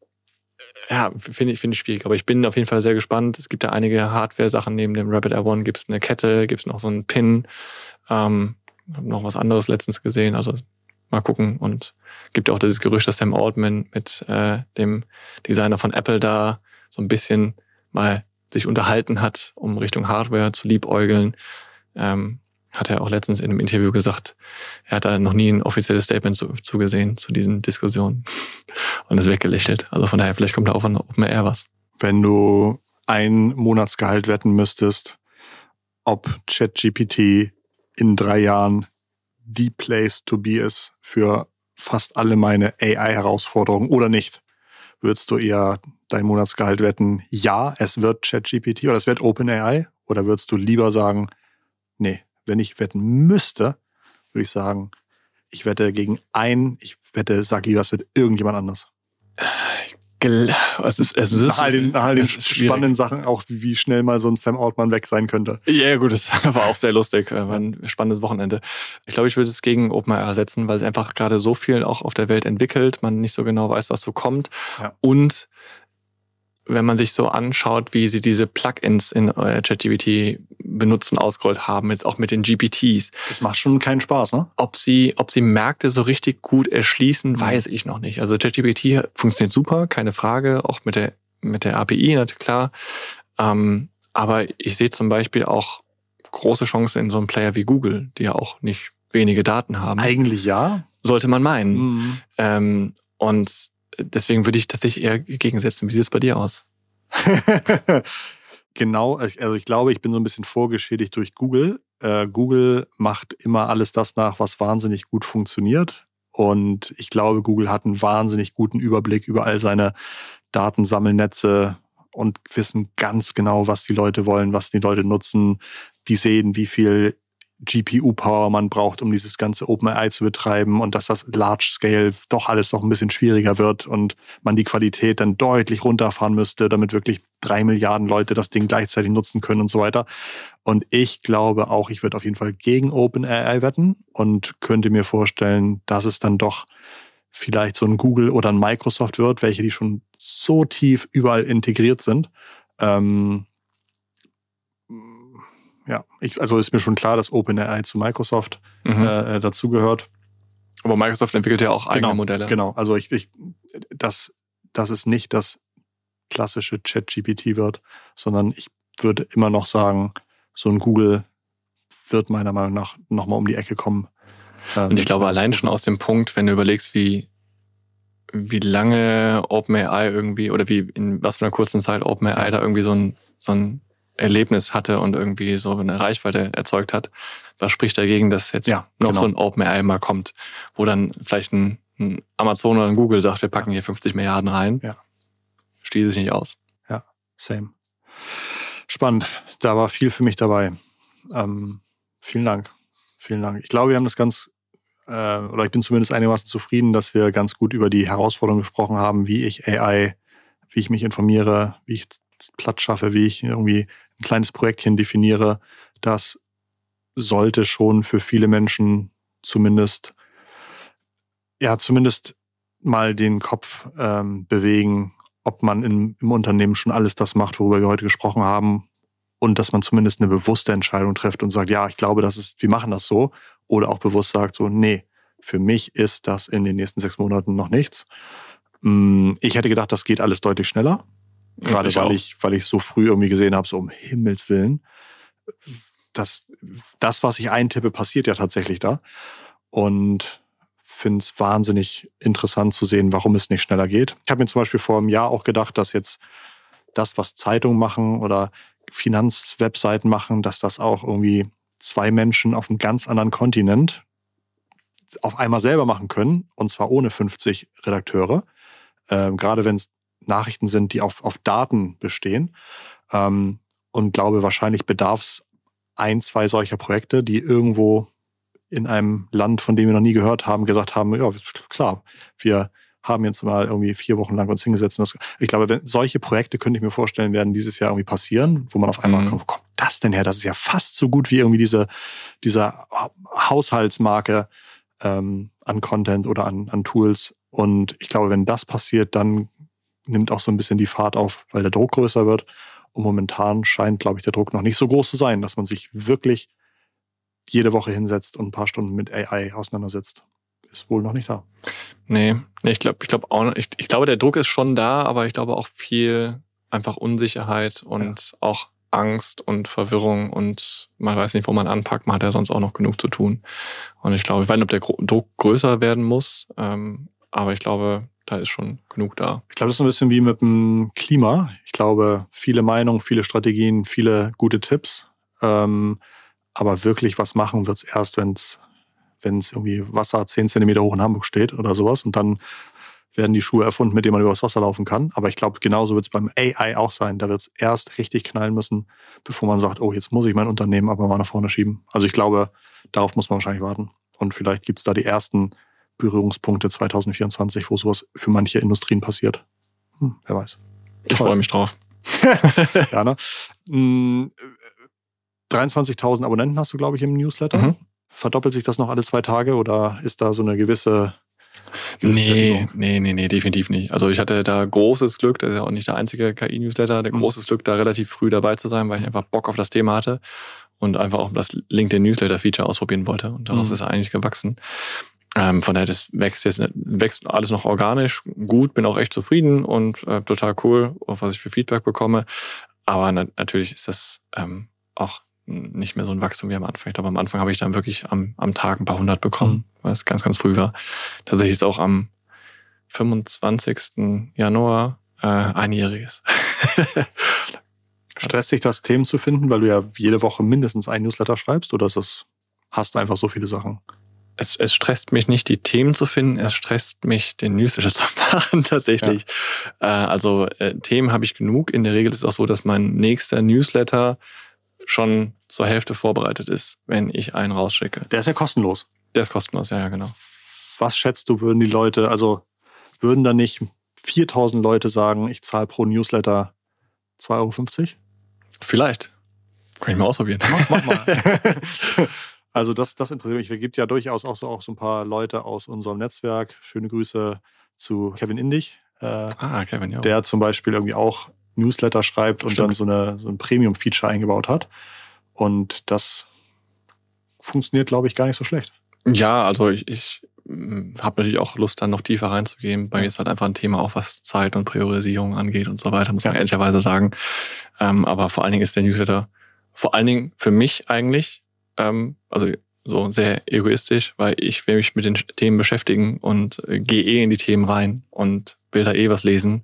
ja, finde ich, finde ich schwierig. Aber ich bin auf jeden Fall sehr gespannt. Es gibt ja einige Hardware-Sachen neben dem Rapid Air One. Gibt es eine Kette, gibt es noch so einen Pin. Ähm, habe noch was anderes letztens gesehen. Also mal gucken. Und gibt auch dieses Gerücht, dass Sam Altman mit äh, dem Designer von Apple da so ein bisschen mal sich unterhalten hat, um Richtung Hardware zu liebäugeln. Ähm, hat er auch letztens in einem Interview gesagt, er hat da noch nie ein offizielles Statement zu, zugesehen zu diesen Diskussionen und ist weggelächelt. Also von daher, vielleicht kommt da auch von OpenAir was. Wenn du ein Monatsgehalt wetten müsstest, ob ChatGPT in drei Jahren die Place to be ist für fast alle meine AI-Herausforderungen oder nicht, würdest du eher dein Monatsgehalt wetten, ja, es wird ChatGPT oder es wird OpenAI? Oder würdest du lieber sagen, nee, wenn ich wetten müsste, würde ich sagen, ich wette gegen ein, ich wette, sag lieber, es wird irgendjemand anders. Es ist, es ist, nach all den, nach all den spannenden Sachen auch, wie schnell mal so ein Sam Altman weg sein könnte. Ja, gut, das war auch sehr lustig. War ein spannendes Wochenende. Ich glaube, ich würde es gegen OpenAI ersetzen, weil es einfach gerade so viel auch auf der Welt entwickelt, man nicht so genau weiß, was so kommt. Ja. Und wenn man sich so anschaut, wie sie diese Plugins in äh, ChatGPT benutzen, ausgerollt haben, jetzt auch mit den GPTs. Das macht schon keinen Spaß, ne? Ob sie, ob sie Märkte so richtig gut erschließen, mhm. weiß ich noch nicht. Also ChatGPT funktioniert super, keine Frage, auch mit der, mit der API, natürlich klar. Ähm, aber ich sehe zum Beispiel auch große Chancen in so einem Player wie Google, die ja auch nicht wenige Daten haben. Eigentlich ja. Sollte man meinen. Mhm. Ähm, und deswegen würde ich tatsächlich eher gegensetzen. Wie sieht es bei dir aus? genau, also ich glaube, ich bin so ein bisschen vorgeschädigt durch Google. Äh, Google macht immer alles das nach, was wahnsinnig gut funktioniert. Und ich glaube, Google hat einen wahnsinnig guten Überblick über all seine Datensammelnetze und wissen ganz genau, was die Leute wollen, was die Leute nutzen. Die sehen, wie viel GPU-Power man braucht, um dieses ganze OpenAI zu betreiben und dass das Large Scale doch alles noch ein bisschen schwieriger wird und man die Qualität dann deutlich runterfahren müsste, damit wirklich drei Milliarden Leute das Ding gleichzeitig nutzen können und so weiter. Und ich glaube auch, ich würde auf jeden Fall gegen OpenAI wetten und könnte mir vorstellen, dass es dann doch vielleicht so ein Google oder ein Microsoft wird, welche die schon so tief überall integriert sind. Ähm, ja, ich, also ist mir schon klar, dass OpenAI zu Microsoft mhm. äh, äh dazugehört. Aber Microsoft entwickelt ja auch eigene genau, Modelle. Genau, also ich, ich das, das ist nicht das klassische Chat-GPT wird, sondern ich würde immer noch sagen, so ein Google wird meiner Meinung nach nochmal um die Ecke kommen. Ähm, Und ich glaube, allein schon aus dem Punkt, wenn du überlegst, wie, wie lange OpenAI irgendwie oder wie in was für einer kurzen Zeit OpenAI da irgendwie so ein, so ein Erlebnis hatte und irgendwie so eine Reichweite erzeugt hat, was spricht dagegen, dass jetzt ja, noch genau. so ein OpenAI mal kommt, wo dann vielleicht ein, ein, Amazon oder ein Google sagt, wir packen hier 50 Milliarden rein. Ja. Schließe ich nicht aus. Ja, same. Spannend. Da war viel für mich dabei. Ähm, vielen Dank. Vielen Dank. Ich glaube, wir haben das ganz, äh, oder ich bin zumindest einigermaßen zufrieden, dass wir ganz gut über die Herausforderungen gesprochen haben, wie ich AI, wie ich mich informiere, wie ich Platz schaffe, wie ich irgendwie ein kleines Projektchen definiere, das sollte schon für viele Menschen zumindest, ja, zumindest mal den Kopf ähm, bewegen, ob man in, im Unternehmen schon alles das macht, worüber wir heute gesprochen haben, und dass man zumindest eine bewusste Entscheidung trifft und sagt, ja, ich glaube, das ist, wir machen das so, oder auch bewusst sagt so, nee, für mich ist das in den nächsten sechs Monaten noch nichts. Mm, ich hätte gedacht, das geht alles deutlich schneller. Gerade weil ich, weil ich so früh irgendwie gesehen habe, so um Himmels Willen. Das, das, was ich eintippe, passiert ja tatsächlich da. Und finde es wahnsinnig interessant zu sehen, warum es nicht schneller geht. Ich habe mir zum Beispiel vor einem Jahr auch gedacht, dass jetzt das, was Zeitungen machen oder Finanzwebseiten machen, dass das auch irgendwie zwei Menschen auf einem ganz anderen Kontinent auf einmal selber machen können, und zwar ohne 50 Redakteure. Ähm, gerade wenn es Nachrichten sind, die auf, auf Daten bestehen. Ähm, und glaube, wahrscheinlich bedarf es ein, zwei solcher Projekte, die irgendwo in einem Land, von dem wir noch nie gehört haben, gesagt haben, ja, klar, wir haben jetzt mal irgendwie vier Wochen lang uns hingesetzt. Das, ich glaube, wenn, solche Projekte könnte ich mir vorstellen, werden dieses Jahr irgendwie passieren, wo man auf einmal, mhm. kommt, wo kommt das denn her? Das ist ja fast so gut wie irgendwie diese, diese Haushaltsmarke ähm, an Content oder an, an Tools. Und ich glaube, wenn das passiert, dann nimmt auch so ein bisschen die Fahrt auf, weil der Druck größer wird. Und momentan scheint, glaube ich, der Druck noch nicht so groß zu sein, dass man sich wirklich jede Woche hinsetzt und ein paar Stunden mit AI auseinandersetzt. Ist wohl noch nicht da. Nee, nee ich glaube, ich glaube auch, ich, ich glaube, der Druck ist schon da, aber ich glaube auch viel einfach Unsicherheit und ja. auch Angst und Verwirrung und man weiß nicht, wo man anpackt, man hat ja sonst auch noch genug zu tun. Und ich glaube, ich weiß nicht, ob der Druck größer werden muss, ähm, aber ich glaube, da ist schon genug da. Ich glaube, das ist ein bisschen wie mit dem Klima. Ich glaube, viele Meinungen, viele Strategien, viele gute Tipps. Ähm, aber wirklich was machen wird's erst, wenn's wenn's irgendwie Wasser zehn Zentimeter hoch in Hamburg steht oder sowas. Und dann werden die Schuhe erfunden, mit denen man übers Wasser laufen kann. Aber ich glaube, genauso wird's beim AI auch sein. Da wird's erst richtig knallen müssen, bevor man sagt, oh, jetzt muss ich mein Unternehmen aber mal nach vorne schieben. Also ich glaube, darauf muss man wahrscheinlich warten. Und vielleicht gibt's da die ersten Berührungspunkte 2024, wo sowas für manche Industrien passiert. Hm, wer weiß. Ich freue mich drauf. ja, ne? 23.000 hm, Abonnenten hast du, glaube ich, im Newsletter. Mhm. Verdoppelt sich das noch alle zwei Tage oder ist da so eine gewisse Nee, nee, nee, nee, definitiv nicht. Also ich hatte da großes Glück, das ist ja auch nicht der einzige KI-Newsletter, der mhm. großes Glück, da relativ früh dabei zu sein, weil ich einfach Bock auf das Thema hatte und einfach auch das LinkedIn Newsletter-Feature ausprobieren wollte. Und daraus mhm. ist er eigentlich gewachsen. Ähm, von daher, das wächst jetzt wächst alles noch organisch gut, bin auch echt zufrieden und äh, total cool, was ich für Feedback bekomme. Aber na natürlich ist das ähm, auch nicht mehr so ein Wachstum wie am Anfang. Ich glaube, am Anfang habe ich dann wirklich am, am Tag ein paar hundert bekommen, mhm. was ganz, ganz früh war. Tatsächlich ist auch am 25. Januar äh, einjähriges. Stresst dich das, Themen zu finden, weil du ja jede Woche mindestens ein Newsletter schreibst oder ist das, hast du einfach so viele Sachen? Es, es stresst mich nicht, die Themen zu finden, es stresst mich, den Newsletter zu machen, tatsächlich. Ja. Äh, also äh, Themen habe ich genug. In der Regel ist es auch so, dass mein nächster Newsletter schon zur Hälfte vorbereitet ist, wenn ich einen rausschicke. Der ist ja kostenlos. Der ist kostenlos, ja, ja, genau. Was schätzt du, würden die Leute, also würden da nicht 4000 Leute sagen, ich zahle pro Newsletter 2,50 Euro? Vielleicht. Kann ich mal ausprobieren. Mach, mach mal. also das, das interessiert mich. Es gibt ja durchaus auch so, auch so ein paar Leute aus unserem Netzwerk. Schöne Grüße zu Kevin Indig. Äh, ah, Kevin, ja. Der zum Beispiel irgendwie auch Newsletter schreibt und Stimmt. dann so, eine, so ein Premium-Feature eingebaut hat. Und das funktioniert, glaube ich, gar nicht so schlecht. Ja, also ich, ich hm, habe natürlich auch Lust, dann noch tiefer reinzugehen. Bei mir ist halt einfach ein Thema, auch was Zeit und Priorisierung angeht und so weiter, muss man ja. ehrlicherweise sagen. Ähm, aber vor allen Dingen ist der Newsletter vor allen Dingen für mich eigentlich, ähm, also so sehr egoistisch, weil ich will mich mit den Themen beschäftigen und äh, gehe eh in die Themen rein und will da eh was lesen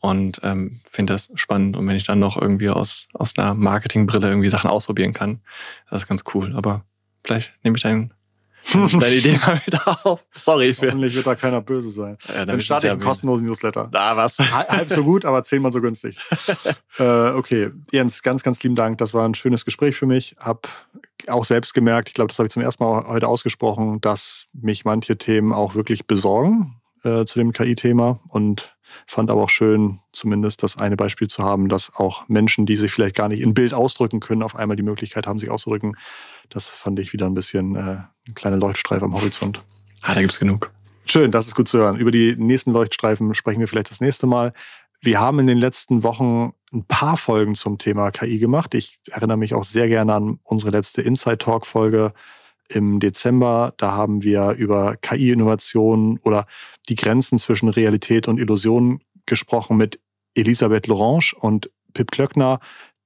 und ähm, finde das spannend. Und wenn ich dann noch irgendwie aus, aus einer Marketingbrille irgendwie Sachen ausprobieren kann, das ist ganz cool. Aber vielleicht nehme ich dann deine Idee mal wieder auf. Sorry. Für Hoffentlich wird da keiner böse sein. Ja, dann, dann starte ich einen kostenlosen Newsletter. Da was. Halb so gut, aber zehnmal so günstig. äh, okay, Jens, ganz, ganz lieben Dank. Das war ein schönes Gespräch für mich. Hab auch selbst gemerkt, ich glaube, das habe ich zum ersten Mal heute ausgesprochen, dass mich manche Themen auch wirklich besorgen äh, zu dem KI-Thema und fand aber auch schön, zumindest das eine Beispiel zu haben, dass auch Menschen, die sich vielleicht gar nicht in Bild ausdrücken können, auf einmal die Möglichkeit haben, sich auszudrücken. Das fand ich wieder ein bisschen äh, ein kleiner Leuchtstreif am Horizont. Ah, da gibt's genug. Schön, das ist gut zu hören. Über die nächsten Leuchtstreifen sprechen wir vielleicht das nächste Mal. Wir haben in den letzten Wochen ein paar Folgen zum Thema KI gemacht. Ich erinnere mich auch sehr gerne an unsere letzte Inside Talk Folge im Dezember. Da haben wir über KI-Innovationen oder die Grenzen zwischen Realität und Illusion gesprochen mit Elisabeth Lorange und Pip Klöckner.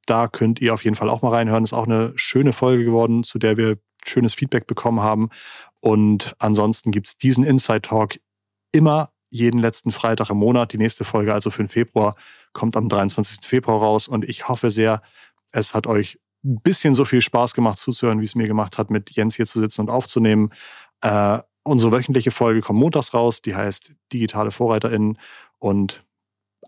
Da könnt ihr auf jeden Fall auch mal reinhören. Ist auch eine schöne Folge geworden, zu der wir schönes Feedback bekommen haben. Und ansonsten gibt's diesen Inside Talk immer jeden letzten Freitag im Monat. Die nächste Folge, also für den Februar, kommt am 23. Februar raus. Und ich hoffe sehr, es hat euch ein bisschen so viel Spaß gemacht zuzuhören, wie es mir gemacht hat, mit Jens hier zu sitzen und aufzunehmen. Äh, unsere wöchentliche Folge kommt montags raus, die heißt Digitale VorreiterInnen und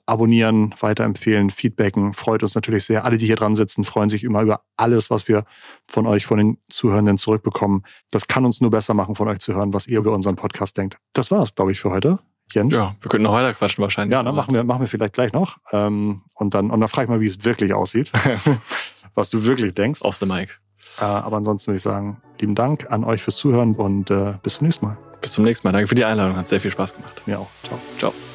abonnieren, weiterempfehlen, feedbacken. Freut uns natürlich sehr. Alle, die hier dran sitzen, freuen sich immer über alles, was wir von euch, von den Zuhörenden zurückbekommen. Das kann uns nur besser machen, von euch zu hören, was ihr über unseren Podcast denkt. Das war's, glaube ich, für heute. Jens? Ja, wir könnten noch weiter quatschen wahrscheinlich. Ja, dann machen wir, machen wir vielleicht gleich noch. Ähm, und dann, und dann frage ich mal, wie es wirklich aussieht. was du wirklich denkst. Off the mic. Äh, aber ansonsten würde ich sagen, lieben Dank an euch fürs Zuhören und äh, bis zum nächsten Mal. Bis zum nächsten Mal. Danke für die Einladung. Hat sehr viel Spaß gemacht. Mir auch. Ciao. Ciao.